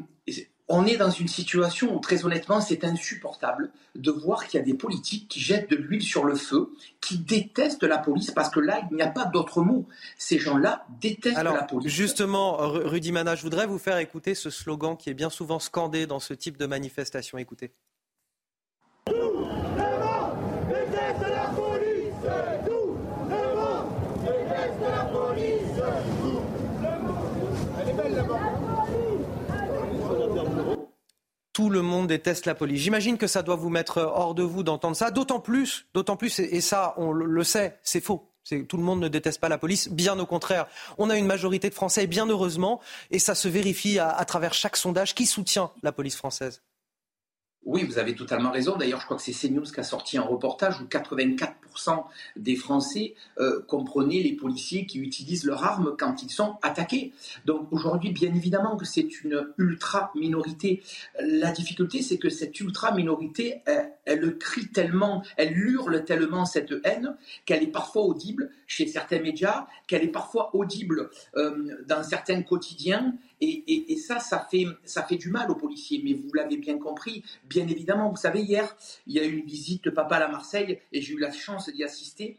On est dans une situation où, très honnêtement, c'est insupportable de voir qu'il y a des politiques qui jettent de l'huile sur le feu, qui détestent la police, parce que là, il n'y a pas d'autre mot. Ces gens-là détestent la police. Justement, Rudy Mana, je voudrais vous faire écouter ce slogan qui est bien souvent scandé dans ce type de manifestation. Écoutez. Tout le monde déteste la police. J'imagine que ça doit vous mettre hors de vous d'entendre ça, d'autant plus, d'autant plus, et ça, on le sait, c'est faux. Tout le monde ne déteste pas la police, bien au contraire. On a une majorité de Français, bien heureusement, et ça se vérifie à travers chaque sondage qui soutient la police française. Oui, vous avez totalement raison. D'ailleurs, je crois que c'est CNews qui a sorti un reportage où 84% des Français euh, comprenaient les policiers qui utilisent leurs armes quand ils sont attaqués. Donc aujourd'hui, bien évidemment que c'est une ultra minorité. La difficulté, c'est que cette ultra minorité, elle, crie tellement, elle hurle tellement cette haine qu'elle est parfois audible chez certains médias, qu'elle est parfois audible euh, dans certains quotidiens et, ça, ça fait, ça fait du mal aux policiers. Mais vous l'avez bien compris, bien évidemment. Vous savez, hier, il y a eu une visite de papa à la Marseille et j'ai eu la chance d'y assister.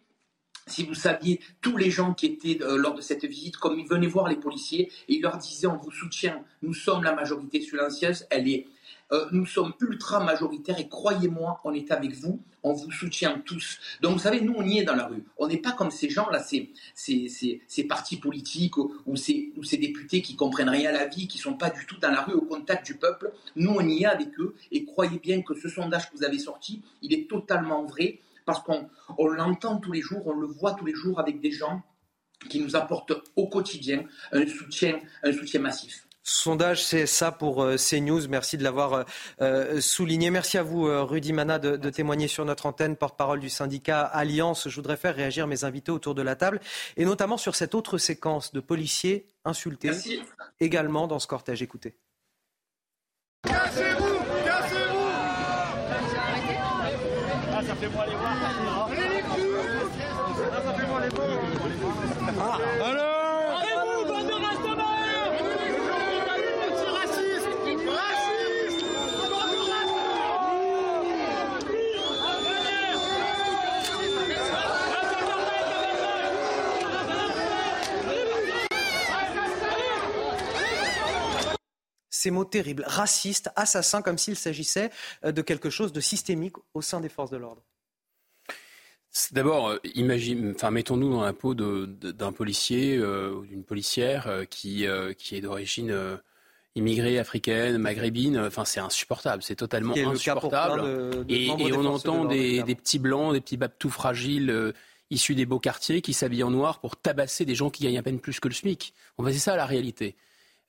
Si vous saviez tous les gens qui étaient euh, lors de cette visite, comme ils venaient voir les policiers et ils leur disaient on vous soutient, nous sommes la majorité silencieuse, elle est euh, nous sommes ultra majoritaires et croyez-moi, on est avec vous, on vous soutient tous. Donc vous savez, nous on y est dans la rue. On n'est pas comme ces gens-là, ces, ces, partis politiques ou ces, députés qui comprennent rien à la vie, qui sont pas du tout dans la rue au contact du peuple. Nous on y est avec eux et croyez bien que ce sondage que vous avez sorti, il est totalement vrai parce qu'on on l'entend tous les jours, on le voit tous les jours avec des gens qui nous apportent au quotidien un soutien massif. Sondage, c'est ça pour euh, CNews. Merci de l'avoir euh, euh, souligné. Merci à vous, Rudy Mana, de, témoigner sur notre antenne, porte-parole du syndicat Alliance. Je voudrais faire réagir mes invités autour de la table, et notamment sur cette autre séquence de policiers insultés également dans ce cortège. Écoutez. Cassez-vous Cassez-vous ah, ça fait moi voir. ça fait moi les voir. alors ces mots terribles, racistes, assassins, comme s'il s'agissait euh, de quelque chose de systémique au sein des forces de l'ordre D'abord, euh, imagine, enfin, mettons-nous dans la peau d'un policier euh, ou d'une policière qui, qui est d'origine immigrées africaines, maghrébines. Enfin, c'est insupportable. C'est totalement insupportable. et, on entend des, petits blancs, des petits babtous fragiles issus des beaux quartiers qui s'habillent en noir pour tabasser des gens qui gagnent à peine plus que le SMIC. c'est ça la réalité.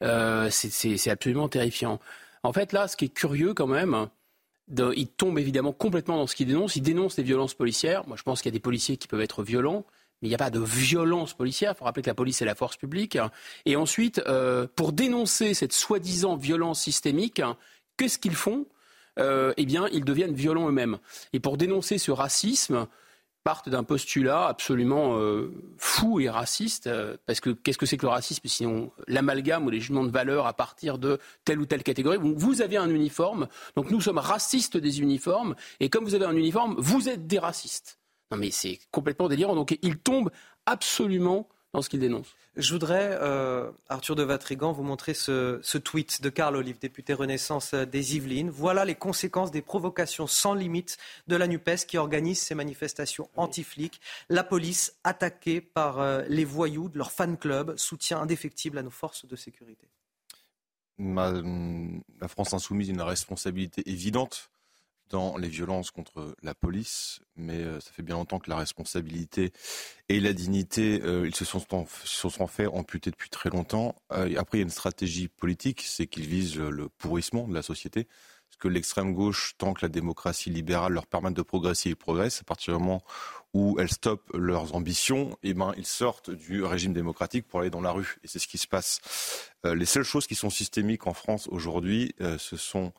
C'est absolument terrifiant. En fait, là, ce qui est curieux quand même, il tombe évidemment complètement dans ce qu'il dénonce. Il dénonce les violences policières. Moi, je pense qu'il y a des policiers qui peuvent être violents, mais il n'y a pas de violence policière. Il faut rappeler que la police est la force publique. Et ensuite, euh, pour dénoncer cette soi-disant violence systémique, qu'est-ce qu'ils font? Euh, Eh bien, ils deviennent violents eux-mêmes. Et pour dénoncer ce racisme, partent d'un postulat absolument euh, fou et raciste, euh, parce que qu'est-ce que c'est que le racisme sinon l'amalgame ou les jugements de valeur à partir de telle ou telle catégorie? Vous avez un uniforme, donc nous sommes racistes des uniformes, et comme vous avez un uniforme, vous êtes des racistes. Non mais c'est complètement délirant, donc il tombe absolument dans ce qu'il dénonce. Je voudrais, euh, Arthur de Vatrigan, vous montrer ce, tweet de Carl Olive, député Renaissance euh, des Yvelines. Voilà les conséquences des provocations sans limite de la NUPES qui organise ces manifestations anti-flics. La police attaquée par euh, les voyous de leur fan club, soutien indéfectible à nos forces de sécurité. la France insoumise a une responsabilité évidente dans les violences contre la police, mais euh, ça fait bien longtemps que la responsabilité et la dignité, euh, ils se sont, se sont fait amputer depuis très longtemps. Euh, après, il y a une stratégie politique, c'est qu'ils visent le pourrissement de la société. Parce que l'extrême gauche, tant que la démocratie libérale leur permet de progresser, ils progressent. À partir du moment où elles stoppent leurs ambitions, eh ben, ils sortent du régime démocratique pour aller dans la rue. Et c'est ce qui se passe. les seules choses qui sont systémiques en France aujourd'hui, ce sont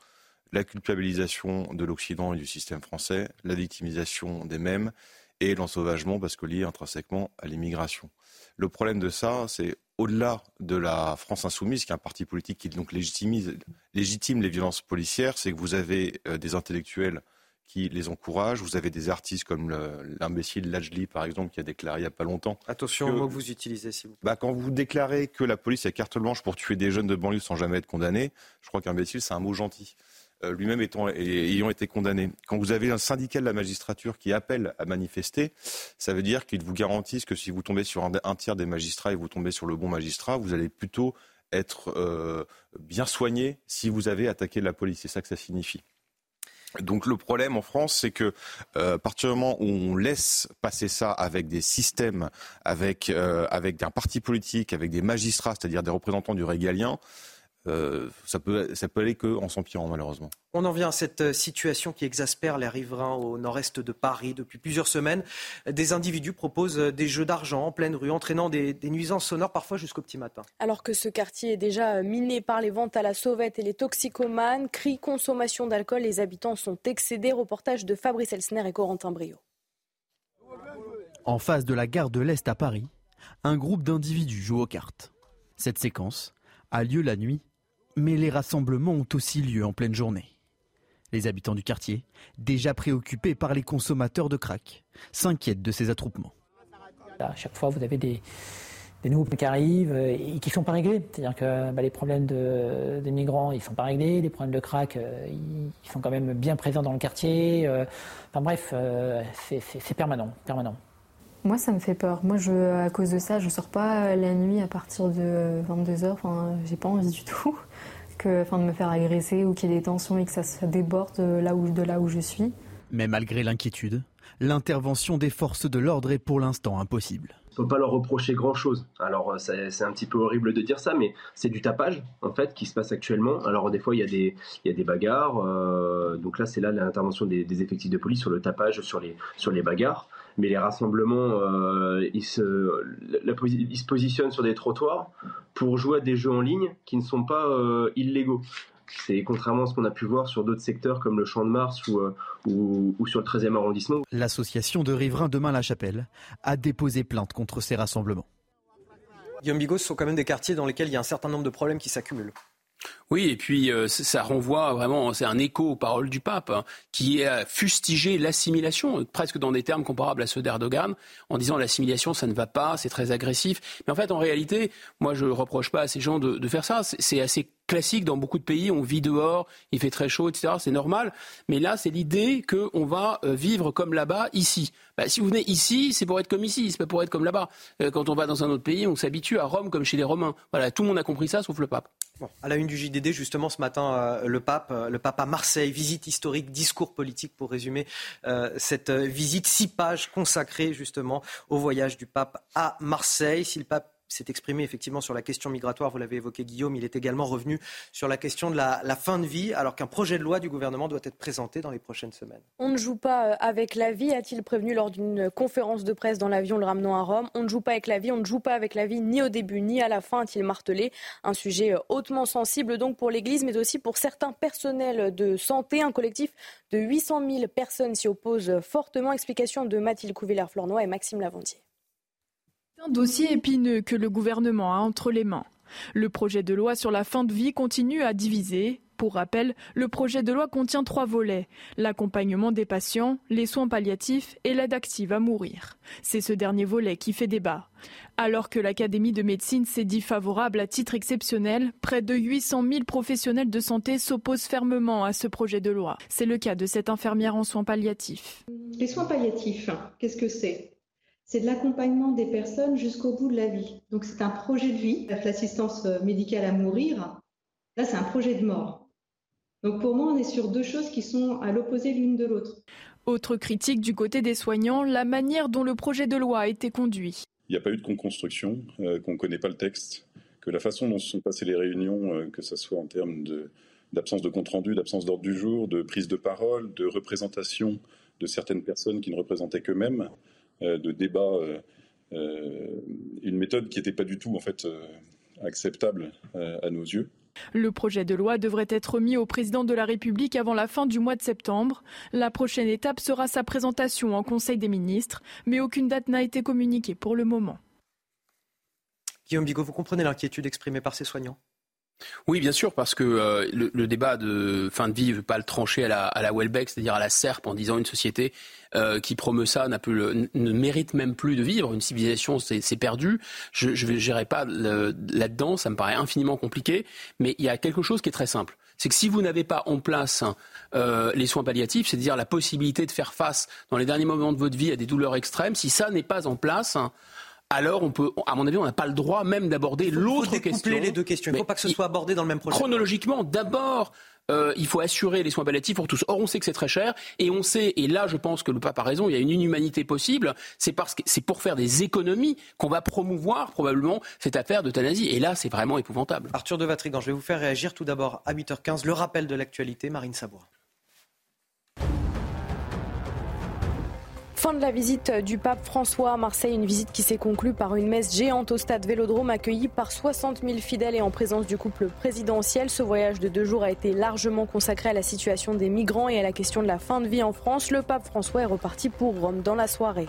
la culpabilisation de l'Occident et du système français, la victimisation des mêmes et l'ensauvagement parce que lié intrinsèquement à l'immigration. Le problème de ça, c'est au-delà de la France insoumise, qui est un parti politique qui donc légitime les violences policières, c'est que vous avez euh, des intellectuels qui les encouragent. Vous avez des artistes comme l'imbécile Lajli, par exemple, qui a déclaré il n'y a pas longtemps. Attention au mot que vous utilisez, s'il vous plaît. Bah, quand vous déclarez que la police a carte blanche pour tuer des jeunes de banlieue sans jamais être condamné, je crois qu'imbécile, c'est un mot gentil. Euh, lui-même ayant été condamné. Quand vous avez un syndicat de la magistrature qui appelle à manifester, ça veut dire qu'ils vous garantissent que si vous tombez sur un, tiers des magistrats et vous tombez sur le bon magistrat, vous allez plutôt être euh, bien soigné si vous avez attaqué la police. C'est ça que ça signifie. Donc le problème en France, c'est que euh, à partir du moment où on laisse passer ça avec des systèmes, avec, avec un parti politique, avec des magistrats, c'est-à-dire des représentants du régalien, euh, ça, peut, ça peut aller qu'en s'empirant malheureusement. On en vient à cette euh, situation qui exaspère les riverains au nord-est de Paris depuis plusieurs semaines. Des individus proposent euh, des jeux d'argent en pleine rue, entraînant des, des nuisances sonores parfois jusqu'au petit matin. Alors que ce quartier est déjà miné par les ventes à la sauvette et les toxicomanes, cris, consommation d'alcool, les habitants sont excédés. Reportage de Fabrice Elsner et Corentin Brio. En face de la gare de l'Est à Paris, un groupe d'individus joue aux cartes. Cette séquence a lieu la nuit mais les rassemblements ont aussi lieu en pleine journée. Les habitants du quartier, déjà préoccupés par les consommateurs de crack, s'inquiètent de ces attroupements. À chaque fois, vous avez des, nouveaux qui arrivent et qui ne sont pas réglés. C'est-à-dire que bah, les problèmes de, des migrants, ils ne sont pas réglés. Les problèmes de crack, euh, ils sont quand même bien présents dans le quartier. Euh, enfin bref, euh, c'est permanent, permanent. Moi, ça me fait peur. Moi, je, à cause de ça, je ne sors pas la nuit à partir de 22h. Enfin, j'ai pas envie du tout que, enfin, de me faire agresser ou qu'il y ait des tensions et que ça, se déborde là où, de là où je suis. Mais malgré l'inquiétude, l'intervention des forces de l'ordre est pour l'instant impossible. On ne peut pas leur reprocher grand-chose. Alors c'est un petit peu horrible de dire ça, mais c'est du tapage en fait qui se passe actuellement. Alors des fois il y a des, il y a des bagarres. Euh, donc là c'est là l'intervention des, des, effectifs de police sur le tapage, sur les, sur les bagarres mais les rassemblements, euh, ils, se, ils se positionnent sur des trottoirs pour jouer à des jeux en ligne qui ne sont pas euh, illégaux. C'est contrairement à ce qu'on a pu voir sur d'autres secteurs comme le Champ de Mars ou, euh, ou, ou sur le 13e arrondissement. L'association de riverains Demain-la-Chapelle a déposé plainte contre ces rassemblements. Guillaume Bigot, ce sont quand même des quartiers dans lesquels il y a un certain nombre de problèmes qui s'accumulent. Oui, et puis euh, ça renvoie vraiment, c'est un écho aux paroles du pape, hein, qui a fustigé l'assimilation, presque dans des termes comparables à ceux d'Erdogan, en disant l'assimilation, ça ne va pas, c'est très agressif. Mais en fait, en réalité, moi, je ne reproche pas à ces gens de, faire ça. C'est assez classique dans beaucoup de pays. On vit dehors, il fait très chaud, etc. C'est normal. Mais là, c'est l'idée qu'on va euh, vivre comme là-bas, ici. Bah, si vous venez ici, c'est pour être comme ici, c'est pas pour être comme là-bas. Euh, quand on va dans un autre pays, on s'habitue à Rome comme chez les Romains. Voilà, tout le monde a compris ça, sauf le pape. Bon, à la une du JDD, justement, ce matin, euh, le pape, le pape à Marseille, visite historique, discours politique, pour résumer cette visite, six pages consacrées justement au voyage du pape à Marseille. Si le pape s'est exprimé effectivement sur la question migratoire, vous l'avez évoqué Guillaume, il est également revenu sur la question de la, fin de vie, alors qu'un projet de loi du gouvernement doit être présenté dans les prochaines semaines. On ne joue pas euh, avec la vie, a-t-il prévenu lors d'une conférence de presse dans l'avion le ramenant à Rome. On ne joue pas avec la vie, on ne joue pas avec la vie ni au début ni à la fin, a-t-il martelé. Un sujet euh, hautement sensible donc pour l'Église, mais aussi pour certains personnels de santé. Un collectif de 800 000 personnes s'y oppose fortement. Explication de Mathilde Couvillère-Flornois et Maxime Lavandier un dossier épineux que le gouvernement a entre les mains. Le projet de loi sur la fin de vie continue à diviser. Pour rappel, le projet de loi contient trois volets l'accompagnement des patients, les soins palliatifs et l'aide active à mourir. C'est ce dernier volet qui fait débat. Alors que l'Académie de médecine s'est dit favorable à titre exceptionnel, près de 800 000 professionnels de santé s'opposent fermement à ce projet de loi. C'est le cas de cette infirmière en soins palliatifs. Les soins palliatifs, qu'est-ce que c'est? C'est de l'accompagnement des personnes jusqu'au bout de la vie. Donc c'est un projet de vie. L'assistance euh, médicale à mourir, là c'est un projet de mort. Donc pour moi, on est sur deux choses qui sont à l'opposé l'une de l'autre. Autre critique du côté des soignants, la manière dont le projet de loi a été conduit. Il n'y a pas eu de construction, euh, qu'on ne connaît pas le texte, que la façon dont se sont passées les réunions, euh, que ce soit en termes d'absence de compte-rendu, d'absence d'ordre du jour, de prise de parole, de représentation de certaines personnes qui ne représentaient qu'eux-mêmes, euh, de débat, euh, euh, une méthode qui n'était pas du tout en fait acceptable à nos yeux. Le projet de loi devrait être mis au président de la République avant la fin du mois de septembre. La prochaine étape sera sa présentation en Conseil des ministres, mais aucune date n'a été communiquée pour le moment. Guillaume Bigot, vous comprenez l'inquiétude exprimée par ces soignants? Oui, bien sûr, parce que euh, le, débat de fin de vie, ne veut pas le trancher à la, à Welbeck, c'est-à-dire à la SERP, en disant une société euh, qui promeut ça n'a plus ne mérite même plus de vivre. Une civilisation, c'est perdu. Je ne gérerai pas là-dedans, ça me paraît infiniment compliqué. Mais il y a quelque chose qui est très simple. C'est que si vous n'avez pas en place euh, les soins palliatifs, c'est-à-dire la possibilité de faire face dans les derniers moments de votre vie à des douleurs extrêmes, si ça n'est pas en place, alors on peut, à mon avis, on n'a pas le droit même d'aborder l'autre question. les deux questions. Il ne faut pas que ce soit abordé dans le même projet. Chronologiquement, d'abord, euh, il faut assurer les soins palliatifs pour tous. Or, on sait que c'est très cher, et on sait, et là, je pense que le pape a raison, il y a une inhumanité possible. C'est parce que c'est pour faire des économies qu'on va promouvoir probablement cette affaire d'euthanasie. Et là, c'est vraiment épouvantable. Arthur de Vatrigan, je vais vous faire réagir tout d'abord à 8h15. Le rappel de l'actualité, Marine Sabois. Fin de la visite du pape François à Marseille, une visite qui s'est conclue par une messe géante au stade Vélodrome accueillie par 60 000 fidèles et en présence du couple présidentiel. Ce voyage de deux jours a été largement consacré à la situation des migrants et à la question de la fin de vie en France. Le pape François est reparti pour Rome dans la soirée.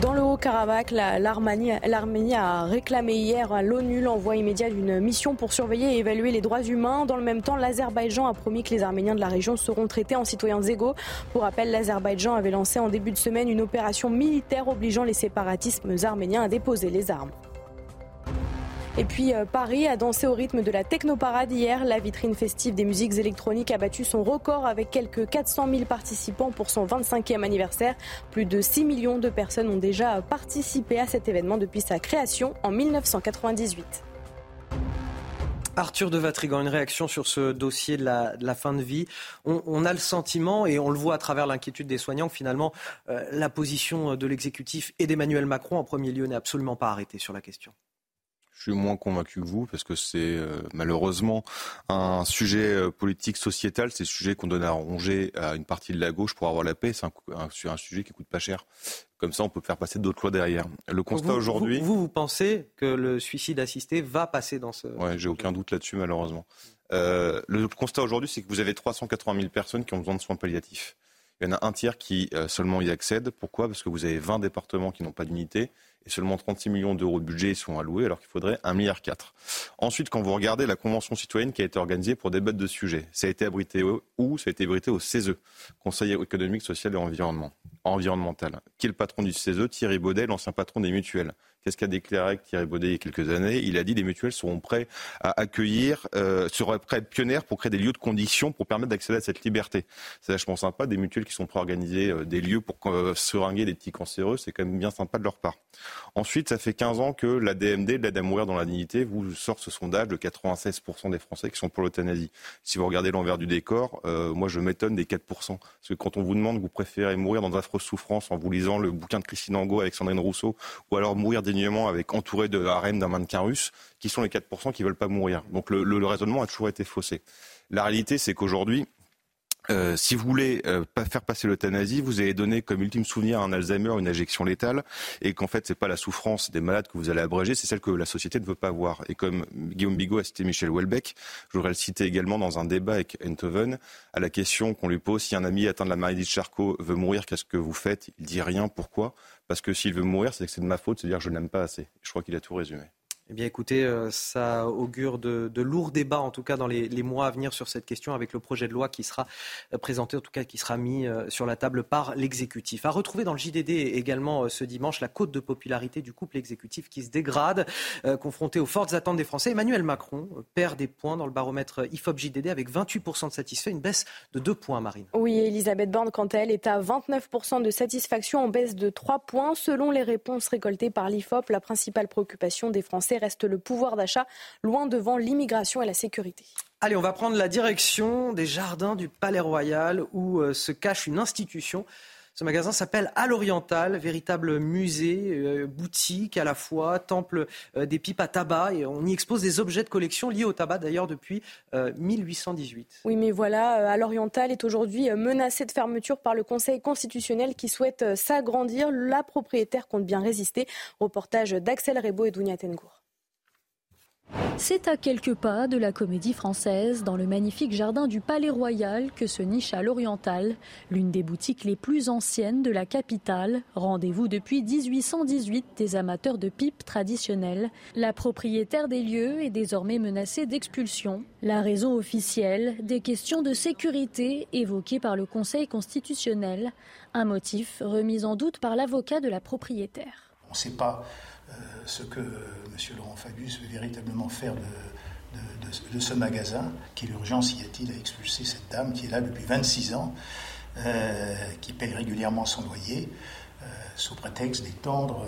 Dans le Haut-Karabakh, l'Arménie a réclamé hier à l'ONU l'envoi immédiat d'une mission pour surveiller et évaluer les droits humains. Dans le même temps, l'Azerbaïdjan a promis que les Arméniens de la région seront traités en citoyens égaux. Pour rappel, l'Azerbaïdjan avait lancé en début de semaine une opération militaire obligeant les séparatismes arméniens à déposer les armes. Et puis euh, Paris a dansé au rythme de la technoparade hier. La vitrine festive des musiques électroniques a battu son record avec quelques 400 000 participants pour son 25e anniversaire. Plus de 6 millions de personnes ont déjà participé à cet événement depuis sa création en 1998. Arthur de Vatrigan, une réaction sur ce dossier de la, fin de vie? On, a le sentiment, et on le voit à travers l'inquiétude des soignants, que finalement, euh, la position de l'exécutif et d'Emmanuel Macron, en premier lieu, n'est absolument pas arrêtée sur la question. Je suis moins convaincu que vous parce que c'est euh, malheureusement un sujet euh, politique sociétal. C'est le sujet qu'on donne à ronger à une partie de la gauche pour avoir la paix. C'est un, un, sujet qui coûte pas cher. Comme ça, on peut faire passer d'autres lois derrière. Le constat aujourd'hui. Vous, vous, pensez que le suicide assisté va passer dans ce. Ouais, j'ai aucun doute là-dessus, malheureusement. Euh, le constat aujourd'hui, c'est que vous avez 380 000 personnes qui ont besoin de soins palliatifs. Il y en a un tiers qui seulement y accède. Pourquoi? Parce que vous avez 20 départements qui n'ont pas d'unité et seulement 36 millions d'euros de budget sont alloués alors qu'il faudrait 1,4 milliard. Ensuite, quand vous regardez la convention citoyenne qui a été organisée pour débattre de ce sujet, ça a été abrité où Ça a été abrité au CESE, Conseil économique, social et environnement, environnemental. Qui est le patron du CESE? Thierry Baudet, l'ancien patron des mutuelles, Qu'est-ce qu'a déclaré Thierry Baudet il y a quelques années? Il a dit les mutuelles seront prêts à accueillir, euh, seraient prêts à être pionnières pour créer des lieux de conditions pour permettre d'accéder à cette liberté. C'est vachement sympa, des mutuelles qui sont prêts à organiser euh, des lieux pour euh, seringuer des petits cancéreux, c'est quand même bien sympa de leur part. Ensuite, ça fait 15 ans que la DMD, l'aide à mourir dans la dignité, vous sort ce sondage de 96% des Français qui sont pour l'euthanasie. Si vous regardez l'envers du décor, euh, moi je m'étonne des 4%. Parce que quand on vous demande, vous préférez mourir dans d'affreuses souffrances en vous lisant le bouquin de Christine Angot, Alexandrine Rousseau, ou alors mourir avec entouré de harem d'un mannequin russe, qui sont les 4% qui veulent pas mourir. Donc le, raisonnement a toujours été faussé. La réalité, c'est qu'aujourd'hui, euh, si vous voulez euh, pas faire passer l'euthanasie, vous avez donné comme ultime souvenir à un Alzheimer une injection létale, et qu'en fait c'est pas la souffrance des malades que vous allez abréger, c'est celle que la société ne veut pas voir. Et comme Guillaume Bigot a cité Michel Houellebecq, je voudrais le citer également dans un débat avec Enthoven, à la question qu'on lui pose si un ami atteint de la maladie de Charcot veut mourir, qu'est-ce que vous faites? Il dit rien. Pourquoi? Parce que s'il veut mourir, c'est que c'est de ma faute, c'est-à-dire je n'aime pas assez. Je crois qu'il a tout résumé. Eh bien, écoutez, euh, ça augure de, lourds débats, en tout cas dans les, mois à venir sur cette question, avec le projet de loi qui sera euh, présenté, en tout cas qui sera mis euh, sur la table par l'exécutif. À retrouver dans le JDD également ce dimanche la cote de popularité du couple exécutif qui se dégrade, confronté aux fortes attentes des Français. Emmanuel Macron perd des points dans le baromètre IFOP JDD avec 28% de satisfait, une baisse de 2 points, Marine. Oui, Elisabeth Borne, quant à elle, est à 29% de satisfaction en baisse de 3 points. Selon les réponses récoltées par l'IFOP, la principale préoccupation des Français reste le pouvoir d'achat, loin devant l'immigration et la sécurité. Allez, on va prendre la direction des jardins du Palais Royal où euh, se cache une institution ce magasin s'appelle À l'Oriental, véritable musée, euh, boutique à la fois, temple euh, des pipes à tabac. Et on y expose des objets de collection liés au tabac d'ailleurs depuis 1818. Euh, oui, mais voilà, À l'Oriental est aujourd'hui menacé de fermeture par le Conseil constitutionnel qui souhaite s'agrandir. La propriétaire compte bien résister. Reportage d'Axel Rebaud et Dounia Tengour. C'est à quelques pas de la comédie française, dans le magnifique jardin du Palais Royal, que se niche à l'Oriental, l'une des boutiques les plus anciennes de la capitale. Rendez-vous depuis 1818 des amateurs de pipes traditionnelles. La propriétaire des lieux est désormais menacée d'expulsion. La raison officielle, des questions de sécurité évoquées par le Conseil constitutionnel. Un motif remis en doute par l'avocat de la propriétaire. On ne sait pas ce que M. Laurent Fabius veut véritablement faire de, ce magasin. Quelle urgence y a-t-il à expulser cette dame qui est là depuis 26 ans, euh, qui paye régulièrement son loyer, euh, sous prétexte d'étendre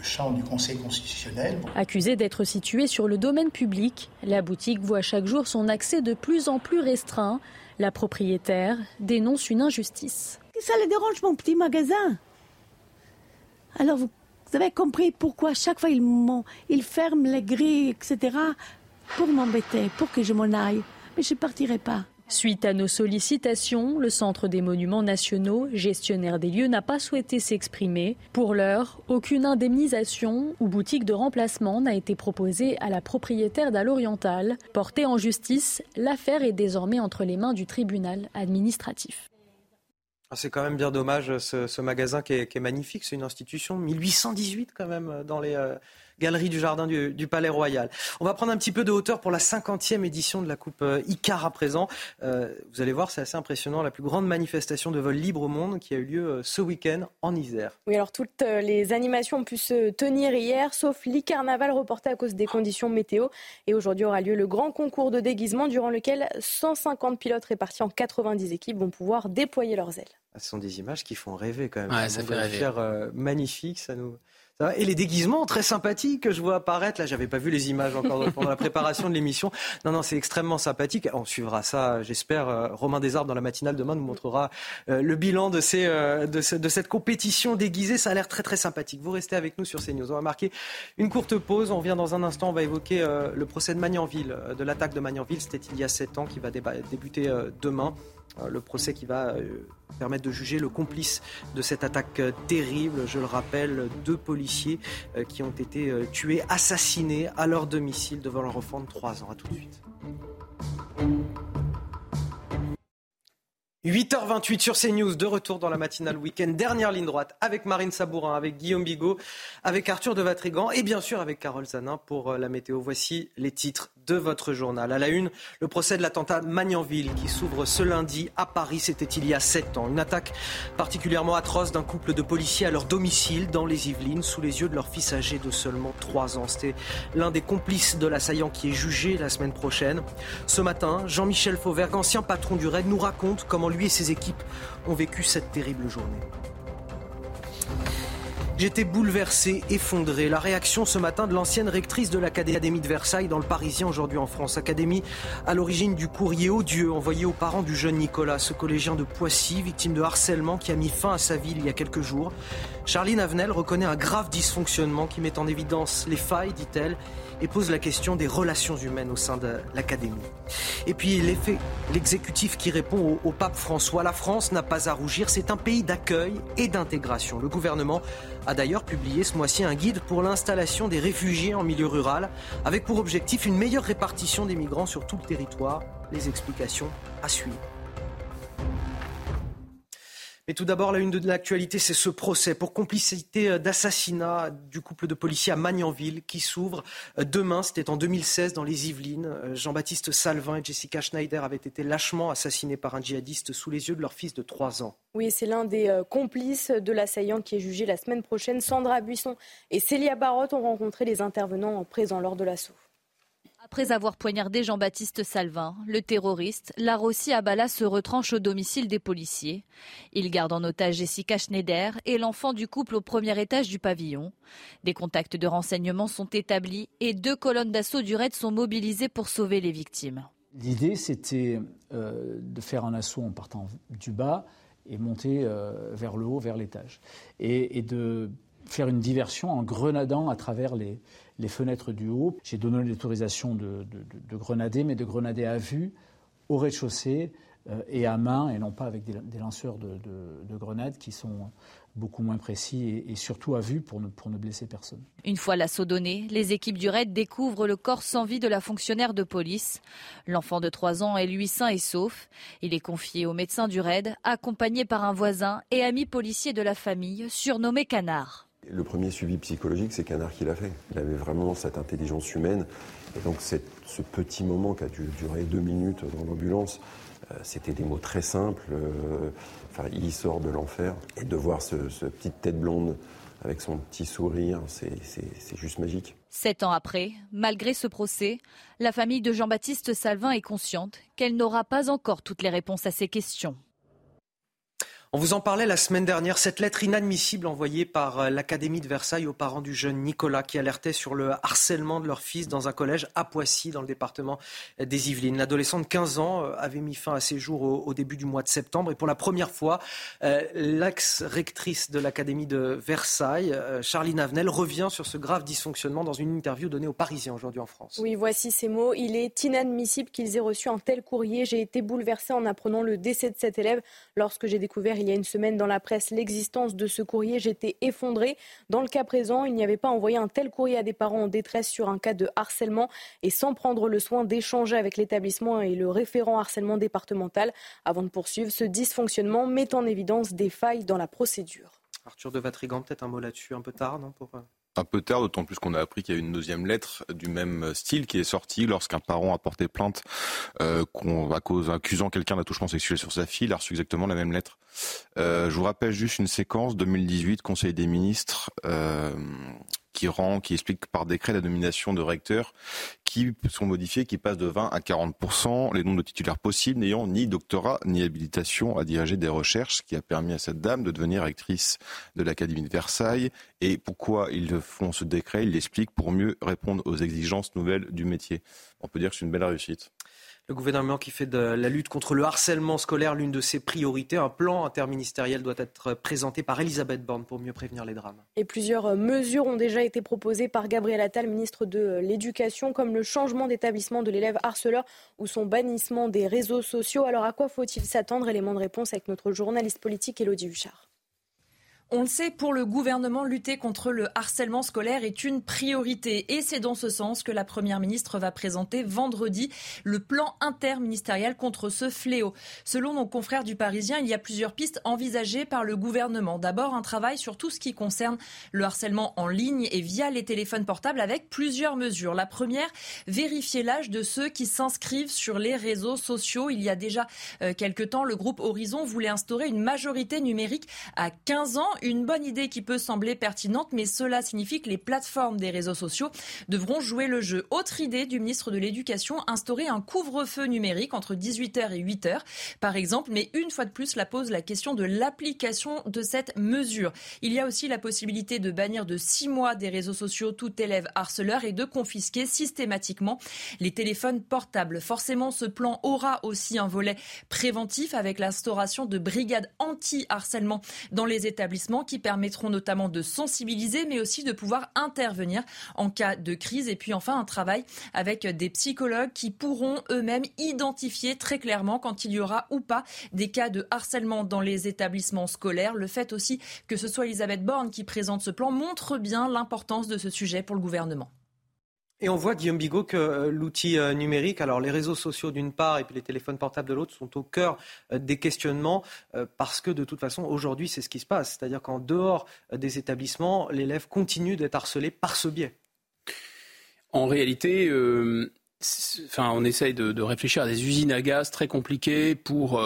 le champ du Conseil constitutionnel. Accusée d'être située sur le domaine public, la boutique voit chaque jour son accès de plus en plus restreint. La propriétaire dénonce une injustice. Ça le dérange mon petit magasin. Alors vous vous avez compris pourquoi chaque fois ils, ils ferment les grilles, etc. pour m'embêter, pour que je m'en aille. Mais je ne partirai pas. Suite à nos sollicitations, le Centre des Monuments Nationaux, gestionnaire des lieux, n'a pas souhaité s'exprimer. Pour l'heure, aucune indemnisation ou boutique de remplacement n'a été proposée à la propriétaire d'Al Oriental. Portée en justice, l'affaire est désormais entre les mains du tribunal administratif. Ah, c'est quand même bien dommage ce, magasin qui est, magnifique, c'est une institution 1818 quand même euh, dans les euh, galeries du jardin du, Palais Royal. On va prendre un petit peu de hauteur pour la 50e édition de la Coupe euh, Icar à présent. vous allez voir, c'est assez impressionnant, la plus grande manifestation de vol libre au monde qui a eu lieu ce week-end en Isère. Oui, alors toutes les animations ont pu se tenir hier, sauf l'e-carnaval reporté à cause des conditions météo. Et aujourd'hui aura lieu le grand concours de déguisement durant lequel 150 pilotes répartis en 90 équipes vont pouvoir déployer leurs ailes. Ah, ce sont des images qui font rêver quand même. Ouais, ça fait rêver. Euh, magnifique, ça nous. Et les déguisements très sympathiques que je vois apparaître. Là, j'avais pas vu les images encore pendant la préparation de l'émission. Non, non, c'est extrêmement sympathique. On suivra ça, j'espère. Euh, Romain Desarbes dans la matinale demain nous montrera euh, le bilan de, ces, de, de, cette compétition déguisée. Ça a l'air très très sympathique. Vous restez avec nous sur CNews. On va marquer une courte pause. On revient dans un instant. On va évoquer le procès de Magnanville, de l'attaque de Magnanville. C'était il y a sept ans, qui va débuter demain. Euh, le procès qui va euh, permettre de juger le complice de cette attaque euh, terrible. Je le rappelle, deux policiers qui ont été tués, assassinés à leur domicile devant leur enfant de 3 ans. A tout de suite. 8h28 sur CNews, de retour dans la matinale week-end, dernière ligne droite avec Marine Sabourin, avec Guillaume Bigot, avec Arthur de Vatrigan et bien sûr avec Carole Zanin pour euh, la météo. Voici les titres de votre journal. À la une, le procès de l'attentat Magnanville qui s'ouvre ce lundi à Paris. C'était il y a sept ans. Une attaque particulièrement atroce d'un couple de policiers à leur domicile dans les Yvelines sous les yeux de leur fils âgé de seulement 3 ans. C'était l'un des complices de l'assaillant qui est jugé la semaine prochaine. Ce matin, Jean-Michel Fauvergue, ancien patron du RAID, nous raconte comment lui et ses équipes ont vécu cette terrible journée. J'étais bouleversé, effondré. La réaction ce matin de l'ancienne rectrice de l'Académie de Versailles dans le Parisien aujourd'hui en France. Académie à l'origine du courrier odieux envoyé aux parents du jeune Nicolas, ce collégien de Poissy, victime de harcèlement qui a mis fin à sa vie il y a quelques jours. Charline Avenel reconnaît un grave dysfonctionnement qui met en évidence les failles, dit-elle, et pose la question des relations humaines au sein de l'Académie. Et puis l'effet, l'exécutif qui répond au, au, pape François, la France n'a pas à rougir, c'est un pays d'accueil et d'intégration. Le gouvernement a d'ailleurs publié ce mois-ci un guide pour l'installation des réfugiés en milieu rural, avec pour objectif une meilleure répartition des migrants sur tout le territoire. Les explications à suivre. Mais tout d'abord, la une de l'actualité, c'est ce procès pour complicité d'assassinat du couple de policiers à Magnanville qui s'ouvre demain. C'était en 2016 dans les Yvelines. Jean-Baptiste Salvin et Jessica Schneider avaient été lâchement assassinés par un djihadiste sous les yeux de leur fils de 3 ans. Oui, c'est l'un des complices de l'assaillant qui est jugé la semaine prochaine. Sandra Buisson et Célia Barotte ont rencontré les intervenants présents lors de l'assaut. Après avoir poignardé Jean-Baptiste Salvin, le terroriste, Larossi Abala se retranche au domicile des policiers. Il garde en otage Jessica Schneider et l'enfant du couple au premier étage du pavillon. Des contacts de renseignement sont établis et deux colonnes d'assaut du raid sont mobilisées pour sauver les victimes. L'idée, c'était euh, de faire un assaut en partant du bas et monter euh, vers le haut, vers l'étage. Et, et de faire une diversion en grenadant à travers les, les fenêtres du haut. J'ai donné l'autorisation de, de, de, grenader, mais de grenader à vue, au rez-de-chaussée euh, et à main, et non pas avec des, lanceurs de, grenades qui sont beaucoup moins précis et, et, surtout à vue pour ne, pour ne blesser personne. Une fois l'assaut donné, les équipes du raid découvrent le corps sans vie de la fonctionnaire de police. L'enfant de 3 ans est lui sain et sauf. Il est confié au médecin du raid, accompagné par un voisin et ami policier de la famille, surnommé Canard. Le premier suivi psychologique, c'est Canard qui l'a fait. Il avait vraiment cette intelligence humaine. Et donc ce petit moment qui a dû durer deux minutes dans l'ambulance, euh, c'était des mots très simples. Euh, enfin, il sort de l'enfer. Et de voir ce, petite tête blonde avec son petit sourire, c'est juste magique. Sept ans après, malgré ce procès, la famille de Jean-Baptiste Salvin est consciente qu'elle n'aura pas encore toutes les réponses à ses questions. On vous en parlait la semaine dernière, cette lettre inadmissible envoyée par l'Académie de Versailles aux parents du jeune Nicolas qui alertait sur le harcèlement de leur fils dans un collège à Poissy, dans le département des Yvelines. L'adolescent de 15 ans avait mis fin à ses jours au, au, début du mois de septembre et pour la première fois, euh, l'ex-rectrice de l'Académie de Versailles, euh, Charline Avenel, revient sur ce grave dysfonctionnement dans une interview donnée aux Parisiens aujourd'hui en France. Oui, voici ces mots. Il est inadmissible qu'ils aient reçu un tel courrier. J'ai été bouleversée en apprenant le décès de cet élève lorsque j'ai découvert il y a une semaine dans la presse l'existence de ce courrier. J'étais effondrée. Dans le cas présent, il n'y avait pas envoyé un tel courrier à des parents en détresse sur un cas de harcèlement et sans prendre le soin d'échanger avec l'établissement et le référent harcèlement départemental. Avant de poursuivre, ce dysfonctionnement met en évidence des failles dans la procédure. Arthur de Vatrigan, peut-être un mot là-dessus, un peu tard, non pour un peu tard, d'autant plus qu'on a appris qu'il y a une deuxième lettre du même style qui est sortie lorsqu'un parent a porté plainte euh, à cause accusant quelqu'un d'attouchement sexuel sur sa fille. Il a reçu exactement la même lettre. Euh, je vous rappelle juste une séquence 2018, Conseil des ministres. Euh, qui rend, qui explique par décret la nomination de recteurs qui sont modifiés, qui passent de 20 à 40 les nombres de titulaires possibles n'ayant ni doctorat ni habilitation à diriger des recherches, qui a permis à cette dame de devenir rectrice de l'Académie de Versailles. Et pourquoi ils font ce décret? Ils l'expliquent pour mieux répondre aux exigences nouvelles du métier. On peut dire que c'est une belle réussite. Le gouvernement qui fait de la lutte contre le harcèlement scolaire l'une de ses priorités. Un plan interministériel doit être présenté par Elisabeth Borne pour mieux prévenir les drames. Et plusieurs mesures ont déjà été proposées par Gabriel Attal, ministre de l'Éducation, comme le changement d'établissement de l'élève harceleur ou son bannissement des réseaux sociaux. Alors à quoi faut-il s'attendre? Élément de réponse avec notre journaliste politique Elodie Huchard. On le sait, pour le gouvernement, lutter contre le harcèlement scolaire est une priorité. Et c'est dans ce sens que la Première ministre va présenter vendredi le plan interministériel contre ce fléau. Selon nos confrères du Parisien, il y a plusieurs pistes envisagées par le gouvernement. D'abord, un travail sur tout ce qui concerne le harcèlement en ligne et via les téléphones portables avec plusieurs mesures. La première, vérifier l'âge de ceux qui s'inscrivent sur les réseaux sociaux. Il y a déjà euh, quelques temps, le groupe Horizon voulait instaurer une majorité numérique à 15 ans une bonne idée qui peut sembler pertinente, mais cela signifie que les plateformes des réseaux sociaux devront jouer le jeu. Autre idée du ministre de l'Éducation, instaurer un couvre-feu numérique entre 18h et 8h, par exemple, mais une fois de plus, la pose la question de l'application de cette mesure. Il y a aussi la possibilité de bannir de six mois des réseaux sociaux tout élève harceleur et de confisquer systématiquement les téléphones portables. Forcément, ce plan aura aussi un volet préventif avec l'instauration de brigades anti-harcèlement dans les établissements qui permettront notamment de sensibiliser, mais aussi de pouvoir intervenir en cas de crise. Et puis enfin, un travail avec des psychologues qui pourront eux-mêmes identifier très clairement quand il y aura ou pas des cas de harcèlement dans les établissements scolaires. Le fait aussi que ce soit Elisabeth Borne qui présente ce plan montre bien l'importance de ce sujet pour le gouvernement. Et on voit, Guillaume Bigot, que euh, l'outil euh, numérique, alors les réseaux sociaux d'une part et puis les téléphones portables de l'autre, sont au cœur euh, des questionnements parce que de toute façon, aujourd'hui, c'est ce qui se passe. C'est-à-dire qu'en dehors des établissements, l'élève continue d'être harcelé par ce biais. En réalité, enfin, on essaye de, réfléchir à des usines à gaz très compliquées pour,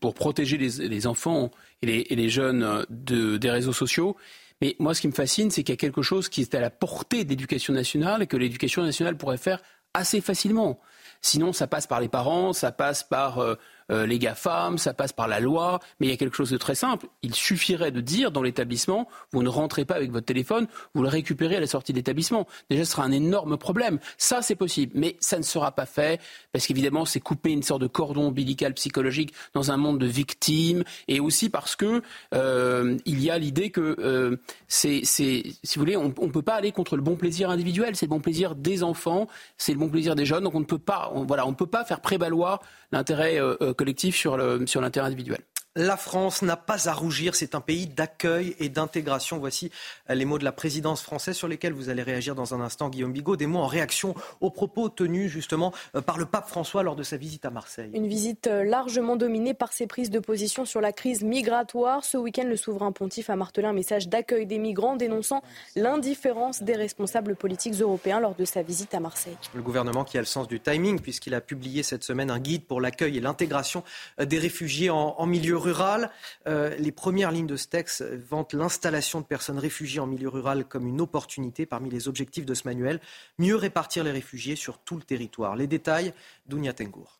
pour protéger les, enfants et les, jeunes de, des réseaux sociaux. Mais moi, ce qui me fascine, c'est qu'il y a quelque chose qui est à la portée de l'éducation nationale et que l'éducation nationale pourrait faire assez facilement. Sinon, ça passe par les parents, ça passe par euh, euh, les GAFAM, ça passe par la loi, mais il y a quelque chose de très simple. Il suffirait de dire dans l'établissement, vous ne rentrez pas avec votre téléphone, vous le récupérez à la sortie de l'établissement. Déjà, ce sera un énorme problème. Ça, c'est possible, mais ça ne sera pas fait parce qu'évidemment, c'est couper une sorte de cordon ombilical psychologique dans un monde de victimes et aussi parce que euh, il y a l'idée que euh, c'est, si vous voulez, on ne peut pas aller contre le bon plaisir individuel. C'est le bon plaisir des enfants, c'est le bon plaisir des jeunes. Donc on ne peut pas, voilà, on peut pas faire prévaloir l'intérêt collectif sur l'intérêt individuel. La France n'a pas à rougir, c'est un pays d'accueil et d'intégration. Voici les mots de la présidence française sur lesquels vous allez réagir dans un instant, Guillaume Bigot. Des mots en réaction aux propos tenus justement euh, par le pape François lors de sa visite à Marseille. Une visite euh, largement dominée par ses prises de position sur la crise migratoire. Ce week-end, le souverain pontife a martelé un message d'accueil des migrants dénonçant l'indifférence des responsables politiques européens lors de sa visite à Marseille. Le gouvernement qui a le sens du timing puisqu'il a publié cette semaine un guide pour l'accueil et l'intégration euh, des réfugiés en, en milieu rural. Euh, les premières lignes de ce texte vantent l'installation de personnes réfugiées en milieu rural comme une opportunité parmi les objectifs de ce manuel. Mieux répartir les réfugiés sur tout le territoire. Les détails, Dounia Tengour.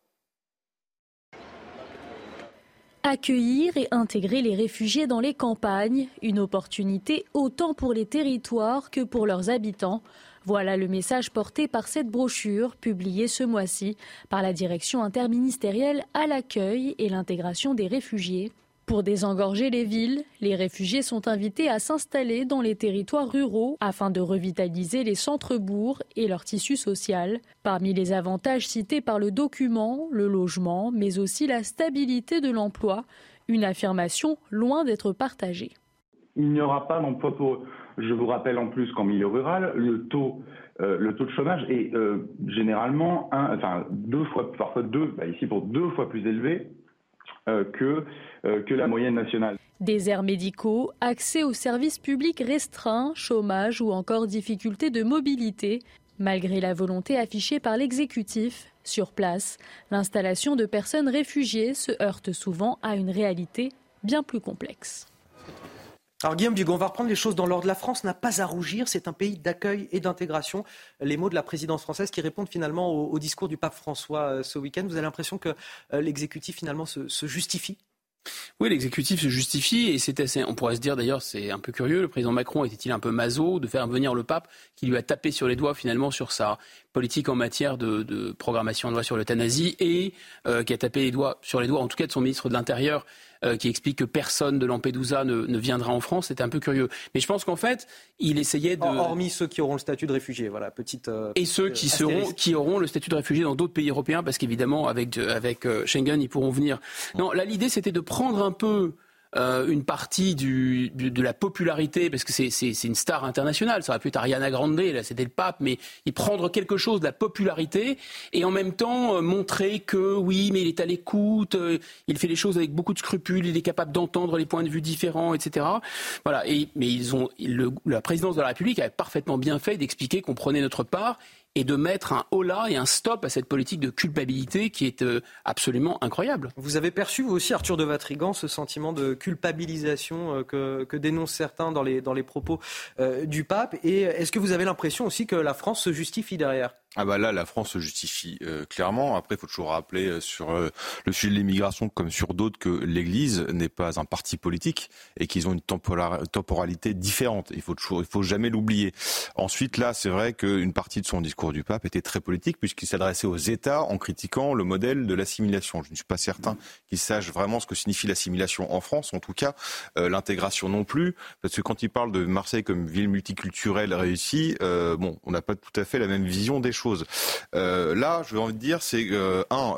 Accueillir et intégrer les réfugiés dans les campagnes, une opportunité autant pour les territoires que pour leurs habitants. Voilà le message porté par cette brochure publiée ce mois-ci par la direction interministérielle à l'accueil et l'intégration des réfugiés. Pour désengorger les villes, les réfugiés sont invités à s'installer dans les territoires ruraux afin de revitaliser les centres-bourgs et leur tissu social. Parmi les avantages cités par le document, le logement, mais aussi la stabilité de l'emploi, une affirmation loin d'être partagée. Il n'y aura pas d'emploi pour eux. Je vous rappelle en plus qu'en milieu rural, le taux, euh, de chômage est euh, généralement deux fois, plus élevé euh, que, que la moyenne nationale. Déserts médicaux, accès aux services publics restreints, chômage ou encore difficultés de mobilité. Malgré la volonté affichée par l'exécutif, sur place, l'installation de personnes réfugiées se heurte souvent à une réalité bien plus complexe. Alors Guillaume Dugon, on va reprendre les choses dans l'ordre. La France n'a pas à rougir, c'est un pays d'accueil et d'intégration. Les mots de la présidence française qui répondent finalement au, discours du pape François euh, ce week-end. Vous avez l'impression que euh, l'exécutif finalement se, justifie? Oui, l'exécutif se justifie et c'est assez. On pourrait se dire d'ailleurs, c'est un peu curieux. Le président Macron était-il un peu maso de faire venir le pape qui lui a tapé sur les doigts finalement sur sa politique en matière de, programmation de loi sur l'euthanasie et euh, qui a tapé les doigts sur les doigts, en tout cas de son ministre de l'Intérieur euh, qui explique que personne de Lampedusa ne, viendra en France. C'était un peu curieux. Mais je pense qu'en fait, il essayait de... Hormis ceux qui auront le statut de réfugié, voilà, petite... Euh, et ceux qui, seront, qui auront le statut de réfugié dans d'autres pays européens, parce qu'évidemment, avec, avec euh, Schengen, ils pourront venir. Non, là, l'idée, c'était de prendre un peu euh, une partie du, de la popularité, parce que c'est une star internationale, ça aurait pu être Ariana Grande, là c'était le pape, mais il prendre quelque chose de la popularité et en même temps euh, montrer que oui, mais il est à l'écoute, euh, il fait les choses avec beaucoup de scrupules, il est capable d'entendre les points de vue différents, etc. Voilà. Et, mais ils ont, la présidence de la République avait parfaitement bien fait d'expliquer qu'on prenait notre part et de mettre un holà et un stop à cette politique de culpabilité qui est euh, absolument incroyable. Vous avez perçu, vous aussi, Arthur de Vatrigan, ce sentiment de culpabilisation euh, que, dénoncent certains dans les, dans les propos euh, du pape? Et est-ce que vous avez l'impression aussi que la France se justifie derrière? Ah bah là, la France se justifie clairement. Après, il faut toujours rappeler sur le sujet de l'immigration, comme sur d'autres, que l'Église n'est pas un parti politique et qu'ils ont une temporalité différente. Il faut toujours, il faut jamais l'oublier. Ensuite, là, c'est vrai qu'une partie de son discours du pape était très politique puisqu'il s'adressait aux États en critiquant le modèle de l'assimilation. Je ne suis pas certain qu'il sache vraiment ce que signifie l'assimilation en France, en tout cas euh, l'intégration non plus, parce que quand il parle de Marseille comme ville multiculturelle réussie, euh, bon, on n'a pas tout à fait la même vision des choses. Euh, là, je veux envie de dire, c'est un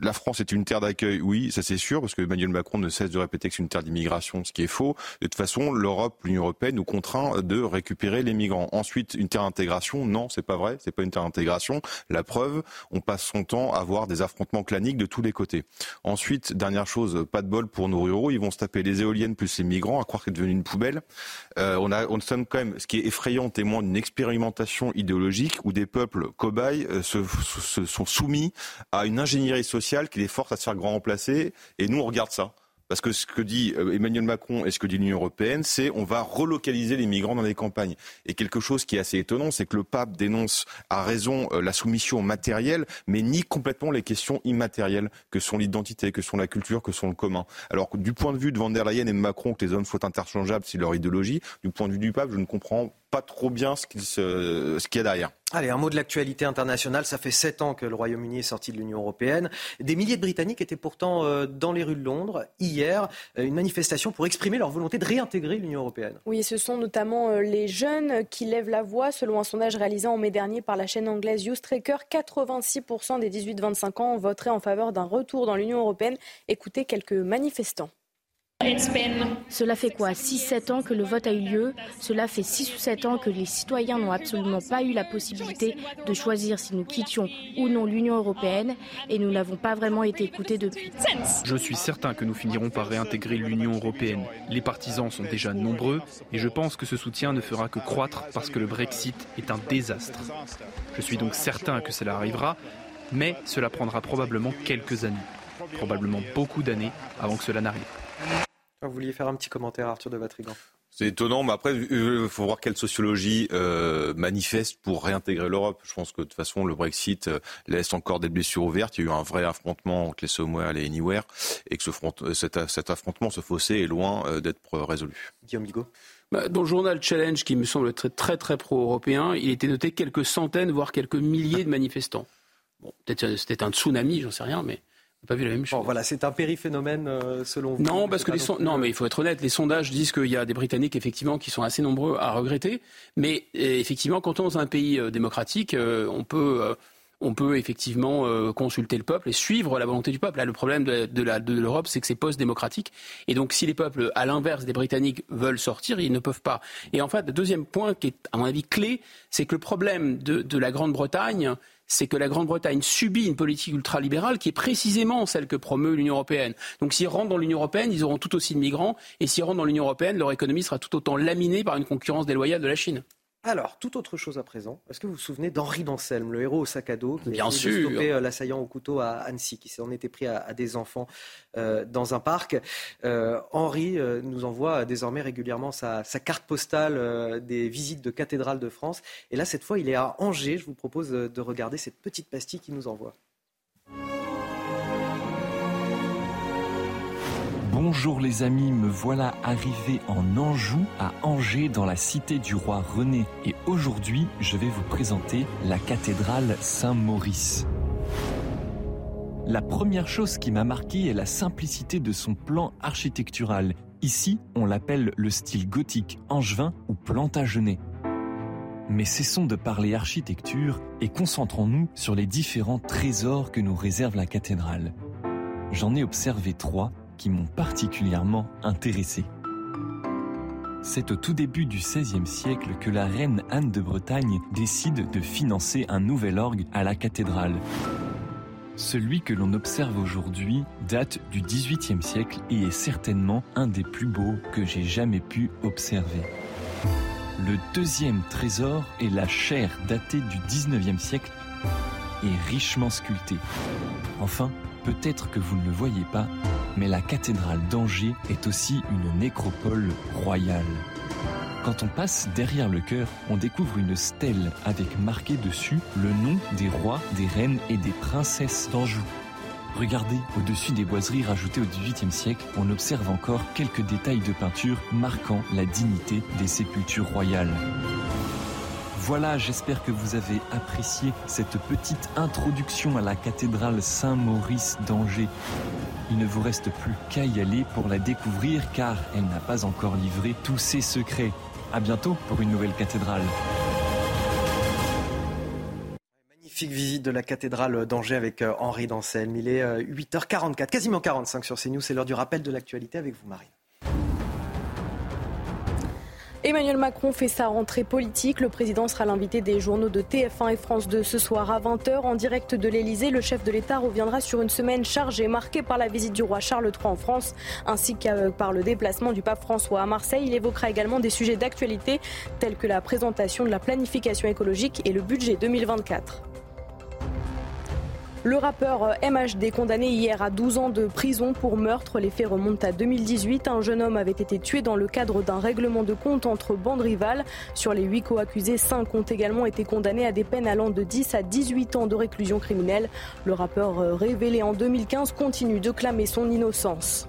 la France est une terre d'accueil, oui, ça c'est sûr, parce que Emmanuel Macron ne cesse de répéter que c'est une terre d'immigration, ce qui est faux. De toute façon, l'Europe, l'Union européenne nous contraint de récupérer les migrants. Ensuite, une terre d'intégration, non, c'est pas vrai, c'est pas une terre d'intégration. La preuve, on passe son temps à avoir des affrontements claniques de tous les côtés. Ensuite, dernière chose, pas de bol pour nos ruraux, ils vont se taper les éoliennes plus les migrants, à croire que c'est devenu une poubelle. Euh, on a, on quand même, ce qui est effrayant, témoin d'une expérimentation idéologique où des peuples cobayes euh, se, se sont soumis à une ingénierie sociale qui les force à se faire grand remplacer. Et nous, on regarde ça. Parce que ce que dit euh, Emmanuel Macron et ce que dit l'Union européenne, c'est on va relocaliser les migrants dans les campagnes. Et quelque chose qui est assez étonnant, c'est que le pape dénonce à raison euh, la soumission matérielle, mais nie complètement les questions immatérielles que sont l'identité, que sont la culture, que sont le commun. Alors du point de vue de Van der Leyen et de Macron, que les hommes soient interchangeables, c'est leur idéologie. Du point de vue du pape, je ne comprends pas trop bien ce qu'il y a derrière. Allez, un mot de l'actualité internationale. Ça fait sept ans que le Royaume-Uni est sorti de l'Union européenne. Des milliers de Britanniques étaient pourtant euh, dans les rues de Londres hier, euh, une manifestation pour exprimer leur volonté de réintégrer l'Union européenne. Oui, ce sont notamment euh, les jeunes qui lèvent la voix. Selon un sondage réalisé en mai dernier par la chaîne anglaise Youstracker, 86% des 18-25 ans voteraient en faveur d'un retour dans l'Union européenne. Écoutez quelques manifestants. Cela fait quoi 6-7 ans que le vote a eu lieu? Cela fait 6 ou 7 ans que les citoyens n'ont absolument pas eu la possibilité de choisir si nous quittions ou non l'Union européenne et nous n'avons pas vraiment été écoutés depuis. Je suis certain que nous finirons par réintégrer l'Union européenne. Les partisans sont déjà nombreux et je pense que ce soutien ne fera que croître parce que le Brexit est un désastre. Je suis donc certain que cela arrivera, mais cela prendra probablement quelques années, probablement beaucoup d'années avant que cela n'arrive. Vous vouliez faire un petit commentaire, Arthur de Vatrigan c'est étonnant, mais après, il faut voir quelle sociologie euh, manifeste pour réintégrer l'Europe. Je pense que de toute façon, le Brexit euh, laisse encore des blessures ouvertes. Il y a eu un vrai affrontement entre les Somewhere et les Anywhere, et que ce front, euh, cet, cet, affrontement, ce fossé, est loin d'être résolu. Guillaume Bigot bah, dans le journal Challenge, qui me semble très très, très pro-européen, il était noté quelques centaines, voire quelques milliers de manifestants. Bon, peut-être c'était un tsunami, j'en sais rien, mais pas vu la même chose. voilà, c'est un périphénomène euh, selon vous. Non, parce que les non, mais il faut être honnête. Les sondages disent qu'il y a des Britanniques effectivement qui sont assez nombreux à regretter. Mais euh, effectivement, quand on est dans un pays euh, démocratique, on peut on peut effectivement consulter le peuple et suivre la volonté du peuple. Là, le problème de, de l'Europe, c'est que c'est post-démocratique. Et donc, si les peuples, à l'inverse des Britanniques, veulent sortir, ils ne peuvent pas. Et en fait, le deuxième point qui est, à mon avis, clé, c'est que le problème de, de la Grande-Bretagne, c'est que la Grande-Bretagne subit une politique ultralibérale qui est précisément celle que promeut l'Union européenne. Donc s'ils rentrent dans l'Union européenne, ils auront tout aussi de migrants, et s'ils rentrent dans l'Union européenne, leur économie sera tout autant laminée par une concurrence déloyale de la Chine. Alors, tout autre chose à présent. Est-ce que vous vous souvenez d'Henri d'Anselme, le héros au sac à dos, qui Bien a stoppé euh, l'assaillant au couteau à Annecy, qui s'en était pris à, des enfants euh, dans un parc euh, Henri nous envoie désormais régulièrement sa, carte postale des visites de cathédrales de France. Et là, cette fois, il est à Angers. Je vous propose de regarder cette petite pastille qu'il nous envoie. Bonjour les amis, me voilà arrivé en Anjou, à Angers, dans la cité du roi René. Et aujourd'hui, je vais vous présenter la cathédrale Saint-Maurice. La première chose qui m'a marqué est la simplicité de son plan architectural. Ici, on l'appelle le style gothique angevin ou plantagenet. Mais cessons de parler architecture et concentrons-nous sur les différents trésors que nous réserve la cathédrale. J'en ai observé trois qui m'ont particulièrement intéressé. C'est au tout début du XVIe siècle que la reine Anne de Bretagne décide de financer un nouvel orgue à la cathédrale. Celui que l'on observe aujourd'hui date du XVIIIe siècle et est certainement un des plus beaux que j'ai jamais pu observer. Le deuxième trésor est la chaire datée du XIXe siècle et richement sculptée. Enfin, peut-être que vous ne le voyez pas, mais la cathédrale d'Angers est aussi une nécropole royale. Quand on passe derrière le chœur, on découvre une stèle avec marqué dessus le nom des rois, des reines et des princesses d'Anjou. Regardez, au-dessus des boiseries rajoutées au XVIIIe siècle, on observe encore quelques détails de peinture marquant la dignité des sépultures royales. Voilà, j'espère que vous avez apprécié cette petite introduction à la cathédrale Saint-Maurice d'Angers. Il ne vous reste plus qu'à y aller pour la découvrir car elle n'a pas encore livré tous ses secrets. À bientôt pour une nouvelle cathédrale. Magnifique visite de la cathédrale d'Angers avec euh, Henri Danselme. Il est 8h44, euh, quasiment 45 sur CNews. C'est l'heure du rappel de l'actualité avec vous, Marine. Emmanuel Macron fait sa rentrée politique. Le président sera l'invité des journaux de TF1 et France 2 ce soir à 20h en direct de l'Elysée. Le chef de l'État reviendra sur une semaine chargée marquée par la visite du roi Charles III en France ainsi que par le déplacement du pape François à Marseille. Il évoquera également des sujets d'actualité tels que la présentation de la planification écologique et le budget 2024. Le rappeur MHD condamné hier à 12 ans de prison pour meurtre. Les faits remontent à 2018. Un jeune homme avait été tué dans le cadre d'un règlement de compte entre bandes rivales. Sur les 8 co-accusés, 5 ont également été condamnés à des peines allant de 10 à 18 ans de réclusion criminelle. Le rappeur révélé en 2015 continue de clamer son innocence.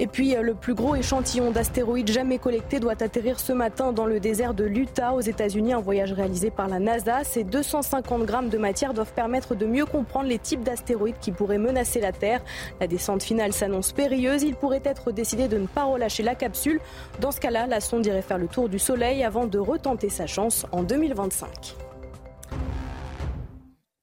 Et puis, euh, le plus gros échantillon d'astéroïdes jamais collecté doit atterrir ce matin dans le désert de l'Utah aux États-Unis. Un voyage réalisé par la NASA. Ces 250 grammes de matière doivent permettre de mieux comprendre les types d'astéroïdes qui pourraient menacer la Terre. La descente finale s'annonce périlleuse. Il pourrait être décidé de ne pas relâcher la capsule. Dans ce cas-là, la sonde irait faire le tour du Soleil avant de retenter sa chance en 2025.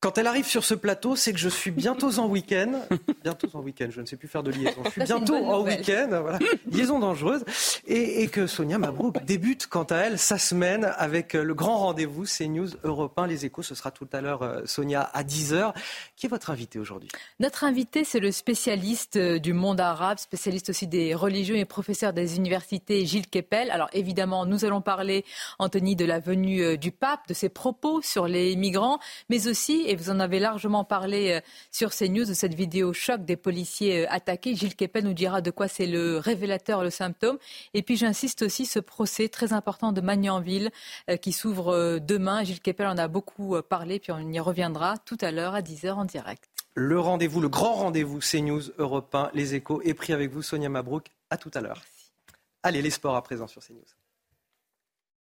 Quand elle arrive sur ce plateau, c'est que je suis bientôt en week-end. Bientôt en week-end, je ne sais plus faire de liaison. Je suis bientôt en week-end, voilà. liaison dangereuse. Et, que Sonia Mabrouk débute, quant à elle, sa semaine avec le grand rendez-vous CNews Europe 1. Les échos, ce sera tout à l'heure, euh, Sonia, à 10h. Qui est votre invité aujourd'hui? Notre invité, c'est le spécialiste euh, du monde arabe, spécialiste aussi des religions et professeur des universités, Gilles Kepel. Alors évidemment, nous allons parler, Anthony, de la venue euh, du pape, de ses propos sur les migrants, mais aussi, vous en avez largement parlé euh, sur CNews de cette vidéo choc des policiers euh, attaqués. Gilles Kepel nous dira de quoi c'est le révélateur, le symptôme. Et puis j'insiste aussi ce procès très important de Magnanville euh, qui s'ouvre demain. Gilles Kepel en a beaucoup parlé, puis on y reviendra tout à l'heure à 10h en direct. Le rendez-vous, le grand rendez-vous CNews Europe 1, les échos est pris avec vous, Sonia Mabrouk. À tout à l'heure. Allez, les sports à présent sur CNews.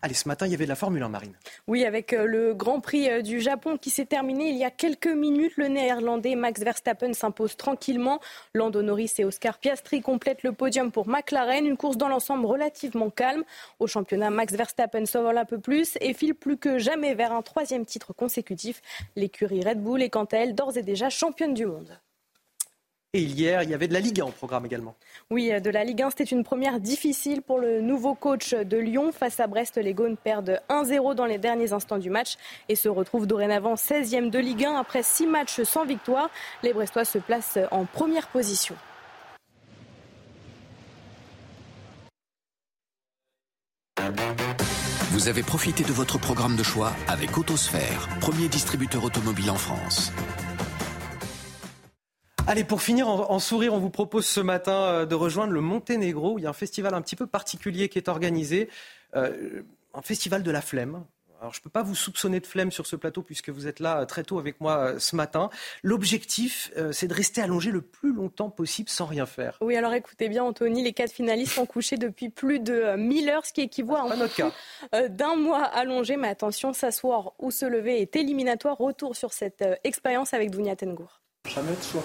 Allez, ce matin, il y avait de la Formule 1, Marine. Oui, avec euh, le Grand Prix euh, du Japon qui s'est terminé il y a quelques minutes. Le néerlandais Max Verstappen s'impose tranquillement. Lando Norris et Oscar Piastri complètent le podium pour McLaren. Une course dans l'ensemble relativement calme. Au championnat, Max Verstappen s'envole un peu plus et file plus que jamais vers un troisième titre consécutif. L'écurie Red Bull est quant à elle d'ores et déjà championne du monde. Et hier, il y avait de la Ligue 1 au programme également. Oui, de la Ligue 1, c'était une première difficile pour le nouveau coach de Lyon. Face à Brest, les Gaunes perdent 1-0 dans les derniers instants du match et se retrouvent dorénavant 16e de Ligue 1 après 6 matchs sans victoire. Les Brestois se placent en première position. Vous avez profité de votre programme de choix avec Autosphère, premier distributeur automobile en France. Allez, pour finir en, sourire, on vous propose ce matin euh, de rejoindre le Monténégro, où il y a un festival un petit peu particulier qui est organisé, euh, un festival de la flemme. Alors, je ne peux pas vous soupçonner de flemme sur ce plateau puisque vous êtes là euh, très tôt avec moi ce matin. L'objectif, c'est de rester allongé le plus longtemps possible sans rien faire. Oui, alors écoutez bien, Anthony, les quatre finalistes sont couchés depuis plus de 1000 heures, ce qui équivaut à un d'un mois allongé. Mais attention, s'asseoir ou se lever est éliminatoire. Retour sur cette expérience avec Dounia Tengour. Jamais de choix.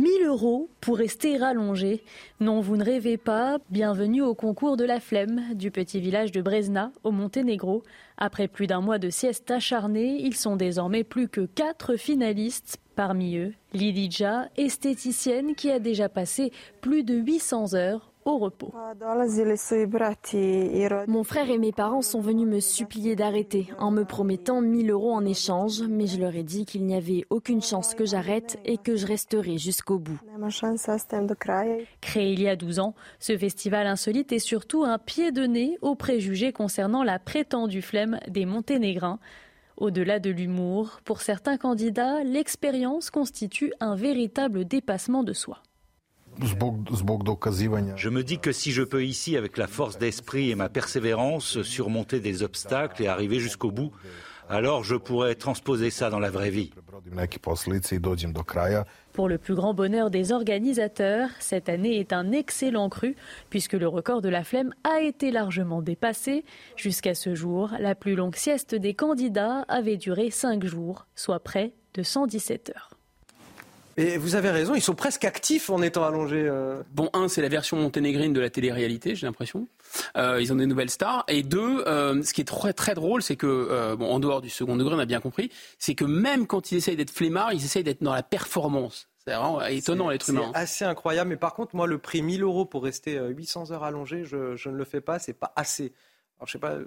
1000 euros pour rester rallongé. Non, vous ne rêvez pas. Bienvenue au concours de la flemme du petit village de Brezna, au Monténégro. Après plus d'un mois de sieste acharnée, ils sont désormais plus que quatre finalistes. Parmi eux, Lidija, esthéticienne qui a déjà passé plus de 800 heures au repos. Mon frère et mes parents sont venus me supplier d'arrêter en me promettant 1000 euros en échange, mais je leur ai dit qu'il n'y avait aucune chance que j'arrête et que je resterai jusqu'au bout. Créé il y a 12 ans, ce festival insolite est surtout un pied de nez aux préjugés concernant la prétendue flemme des Monténégrins. Au-delà de l'humour, pour certains candidats, l'expérience constitue un véritable dépassement de soi. Je me dis que si je peux ici, avec la force d'esprit et ma persévérance, surmonter des obstacles et arriver jusqu'au bout, alors je pourrais transposer ça dans la vraie vie. Pour le plus grand bonheur des organisateurs, cette année est un excellent cru, puisque le record de la flemme a été largement dépassé. Jusqu'à ce jour, la plus longue sieste des candidats avait duré 5 jours, soit près de 117 heures. Et vous avez raison, ils sont presque actifs en étant allongés. Euh. Bon, un, c'est la version monténégrine de la télé-réalité, j'ai l'impression. Euh, ils ont des nouvelles stars. Et deux, euh, ce qui est très, très drôle, c'est que, bon, en dehors du second degré, on a bien compris, c'est que même quand ils essayent d'être flemmards, ils essayent d'être dans la performance. C'est vraiment étonnant l'être humain. C'est assez incroyable. Mais par contre, moi, le prix 1000 euros pour rester 800 heures allongé, je, je ne le fais pas. C'est pas assez. Alors, je sais pas.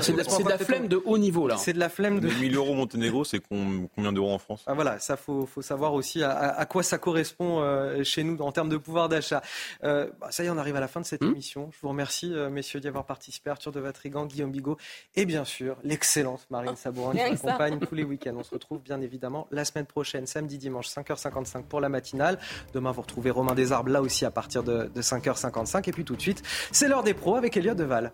C'est de, la flemme de haut niveau là. C'est de la flemme de. 1000 euros Monténégro, c'est combien d'euros en France? Ah, Voilà, ça faut, faut savoir aussi à, quoi ça correspond euh, chez nous en termes de pouvoir d'achat. Euh, bah, ça y est, on arrive à la fin de cette hmm émission. Je vous remercie, euh, messieurs, d'y avoir participé. Arthur de Vatrigan, Guillaume Bigot et bien sûr l'excellente Marine Sabourin qui accompagne tous les week-ends. On se retrouve bien évidemment la semaine prochaine, samedi, dimanche, 5h55 pour la matinale. Demain, vous retrouvez Romain Desarbes là aussi à partir de, de 5h55. Et puis tout de suite, c'est l'heure des pros avec Elliot Deval.